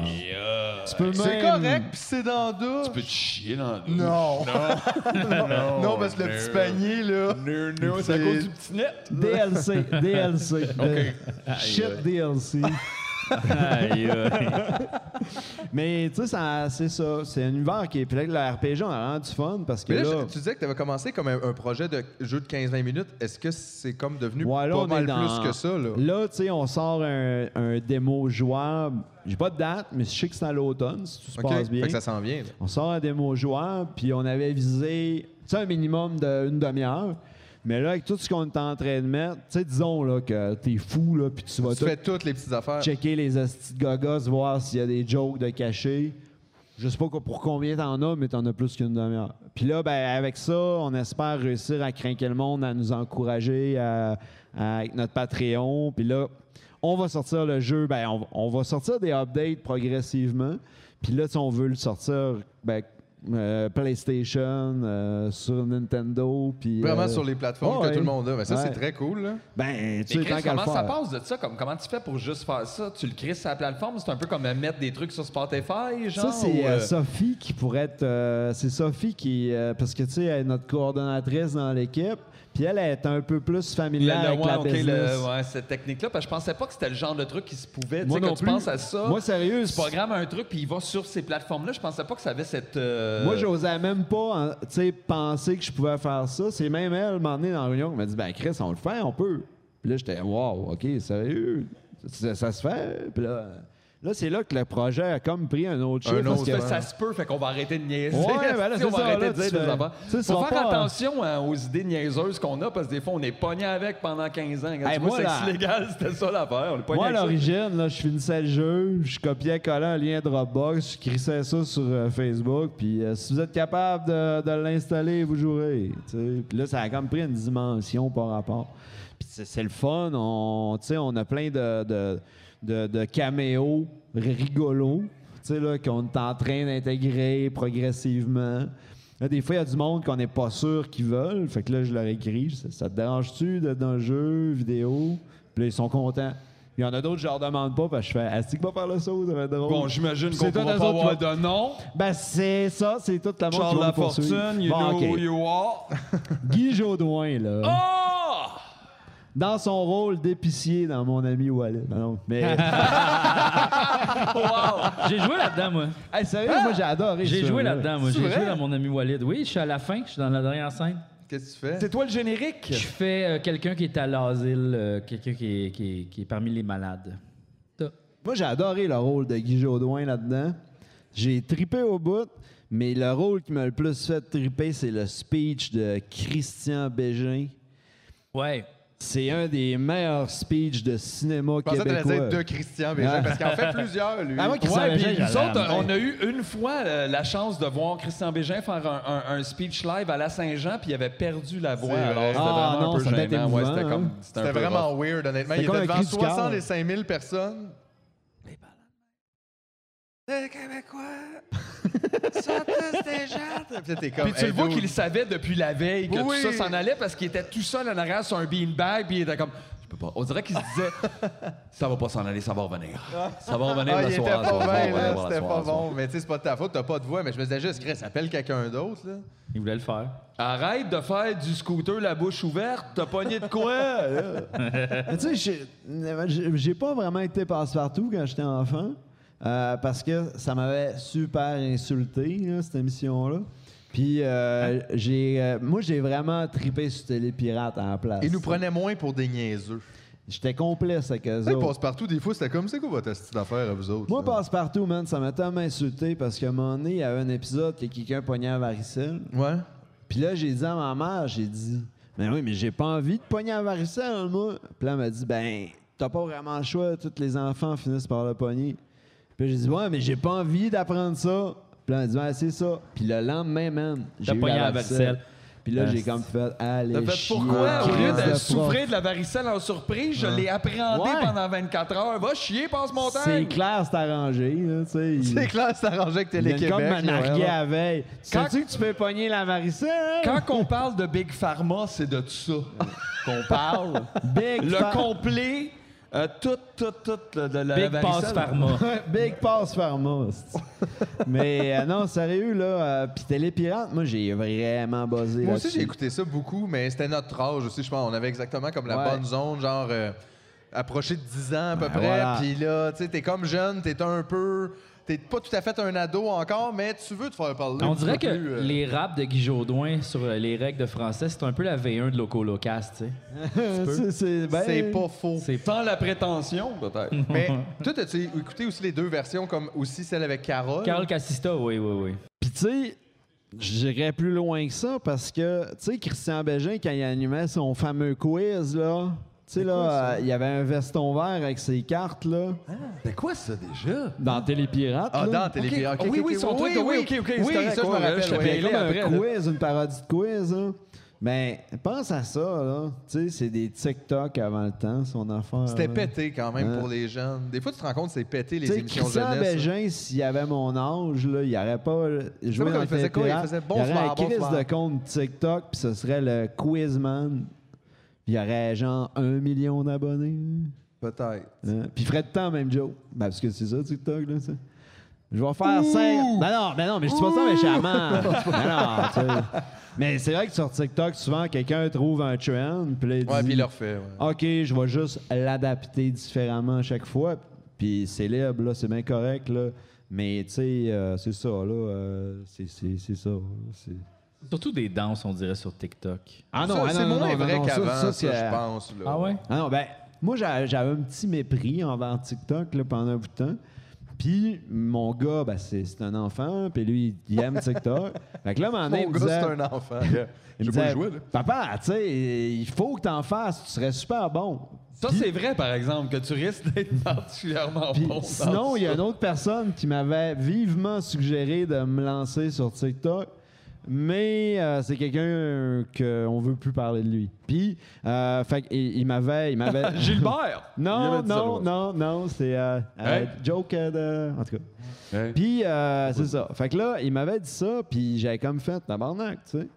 Tu peux C'est même- correct, puis c'est dans douche? Tu peux te chier dans la douche. Non. Non. non, parce que le non. petit panier, là. Non, non, c'est à C'est- cause du petit net. DLC, DLC. Aïe, Shit. DLC. Aïe, aïe. Mais tu sais, ça- c'est ça. C'est un univers qui est. Puis là, le RPG, on a vraiment du fun parce que Mais là, là. je- tu disais que tu avais commencé comme un, un projet de jeu de 15-20 minutes. Est-ce que c'est comme devenu Ouais, là, pas on mal est dans- plus que ça, là? Là, tu sais, on sort un, un démo jouable. J'ai pas de date, mais je sais que c'est à l'automne, si tout se OK. passe bien. Fait que ça s'en vient, là. On sort un démo jouable, puis on avait visé, tu sais, un minimum d'une demi-heure. Mais là, avec tout ce qu'on est en train de mettre, tu sais, disons là, que t'es fou, là, puis tu vas Tu tout fais toutes les petites affaires. checker les de gogos, voir s'il y a des jokes de cachés. Je sais pas pour combien t'en as, mais t'en as plus qu'une demi-heure. Puis là, ben, avec ça, on espère réussir à craquer le monde, à nous encourager à- à- avec notre Patreon. Puis là, on va sortir le jeu, ben, on, on va sortir des updates progressivement. Puis là, si on veut le sortir, ben, euh, PlayStation, euh, sur Nintendo. Puis, Vraiment euh, sur les plateformes que tout le monde a. Ben, ça, ouais. c'est très cool, là. Ben, tu Mais sais, tant Chris, qu'à le comment ça faire. passe de ça? Comme, comment tu fais pour juste faire ça? Tu le crées sur la plateforme? C'est un peu comme mettre des trucs sur Spotify, genre? Ça, c'est ou, euh, euh, Sophie qui pourrait être. euh, c'est Sophie qui. euh, parce que, tu sais, elle est notre coordonnatrice dans l'équipe. Puis elle, elle est un peu plus le- familière le- avec ouais, la ok, le- business. ouais, cette technique-là, parce que je pensais pas que c'était le genre de truc qui se pouvait. Tu Moi sais, quand non tu penses à ça, Moi, sérieux, tu programmes un truc puis il va sur ces plateformes-là. Je pensais pas que ça avait cette. euh, Moi, j'osais même pas hein, penser que je pouvais faire ça. C'est même elle, m'en est dans la réunion, qui m'a dit Ben, Chris, on le fait, on peut. Puis là, j'étais Wow, OK, sérieux? Ça, ça se fait? Puis là, là c'est là que le projet a comme pris un autre Un chiffre. parce que- Ça, se peut, fait qu'on va arrêter de niaiser. Ouais, ben là, Si, c'est on va ça, arrêter là, de dire des affaires. sais, Faut faire pas- attention hein, aux idées niaiseuses qu'on a, parce que des fois, on est pogné avec pendant 15 ans. Quand Hey, moi, sexe là- légal, c'était ça l'affaire. On est pogné Moi, à l'origine, là, je finissais le jeu, je copiais, collais un lien Dropbox, je crissais ça sur euh, Facebook, puis euh, si vous êtes capable de, de l'installer, vous jouerez. Puis là, ça a comme pris une dimension par rapport. Puis c'est le fun, on, tu sais, on a plein de, de, de- de caméos rigolos, tu sais, là, qu'on est en train d'intégrer progressivement. Là, des fois, il y a du monde qu'on n'est pas sûr qu'ils veulent. Fait que là, je leur écris. Ça, ça te dérange-tu d'être dans le jeu vidéo? Puis là, ils sont contents. Il y en a d'autres, je leur demande pas, parce que je fais Est-ce que pas par le saut, ça va être drôle. Bon, j'imagine qu'on pourra pas avoir de nom. Ben, c'est ça, c'est toute la monde Charles qui va. Lafortune, you Bon, know who you are. Guy Jodoin, là. Oh! Dans son rôle d'épicier dans Mon ami Wallet. Non, mais. J'ai joué là-dedans, moi. Hey, sérieux, moi, j'ai adoré J'ai joué là. là-dedans, moi. J'ai joué dans mon ami Walid. Oui, je suis à la fin, je suis dans la dernière scène. Qu'est-ce que tu fais? C'est toi le générique? Je fais euh, quelqu'un qui est à l'asile, euh, quelqu'un qui est, qui, est, qui est parmi les malades. Moi, j'ai adoré le rôle de Guy Jodoin là-dedans. J'ai tripé au bout, mais le rôle qui m'a le plus fait triper, c'est le speech de Christian Bégin. Ouais. C'est un des meilleurs speeches de cinéma Je pensais québécois. dire de Christian Bégin, Ah. parce qu'il en fait plusieurs, lui. Ah, moi, Christian Ouais, Bégin, puis nous j'adore. autres, on a eu une fois euh, la chance de voir Christian Bégin faire un, un- un speech live à la Saint-Jean, puis il avait perdu la voix. C'est Alors, vrai. c'était Ah, vraiment non, un peu ça devait être gênant. Ouais, émouvant, c'était hein. comme, c'était un C'était peu vraiment rough. weird, honnêtement. C'était Il comme était un devant cri du cœur. 65 000 personnes. Les Québécois sont tous des gens. Puis là, t'es comme, Puis tu hey, le vois dude. qu'il savait depuis la veille que Oui. tout ça s'en allait parce qu'il était tout seul en arrière sur un beanbag, puis il était comme. Je peux pas. On dirait qu'il se disait Ça va pas s'en aller, ça va revenir. Ça va revenir Ah, il soir. était ça pas va bien, revenir, là. voilà, C'était soir, pas soir. bon. Mais tu sais, c'est pas de ta faute, t'as pas de voix. Mais je me disais juste, Chris, appelle quelqu'un d'autre, là. Il voulait le faire. Arrête de faire du scooter la bouche ouverte, t'as pogné de quoi? là? Mais tu sais, j'ai pas vraiment été passe-partout quand j'étais enfant. Euh, parce que ça m'avait super insulté, là, cette émission-là. Puis, euh, j'ai, euh, moi, j'ai vraiment tripé sur Télépirate la place. Il nous prenait moins pour des niaiseux. J'étais complice avec eux autres. passe-partout, des fois, c'était comme, c'est quoi votre style d'affaires à vous autres? Moi, passe-partout, man, ça m'a tellement insulté parce qu'à un moment donné, il y avait un épisode que quelqu'un pognait à varicelle. Ouais. Puis là, j'ai dit à ma mère, j'ai dit, ben oui, mais j'ai pas envie de pogner à varicelle, moi. Puis là, elle m'a dit, ben, t'as pas vraiment le choix, tous les enfants finissent par le pogner. Puis j'ai dit, ouais, mais j'ai pas envie d'apprendre ça. Puis là, elle m'a dit, ouais, c'est ça. Puis le lendemain, man, j'ai eu pogné la varicelle. Puis là, Ah, j'ai comme fait, allez, T'as fait chier, pourquoi? Au lieu de prof. souffrir de la varicelle en surprise, je l'ai appréhendé Ouais. pendant 24 heures. Va chier, passe mon temps. C'est clair, c'est arrangé, là, tu sais. C'est clair, c'est arrangé avec Télé-Québec. comme m'en ouais. à veille. Quand- Sais-tu que tu peux pogner la varicelle? Quand on parle de Big Pharma, c'est de ça qu'on parle. Big Le complet, euh, tout, tout, tout, le- de la Big varicelle. Pass Pharma. Big Pass Pharma. Mais euh, non, sérieux, là. euh, Puis Télépirate, moi, j'ai vraiment buzzé Moi aussi, j'ai écouté ça beaucoup, mais c'était notre âge aussi, je pense. On avait exactement comme la Ouais. bonne zone, genre euh, approché de 10 ans à peu Ben, près. voilà. Puis là, tu sais, t'es comme jeune, t'es un peu. T'es pas tout à fait un ado encore, mais tu veux te faire parler. On dirait que plus, euh, les raps de Guy Jodoin sur euh, les règles de français, c'est un peu la V1 de Loco Locast, tu sais. c'est, ben, C'est pas faux. C'est Sans la prétention, peut-être. Mais toi, as-tu écouté aussi les deux versions, comme aussi celle avec Carole? Carl Cassista, oui, oui, oui. Puis tu sais, j'irais plus loin que ça parce que, tu sais, Christian Bégin, quand il animait son fameux quiz, là, sais, là, euh, il y avait un veston vert avec ses cartes, là, C'est quoi ça déjà? dans Télépirate. Ah, là. dans Télépirate. Oui, ok, oui, son oui, truc, oui, oui, oui. ok, ok, Oui, ça, je me rappelle, je y a comme après, un là. quiz, une parodie de quiz, hein. Ben, pense à ça, là. Tu sais, c'est des TikTok avant le temps, son affaire. C'était là. pété quand même Hein? pour les jeunes. Des fois, tu te rends compte que c'est pété les Tu sais, émissions Christian jeunesse. Bégin, s'il avait mon âge, là, il n'aurait pas joué dans il faisait quoi? Il faisait il y aurait un crise bonsoir. de compte TikTok, puis ce serait le Quizman. Il y aurait genre un million d'abonnés. Peut-être. Hein? Puis il ferait le temps même joke. Ben, parce que c'est ça, TikTok, là, ça. Je vais faire 5. Ben non, ben non, mais je dis pas ça méchamment. ben non, tu sais. Mais c'est vrai que sur TikTok, souvent, quelqu'un trouve un trend, puis là, il Ouais, puis il le refait. ouais. OK, je vais juste l'adapter différemment à chaque fois. Puis c'est libre, là, c'est bien correct, là. Mais, tu sais, euh, c'est ça, là. euh, c'est, c'est, c'est ça. c'est- Surtout des danses, on dirait, sur TikTok. Ah Ça, ah c'est non, moins non, vrai non, ça, qu'avant, ça, c'est- je pense. Là. Ah ouais? Ah non, ben, moi, j'a- j'avais un petit mépris envers TikTok là, pendant un bout de temps. Puis mon gars, ben, c'est, c'est un enfant, puis lui, il aime TikTok. fait que là, à un moment donné, il Mon me gars, disait- c'est un enfant. il Je me pas disait, jouer, là. Papa, tu sais, il faut que t'en fasses, tu serais super bon. Ça, c'est vrai, par exemple, que tu risques d'être particulièrement Puis bon. dans sinon, il y a une autre personne qui m'avait vivement suggéré de me lancer sur TikTok. Mais euh, c'est quelqu'un qu'on veut plus parler de lui. Puis, euh, fait il, il m'avait, il m'avait. Gilbert! Il non, non, non, non, c'est euh, euh, Hein? joke de, en tout cas. Puis euh, c'est ça. Fait que là, il m'avait dit ça, puis j'avais comme fait tabarnak, tu sais.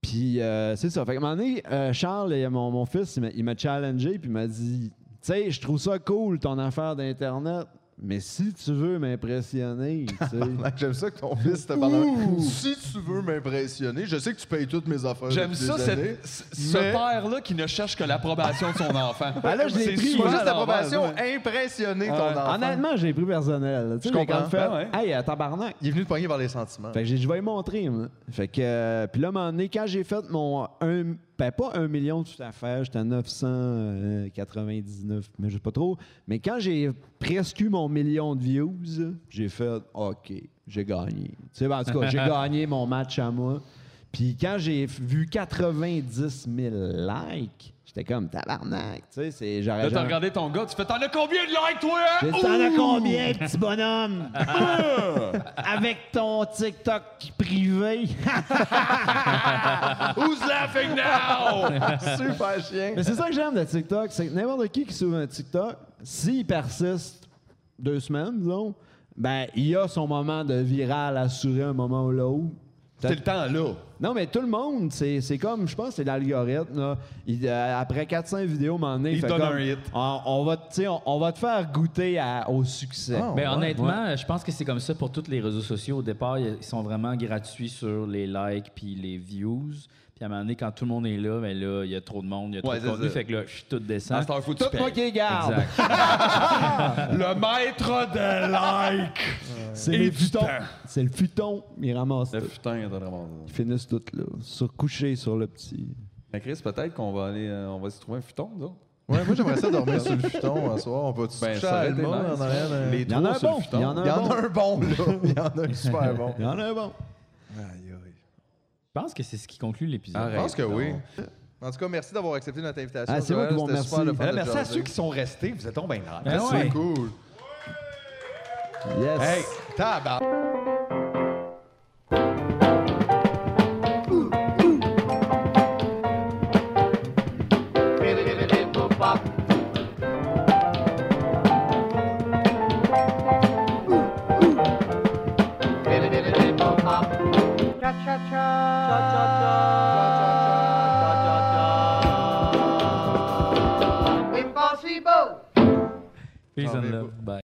Puis euh, c'est ça. Fait qu'à un moment donné, euh, Charles, et mon, mon fils, il m'a- il m'a challengé, puis il m'a dit Tu sais, je trouve ça cool ton affaire d'Internet, mais si tu veux m'impressionner, tu sais. J'aime ça que ton fils te parle. Si tu veux m'impressionner, je sais que tu payes toutes mes affaires. J'aime ça, années, cette- ce ce mais- père-là qui ne cherche que l'approbation de son enfant. Ben là, je l'ai C'est pris, souvent Pas juste à l'envers, l'approbation, ouais. impressionner ton enfant. Honnêtement, j'ai pris personnel. là. Tu sais, Je j'ai comprends. comme fait Ben ouais. Hey, euh, tabarnak. Il est venu te pogner par les sentiments. Fait que j'ai dit, je vais lui montrer. moi. Fait que, euh, puis là, à un moment donné, quand j'ai fait mon 1 ben, pas un million tout à fait, j'étais à 999, mais je sais pas trop. Mais quand j'ai presque eu mon million de views, j'ai fait OK, j'ai gagné. Tu sais, ben, en tout cas, j'ai gagné mon match à moi. Puis quand j'ai vu 90 000 likes, j'étais comme tabarnak. Tu sais, c'est j'aurais Là, t'as genre- regardé ton gars, tu fais T'en as combien de likes, toi? hein? j'ai dit, T'en as Ouh! combien, petit bonhomme? Avec ton TikTok privé. Who's laughing now? Super chien. Mais c'est ça que j'aime de TikTok, c'est que n'importe qui qui s'ouvre un TikTok, s'il persiste deux semaines, disons, ben, il a son moment de viral assuré un moment ou l'autre. C'est le temps là. Non, mais tout le monde, c'est c'est comme, je pense, que c'est l'algorithme. là. Il, euh, après 400 vidéos, Il fait donne comme, un hit. On, on va, tu sais, on, on va te faire goûter à- au succès. Ah, Mais ouais. honnêtement, je pense que c'est comme ça pour tous les réseaux sociaux. Au départ, ils sont vraiment gratuits sur les likes puis les views. Puis à un moment donné, quand tout le monde est là, ben là, il y a trop de monde, il y a trop Ouais, de contenu. ça. Fait que là, je suis tout descend. Tout moi qui garde. Exact. Le maître de like. C'est futons. temps. C'est le futon, il ramasse Le tout. putain, t'as vraiment. Ils finissent toutes là, sur couché sur le petit. Mais Chris, peut-être qu'on va aller, euh, on va se trouver un futon, nous autres. Ouais, moi, j'aimerais ça dormir sur le futon un soir. On va se Ben, coucher ça été Alma, nice. en arrière d'un- Les Il y en a un sur le bon. futon. Il y en a Il y en un bon. a un bon, là. Il y en a un super bon. Il y en a un bon. Je pense que c'est ce qui conclut l'épisode. Je pense que oui. En tout cas, merci d'avoir accepté notre invitation. Ah, c'est super le fun de merci à jaser. ceux qui sont restés. Vous êtes donc bien là. Ben C'est ouais. cool. Yes. Hey, tabac. in the